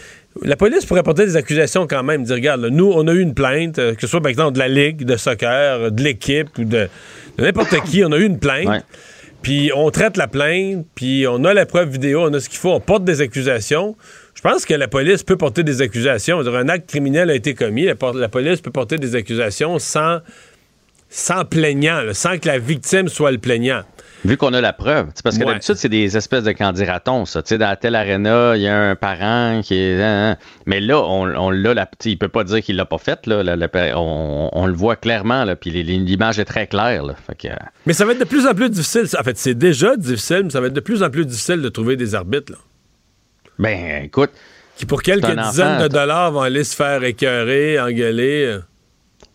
la police pourrait porter des accusations quand même, dire regarde, nous, on a eu une plainte, euh, que ce soit par exemple de la ligue de soccer, de l'équipe ou de, n'importe qui, on a eu une plainte. Puis on traite la plainte, puis on a la preuve vidéo, on a ce qu'il faut, on porte des accusations. Je pense que la police peut porter des accusations. Un acte criminel a été commis, la police peut porter des accusations sans sans plaignant, sans que la victime soit le plaignant. Vu qu'on a la preuve. Parce que d'habitude, c'est des espèces de candidatons, ça. Dans telle arena, il y a un parent qui est. Hein, hein. mais là, on, on l'a. Il peut pas dire qu'il l'a pas fait. Là, on, le voit clairement. Puis l'image est très claire. Mais ça va être de plus en plus difficile. En fait, c'est déjà difficile, mais ça va être de plus en plus difficile de trouver des arbitres. Là. Ben, écoute. Qui, pour quelques dizaines de dollars, vont aller se faire écœurer, engueuler.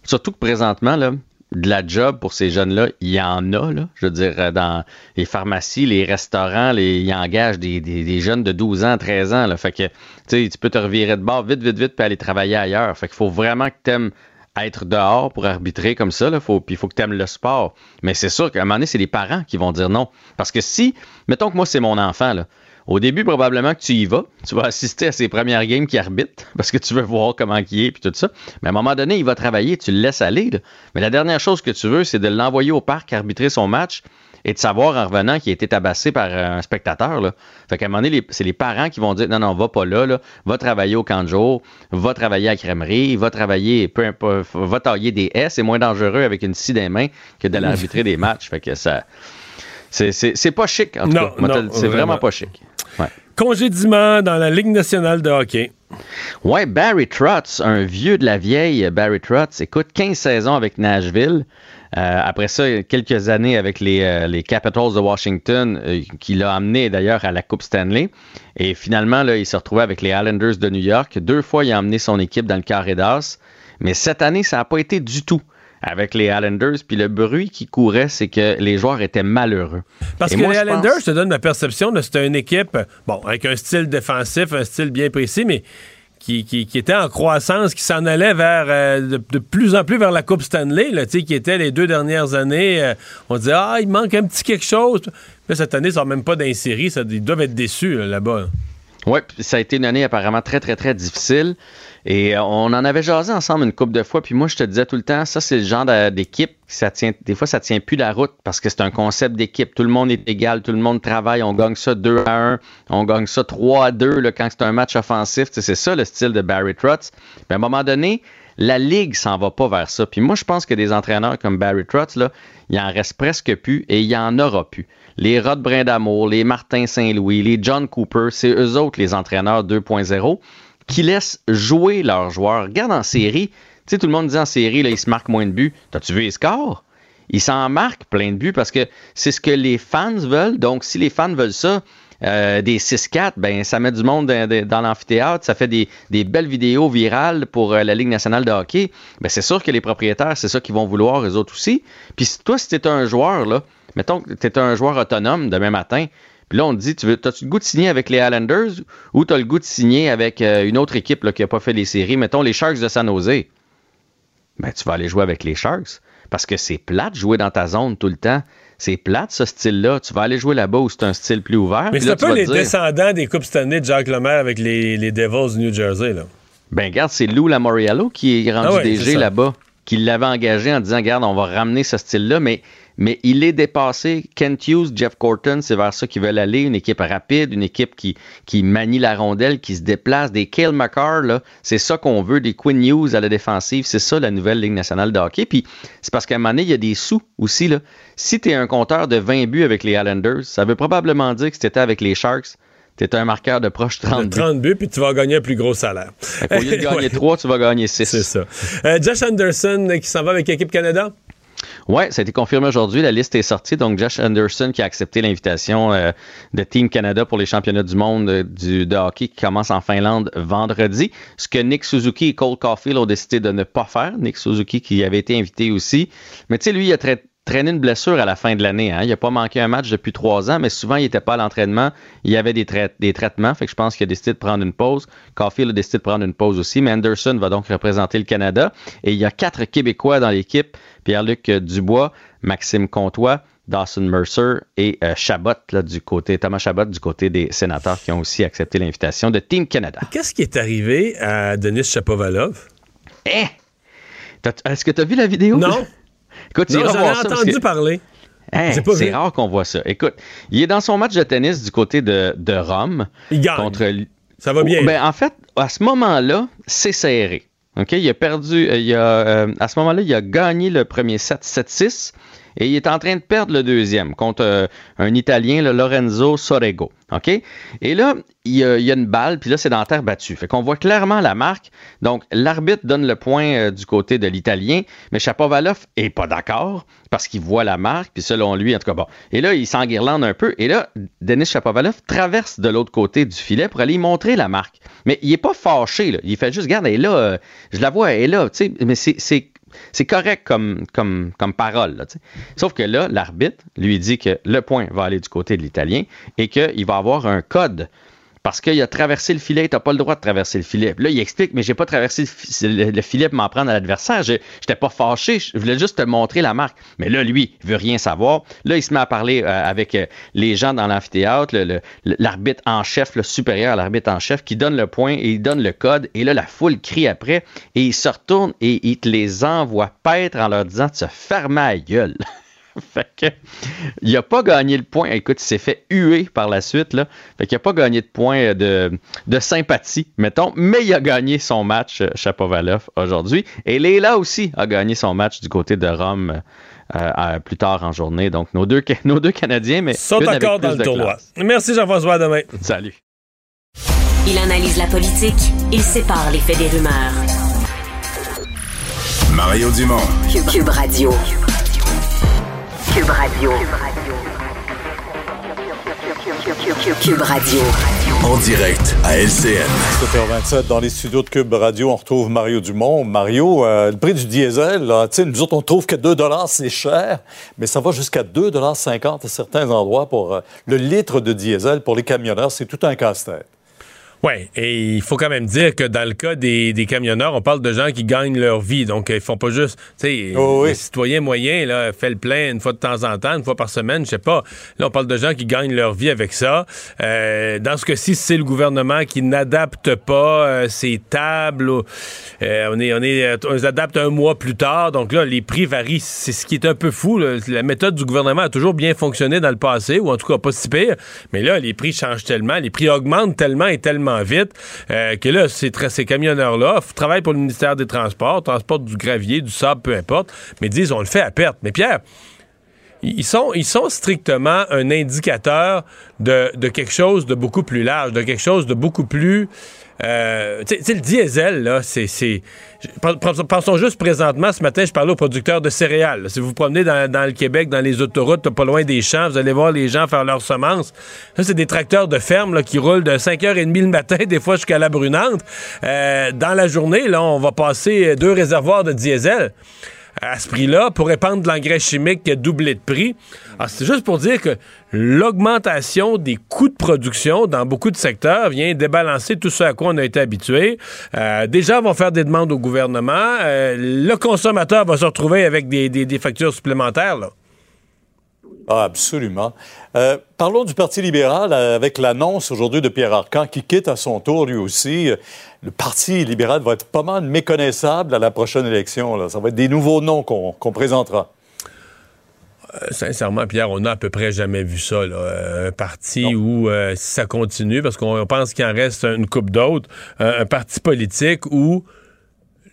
Surtout que présentement, là, de la job pour ces jeunes-là, il y en a, là. Je veux dire, euh, dans les pharmacies, les restaurants, les, ils engagent des, jeunes de 12 ans, 13 ans, là. Fait que, tu peux te revirer de bord vite, vite, vite, puis aller travailler ailleurs. Fait qu'il faut vraiment que tu aimes être dehors pour arbitrer comme ça, là. Faut, puis il faut que tu aimes le sport. Mais c'est sûr qu'à un moment donné, c'est les parents qui vont dire non. Parce que si, mettons que moi, c'est mon enfant, là. Au début, probablement que tu y vas. Tu vas assister à ses premières games qui arbitrent parce que tu veux voir comment il est puis tout ça. Mais à un moment donné, il va travailler, tu le laisses aller. Mais la dernière chose que tu veux, c'est de l'envoyer au parc arbitrer son match et de savoir en revenant qu'il a été tabassé par un spectateur. Là. Fait qu'à un moment donné, c'est les parents qui vont dire non, non, va pas là, là, va travailler au camp de jour, va travailler à la crèmerie, va travailler, peu importe, va tailler des S, c'est moins dangereux avec une scie des mains que de l'arbitrer des matchs. Fait que ça. C'est pas chic, en tout cas. C'est vraiment pas chic. Congédiement dans la Ligue nationale de hockey. Ouais, Barry Trotz, un vieux de la vieille Barry Trotz, écoute, 15 saisons avec Nashville. Euh, après ça, quelques années avec les, euh, les Capitals de Washington, euh, qui l'a amené d'ailleurs à la Coupe Stanley. Et finalement, là, il s'est retrouvé avec les Islanders de New York. Deux fois, il a amené son équipe dans le carré d'as. Mais cette année, ça n'a pas été du tout avec les Islanders. Puis le bruit qui courait, c'est que les joueurs étaient malheureux. Parce que les Islanders, je te donne ma perception, c'était une équipe, bon, avec un style défensif, un style bien précis, mais qui, qui, était en croissance, qui s'en allait vers euh, de, plus en plus vers la Coupe Stanley, là, qui était les deux dernières années. Euh, on disait Ah, il manque un petit quelque chose. Mais cette année, ça même pas d'insérie. Ils doivent être déçus là-bas. Oui, ça a été une année apparemment très, très, très difficile. Et euh, on en avait jasé ensemble une couple de fois. Puis moi, je te disais tout le temps, ça, c'est le genre d'équipe ça tient. Des fois, ça tient plus la route parce que c'est un concept d'équipe. Tout le monde est égal, tout le monde travaille. On gagne ça 2 à 1, on gagne ça 3 à 2 là, quand c'est un match offensif. C'est ça le style de Barry Trotz. Mais à un moment donné, la ligue s'en va pas vers ça. Puis moi, je pense que des entraîneurs comme Barry Trotz, là, il en reste presque plus et il y en aura plus. Les Rod Brindamour, les Martin Saint-Louis, les John Cooper, c'est eux autres les entraîneurs 2.0 qui laissent jouer leurs joueurs. Regarde en série, tu sais, tout le monde dit en série, là, ils se marquent moins de buts. T'as-tu vu les scores? Ils s'en marquent plein de buts parce que c'est ce que les fans veulent. Donc, si les fans veulent ça, euh, des 6-4, ben ça met du monde dans, l'amphithéâtre, ça fait des, belles vidéos virales pour euh, la Ligue nationale de hockey. Ben c'est sûr que les propriétaires, c'est ça qu'ils vont vouloir, eux autres aussi. Puis toi, si tu un joueur, là, mettons que tu un joueur autonome demain matin, puis là, on te dit, tu veux, as-tu le goût de signer avec les Islanders ou tu as le goût de signer avec euh, une autre équipe là, qui n'a pas fait les séries, mettons les Sharks de San Jose? Ben, tu vas aller jouer avec les Sharks parce que c'est plate de jouer dans ta zone tout le temps. C'est plate, ce style-là. Tu vas aller jouer là-bas où c'est un style plus ouvert. Mais c'est un peu les descendants des Coupes Stanley de Jacques Lemaire avec les, les Devils du New Jersey. Là. Ben, regarde, c'est Lou Lamoriello qui est rendu ah DG là-bas, qui l'avait engagé en disant, regarde, on va ramener ce style-là, mais mais il est dépassé. Kent Hughes, Jeff Corton, c'est vers ça qu'ils veulent aller. Une équipe rapide, une équipe qui, qui manie la rondelle, qui se déplace. Des Kale McCarr, là, c'est ça qu'on veut. Des Quinn Hughes à la défensive, c'est ça la nouvelle Ligue nationale de hockey. Puis c'est parce qu'à un moment donné, il y a des sous aussi. Là. Si tu es un compteur de 20 buts avec les Islanders, ça veut probablement dire que si tu étais avec les Sharks, tu un marqueur de proche 30 buts. 30 buts, puis tu vas gagner un plus gros salaire. Au lieu de gagner 3, tu vas gagner 6. C'est ça. Euh, Josh Anderson qui s'en va avec l'équipe Canada? Oui, ça a été confirmé aujourd'hui. La liste est sortie. Donc, Josh Anderson qui a accepté l'invitation euh, de Team Canada pour les championnats du monde euh, du, de hockey qui commence en Finlande vendredi. Ce que Nick Suzuki et Cole Caulfield ont décidé de ne pas faire. Nick Suzuki qui avait été invité aussi. Mais tu sais, lui, il a traîné une blessure à la fin de l'année. Hein. Il n'a pas manqué un match depuis trois ans, mais souvent, il n'était pas à l'entraînement. Il y avait des, des traitements, fait que je pense qu'il a décidé de prendre une pause. Caulfield a décidé de prendre une pause aussi, mais Anderson va donc représenter le Canada. Et il y a quatre Québécois dans l'équipe. Pierre-Luc Dubois, Maxime Comtois, Dawson Mercer et euh, Chabot, là, du côté, Thomas Chabot, du côté des sénateurs qui ont aussi accepté l'invitation de Team Canada. Qu'est-ce qui est arrivé à Denis Chapovalov? Eh! Est-ce que tu as vu la vidéo? Non. Écoute, j'en ai entendu parler. Hein, c'est rare qu'on voit ça. Écoute, il est dans son match de tennis du côté de, de Rome. Il gagne. Contre... Ça va bien. Ben, en fait, à ce moment-là, c'est serré. OK? Il a perdu. Euh, il a, euh, à ce moment-là, il a gagné le premier set 7-6 et il est en train de perdre le deuxième contre euh, un Italien, le Lorenzo Sorego. OK? Et là, il y, a, une balle, puis là, c'est dans la terre battue. Fait qu'on voit clairement la marque. Donc, l'arbitre donne le point euh, du côté de l'Italien, mais Chapovalov est pas d'accord parce qu'il voit la marque, puis selon lui, en tout cas, bon. Et là, il s'enguirlande un peu, et là, Denis Chapovalov traverse de l'autre côté du filet pour aller montrer la marque. Mais il est pas fâché, là. Il fait juste, regarde, elle là, euh, je la vois, elle est là, tu sais, mais c'est c'est correct comme, comme, parole. Sauf que là, l'arbitre lui dit que le point va aller du côté de l'Italien et qu'il va avoir un code parce qu'il a traversé le filet, tu pas le droit de traverser le filet. là, il explique, mais j'ai pas traversé le, filet pour m'en prendre à l'adversaire. Je n'étais pas fâché, je voulais juste te montrer la marque. Mais là, lui, il veut rien savoir. Là, il se met à parler euh, avec euh, les gens dans l'amphithéâtre, l'arbitre en chef, le supérieur à l'arbitre en chef, qui donne le point et il donne le code. Et là, la foule crie après et il se retourne et il te les envoie paître en leur disant de se fermer à gueule. fait que, il n'a pas gagné le point. Écoute, il s'est fait huer par la suite. Là. Fait qu'il n'a pas gagné de point de, sympathie, mettons, mais il a gagné son match, euh, Chapovalov, aujourd'hui. Et Leila aussi a gagné son match du côté de Rome. Euh, plus tard en journée. Donc, nos deux, nos deux Canadiens, mais. Sont encore dans le tournoi. Merci Jean-François, demain. Salut. Il analyse la politique, il sépare les faits des rumeurs. Mario Dumont. Cube Radio. Cube Radio. Cube Radio. En direct à LCN. 7h27 dans les studios de Cube Radio, on retrouve Mario Dumont. Mario, euh, le prix du diesel, là, nous autres, on trouve que 2 c'est cher, mais ça va jusqu'à 2,50 à certains endroits pour euh, le litre de diesel pour les camionneurs. C'est tout un casse-tête. Oui, et il faut quand même dire que dans le cas des, camionneurs, on parle de gens qui gagnent leur vie. Donc, ils font pas juste, tu sais, oh les citoyens moyens, là, fait le plein une fois de temps en temps, une fois par semaine, je sais pas. Là, on parle de gens qui gagnent leur vie avec ça. Euh, dans ce cas-ci, c'est le gouvernement qui n'adapte pas euh, ses tables. Euh, on est, on est, on les adapte un mois plus tard. Donc là, les prix varient. C'est ce qui est un peu fou. La méthode du gouvernement a toujours bien fonctionné dans le passé, ou en tout cas pas si pire. Mais là, les prix changent tellement, les prix augmentent tellement et tellement vite euh, que là, ces, camionneurs-là travaillent pour le ministère des Transports, transportent du gravier, du sable, peu importe, mais disent on le fait à perte. Mais Pierre, ils sont, ils sont strictement un indicateur de, de quelque chose de beaucoup plus large, de quelque chose de beaucoup plus euh, tu sais, le diesel, là, c'est. Pensons juste présentement, ce matin, je parlais aux producteurs de céréales. Si vous vous promenez dans, le Québec, dans les autoroutes, pas loin des champs, vous allez voir les gens faire leurs semences. Ça, c'est des tracteurs de ferme là, qui roulent de 5h30 le matin, des fois jusqu'à la brunante. Euh, dans la journée, là, on va passer deux réservoirs de diesel à ce prix-là pour répandre de l'engrais chimique qui a doublé de prix. c'est juste pour dire que l'augmentation des coûts de production dans beaucoup de secteurs vient débalancer tout ce à quoi on a été habitué. Euh, des gens vont faire des demandes au gouvernement. Euh, le consommateur va se retrouver avec des, factures supplémentaires. Ah, absolument. Euh, parlons du Parti libéral euh, avec l'annonce aujourd'hui de Pierre Arcan qui quitte à son tour lui aussi. Le Parti libéral va être pas mal méconnaissable à la prochaine élection. Là. Ça va être des nouveaux noms qu'on présentera. Euh, sincèrement, Pierre, on n'a à peu près jamais vu ça. Un parti où, si ça continue, parce qu'on pense qu'il en reste une coupe d'autres, un parti politique où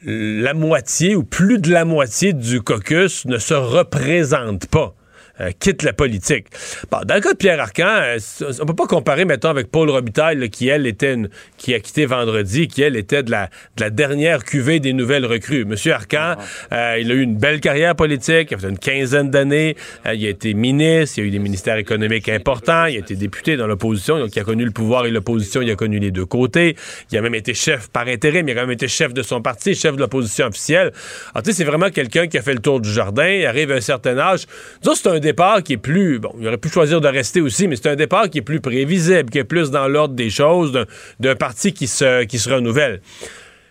la moitié ou plus de la moitié du caucus ne se représente pas. Euh, quitte la politique. Bon, dans le cas de Pierre Arcan, euh, on peut pas comparer, mettons, avec Paul Robitaille, qui, elle, était une, qui a quitté vendredi, qui, elle, était de la, de la dernière cuvée des nouvelles recrues. Monsieur Arcan, euh, il a eu une belle carrière politique, il a fait une quinzaine d'années, il a été ministre, il a eu des ministères économiques importants, il a été député dans l'opposition, donc il a connu le pouvoir et l'opposition, il a connu les deux côtés. Il a même été chef par intérim, il a quand même été chef de son parti, chef de l'opposition officielle. Alors, tu sais, c'est vraiment quelqu'un qui a fait le tour du jardin, il arrive à un certain âge. c'est un départ qui est plus. Bon, il aurait pu choisir de rester aussi, mais c'est un départ qui est plus prévisible, qui est plus dans l'ordre des choses, d'un parti qui se, qui se renouvelle.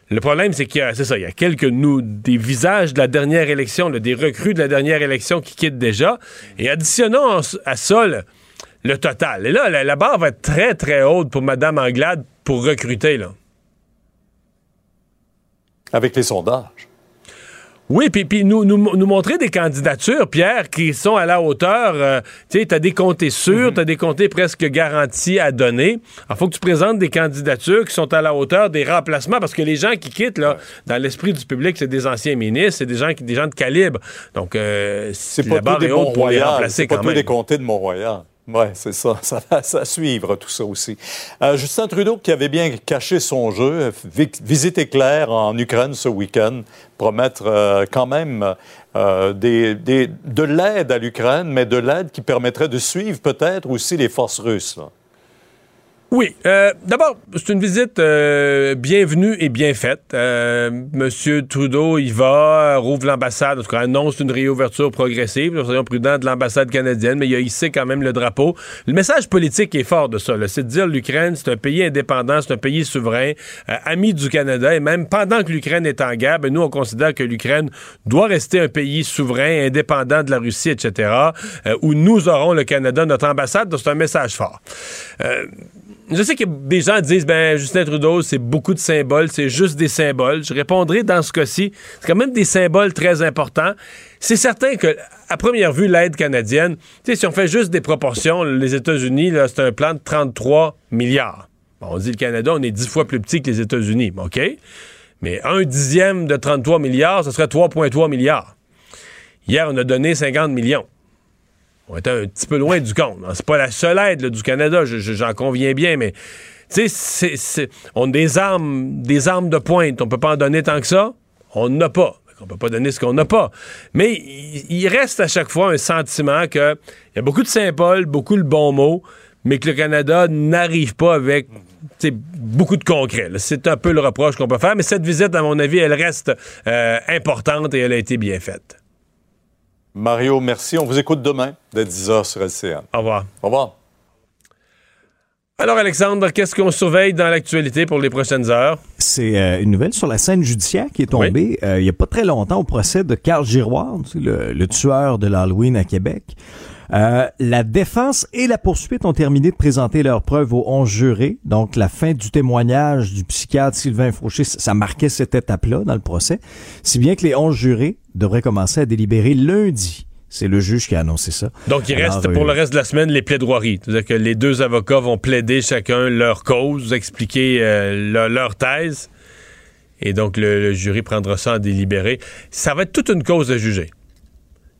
Le problème, c'est qu'il y a, c'est ça, il y a quelques nous, des visages de la dernière élection, des recrues de la dernière élection qui quittent déjà. Et additionnons à ça le, total. Et là, la, barre va être très, très haute pour Mme Anglade pour recruter, là. Avec les sondages. Oui, puis, nous, nous, montrer des candidatures, Pierre, qui sont à la hauteur. Euh, tu sais, tu as des comtés sûrs, mhm. tu as des comtés presque garantis à donner. Il faut que tu présentes des candidatures qui sont à la hauteur des remplacements, parce que les gens qui quittent, là, dans l'esprit du public, c'est des anciens ministres, c'est des gens, qui, des gens de calibre. Donc, euh, c'est pas tout des Mont-Royal, c'est pas tous des comtés de Mont-Royal. Oui, c'est ça. Ça va suivre tout ça aussi. Euh, Justin Trudeau, qui avait bien caché son jeu, visite éclair en Ukraine ce week-end, promettre euh, quand même euh, des, de l'aide à l'Ukraine, mais de l'aide qui permettrait de suivre peut-être aussi les forces russes. Oui. Euh, D'abord, c'est une visite euh, bienvenue et bien faite. Euh, Monsieur Trudeau y va, rouvre l'ambassade, en tout cas annonce une réouverture progressive. Soyons prudents de l'ambassade canadienne, mais il a hissé quand même le drapeau. Le message politique est fort de ça. C'est de dire l'Ukraine, c'est un pays indépendant, c'est un pays souverain, ami du Canada, et même pendant que l'Ukraine est en guerre, ben, nous, on considère que l'Ukraine doit rester un pays souverain, indépendant de la Russie, etc., où nous aurons le Canada, notre ambassade. C'est un message fort je sais que des gens disent, ben, Justin Trudeau, c'est beaucoup de symboles, c'est juste des symboles. Je répondrai dans ce cas-ci, c'est quand même des symboles très importants. C'est certain que, à première vue, l'aide canadienne, tu sais, si on fait juste des proportions, les États-Unis, là, c'est un plan de 33 milliards. Bon, on dit le Canada, on est dix fois plus petit que les États-Unis, OK? Mais un dixième de 33 milliards, ce serait 3,3 milliards. Hier, on a donné 50 millions on était un petit peu loin du compte. C'est pas la seule aide du Canada, j'en conviens bien, mais tu sais, on a des armes, des armes de pointe. On peut pas en donner tant que ça. On n'en a pas. On peut pas donner ce qu'on n'a pas. Mais il, reste à chaque fois un sentiment qu'il y a beaucoup de symboles, beaucoup de bons mots, mais que le Canada n'arrive pas avec beaucoup de concret. C'est un peu le reproche qu'on peut faire. Mais cette visite, à mon avis, elle reste euh, importante et elle a été bien faite. Mario, merci. On vous écoute demain dès 10h sur LCN. Au revoir. Au revoir. Alors Alexandre, qu'est-ce qu'on surveille dans l'actualité pour les prochaines heures? C'est euh, une nouvelle sur la scène judiciaire qui est tombée euh, il n'y a pas très longtemps au procès de Carl Giroir, le, tueur de l'Halloween à Québec. Euh, la défense et la poursuite ont terminé de présenter leurs preuves aux 11 jurés. Donc, la fin du témoignage du psychiatre Sylvain Fauché, ça marquait cette étape-là dans le procès. Si bien que les 11 jurés devraient commencer à délibérer lundi. C'est le juge qui a annoncé ça. Donc, il reste pour le reste de la semaine les plaidoiries. C'est-à-dire que les deux avocats vont plaider chacun leur cause, expliquer euh, leur, thèse. Et donc, le, jury prendra ça à délibérer. Ça va être toute une cause à juger.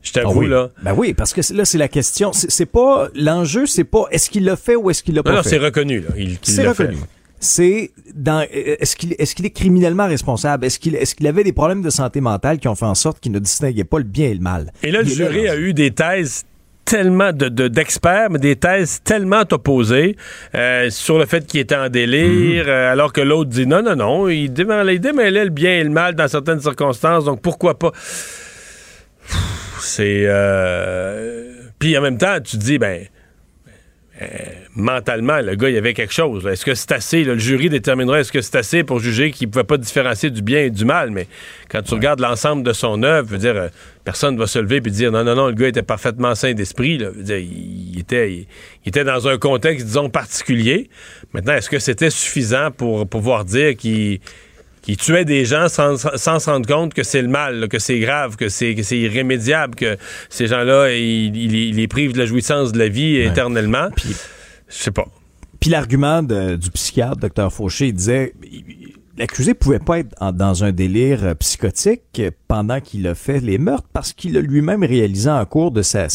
Je t'avoue, ah là. Ben oui, parce que là, c'est la question. C'est pas. L'enjeu, c'est pas est-ce qu'il l'a fait ou est-ce qu'il l'a pas non, fait. Non, c'est reconnu, là. c'est reconnu c'est dans est-ce qu'il est-ce qu'il est criminellement responsable? Est-ce qu'il est-ce qu'il avait des problèmes de santé mentale qui ont fait en sorte qu'il ne distinguait pas le bien et le mal? Et là, le jury a eu des thèses tellement de, d'experts, mais des thèses tellement opposées euh, sur le fait qu'il était en délire, mhm. euh, alors que l'autre dit non, non, non, il démêlait, le bien et le mal dans certaines circonstances, donc pourquoi pas? C'est... Euh... Puis en même temps, tu te dis, ben euh, mentalement, le gars, il y avait quelque chose. Est-ce que c'est assez? le jury déterminera est-ce que c'est assez pour juger qu'il ne pouvait pas différencier du bien et du mal? Mais quand tu regardes l'ensemble de son œuvre, veux dire, euh, personne ne va se lever et dire non, non, non, le gars était parfaitement sain d'esprit. Il, était, il, était dans un contexte, disons, particulier. Maintenant, est-ce que c'était suffisant pour pouvoir dire qu'il tuait des gens sans, se rendre compte que c'est le mal, que c'est grave, que c'est irrémédiable, que ces gens-là, ils les privent de la jouissance de la vie éternellement. Je sais pas. Puis l'argument du psychiatre, docteur Fauché, il disait l'accusé pouvait pas être dans un délire euh, psychotique pendant qu'il a fait les meurtres parce qu'il a lui-même réalisé en cours de sa,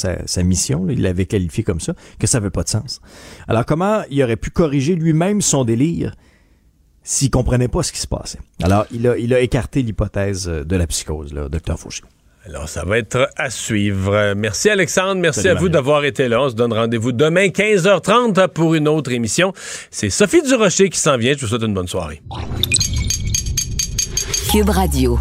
mission, il l'avait qualifié comme ça, que ça n'avait pas de sens. Alors comment il aurait pu corriger lui-même son délire s'il comprenait pas ce qui se passait. Alors, il a, il a écarté l'hypothèse de la psychose, là, docteur Fauché. Alors, ça va être à suivre. Merci Alexandre, merci à vous d'avoir été là. On se donne rendez-vous demain 15h30 pour une autre émission. C'est Sophie Durocher qui s'en vient. Je vous souhaite une bonne soirée. Cube Radio.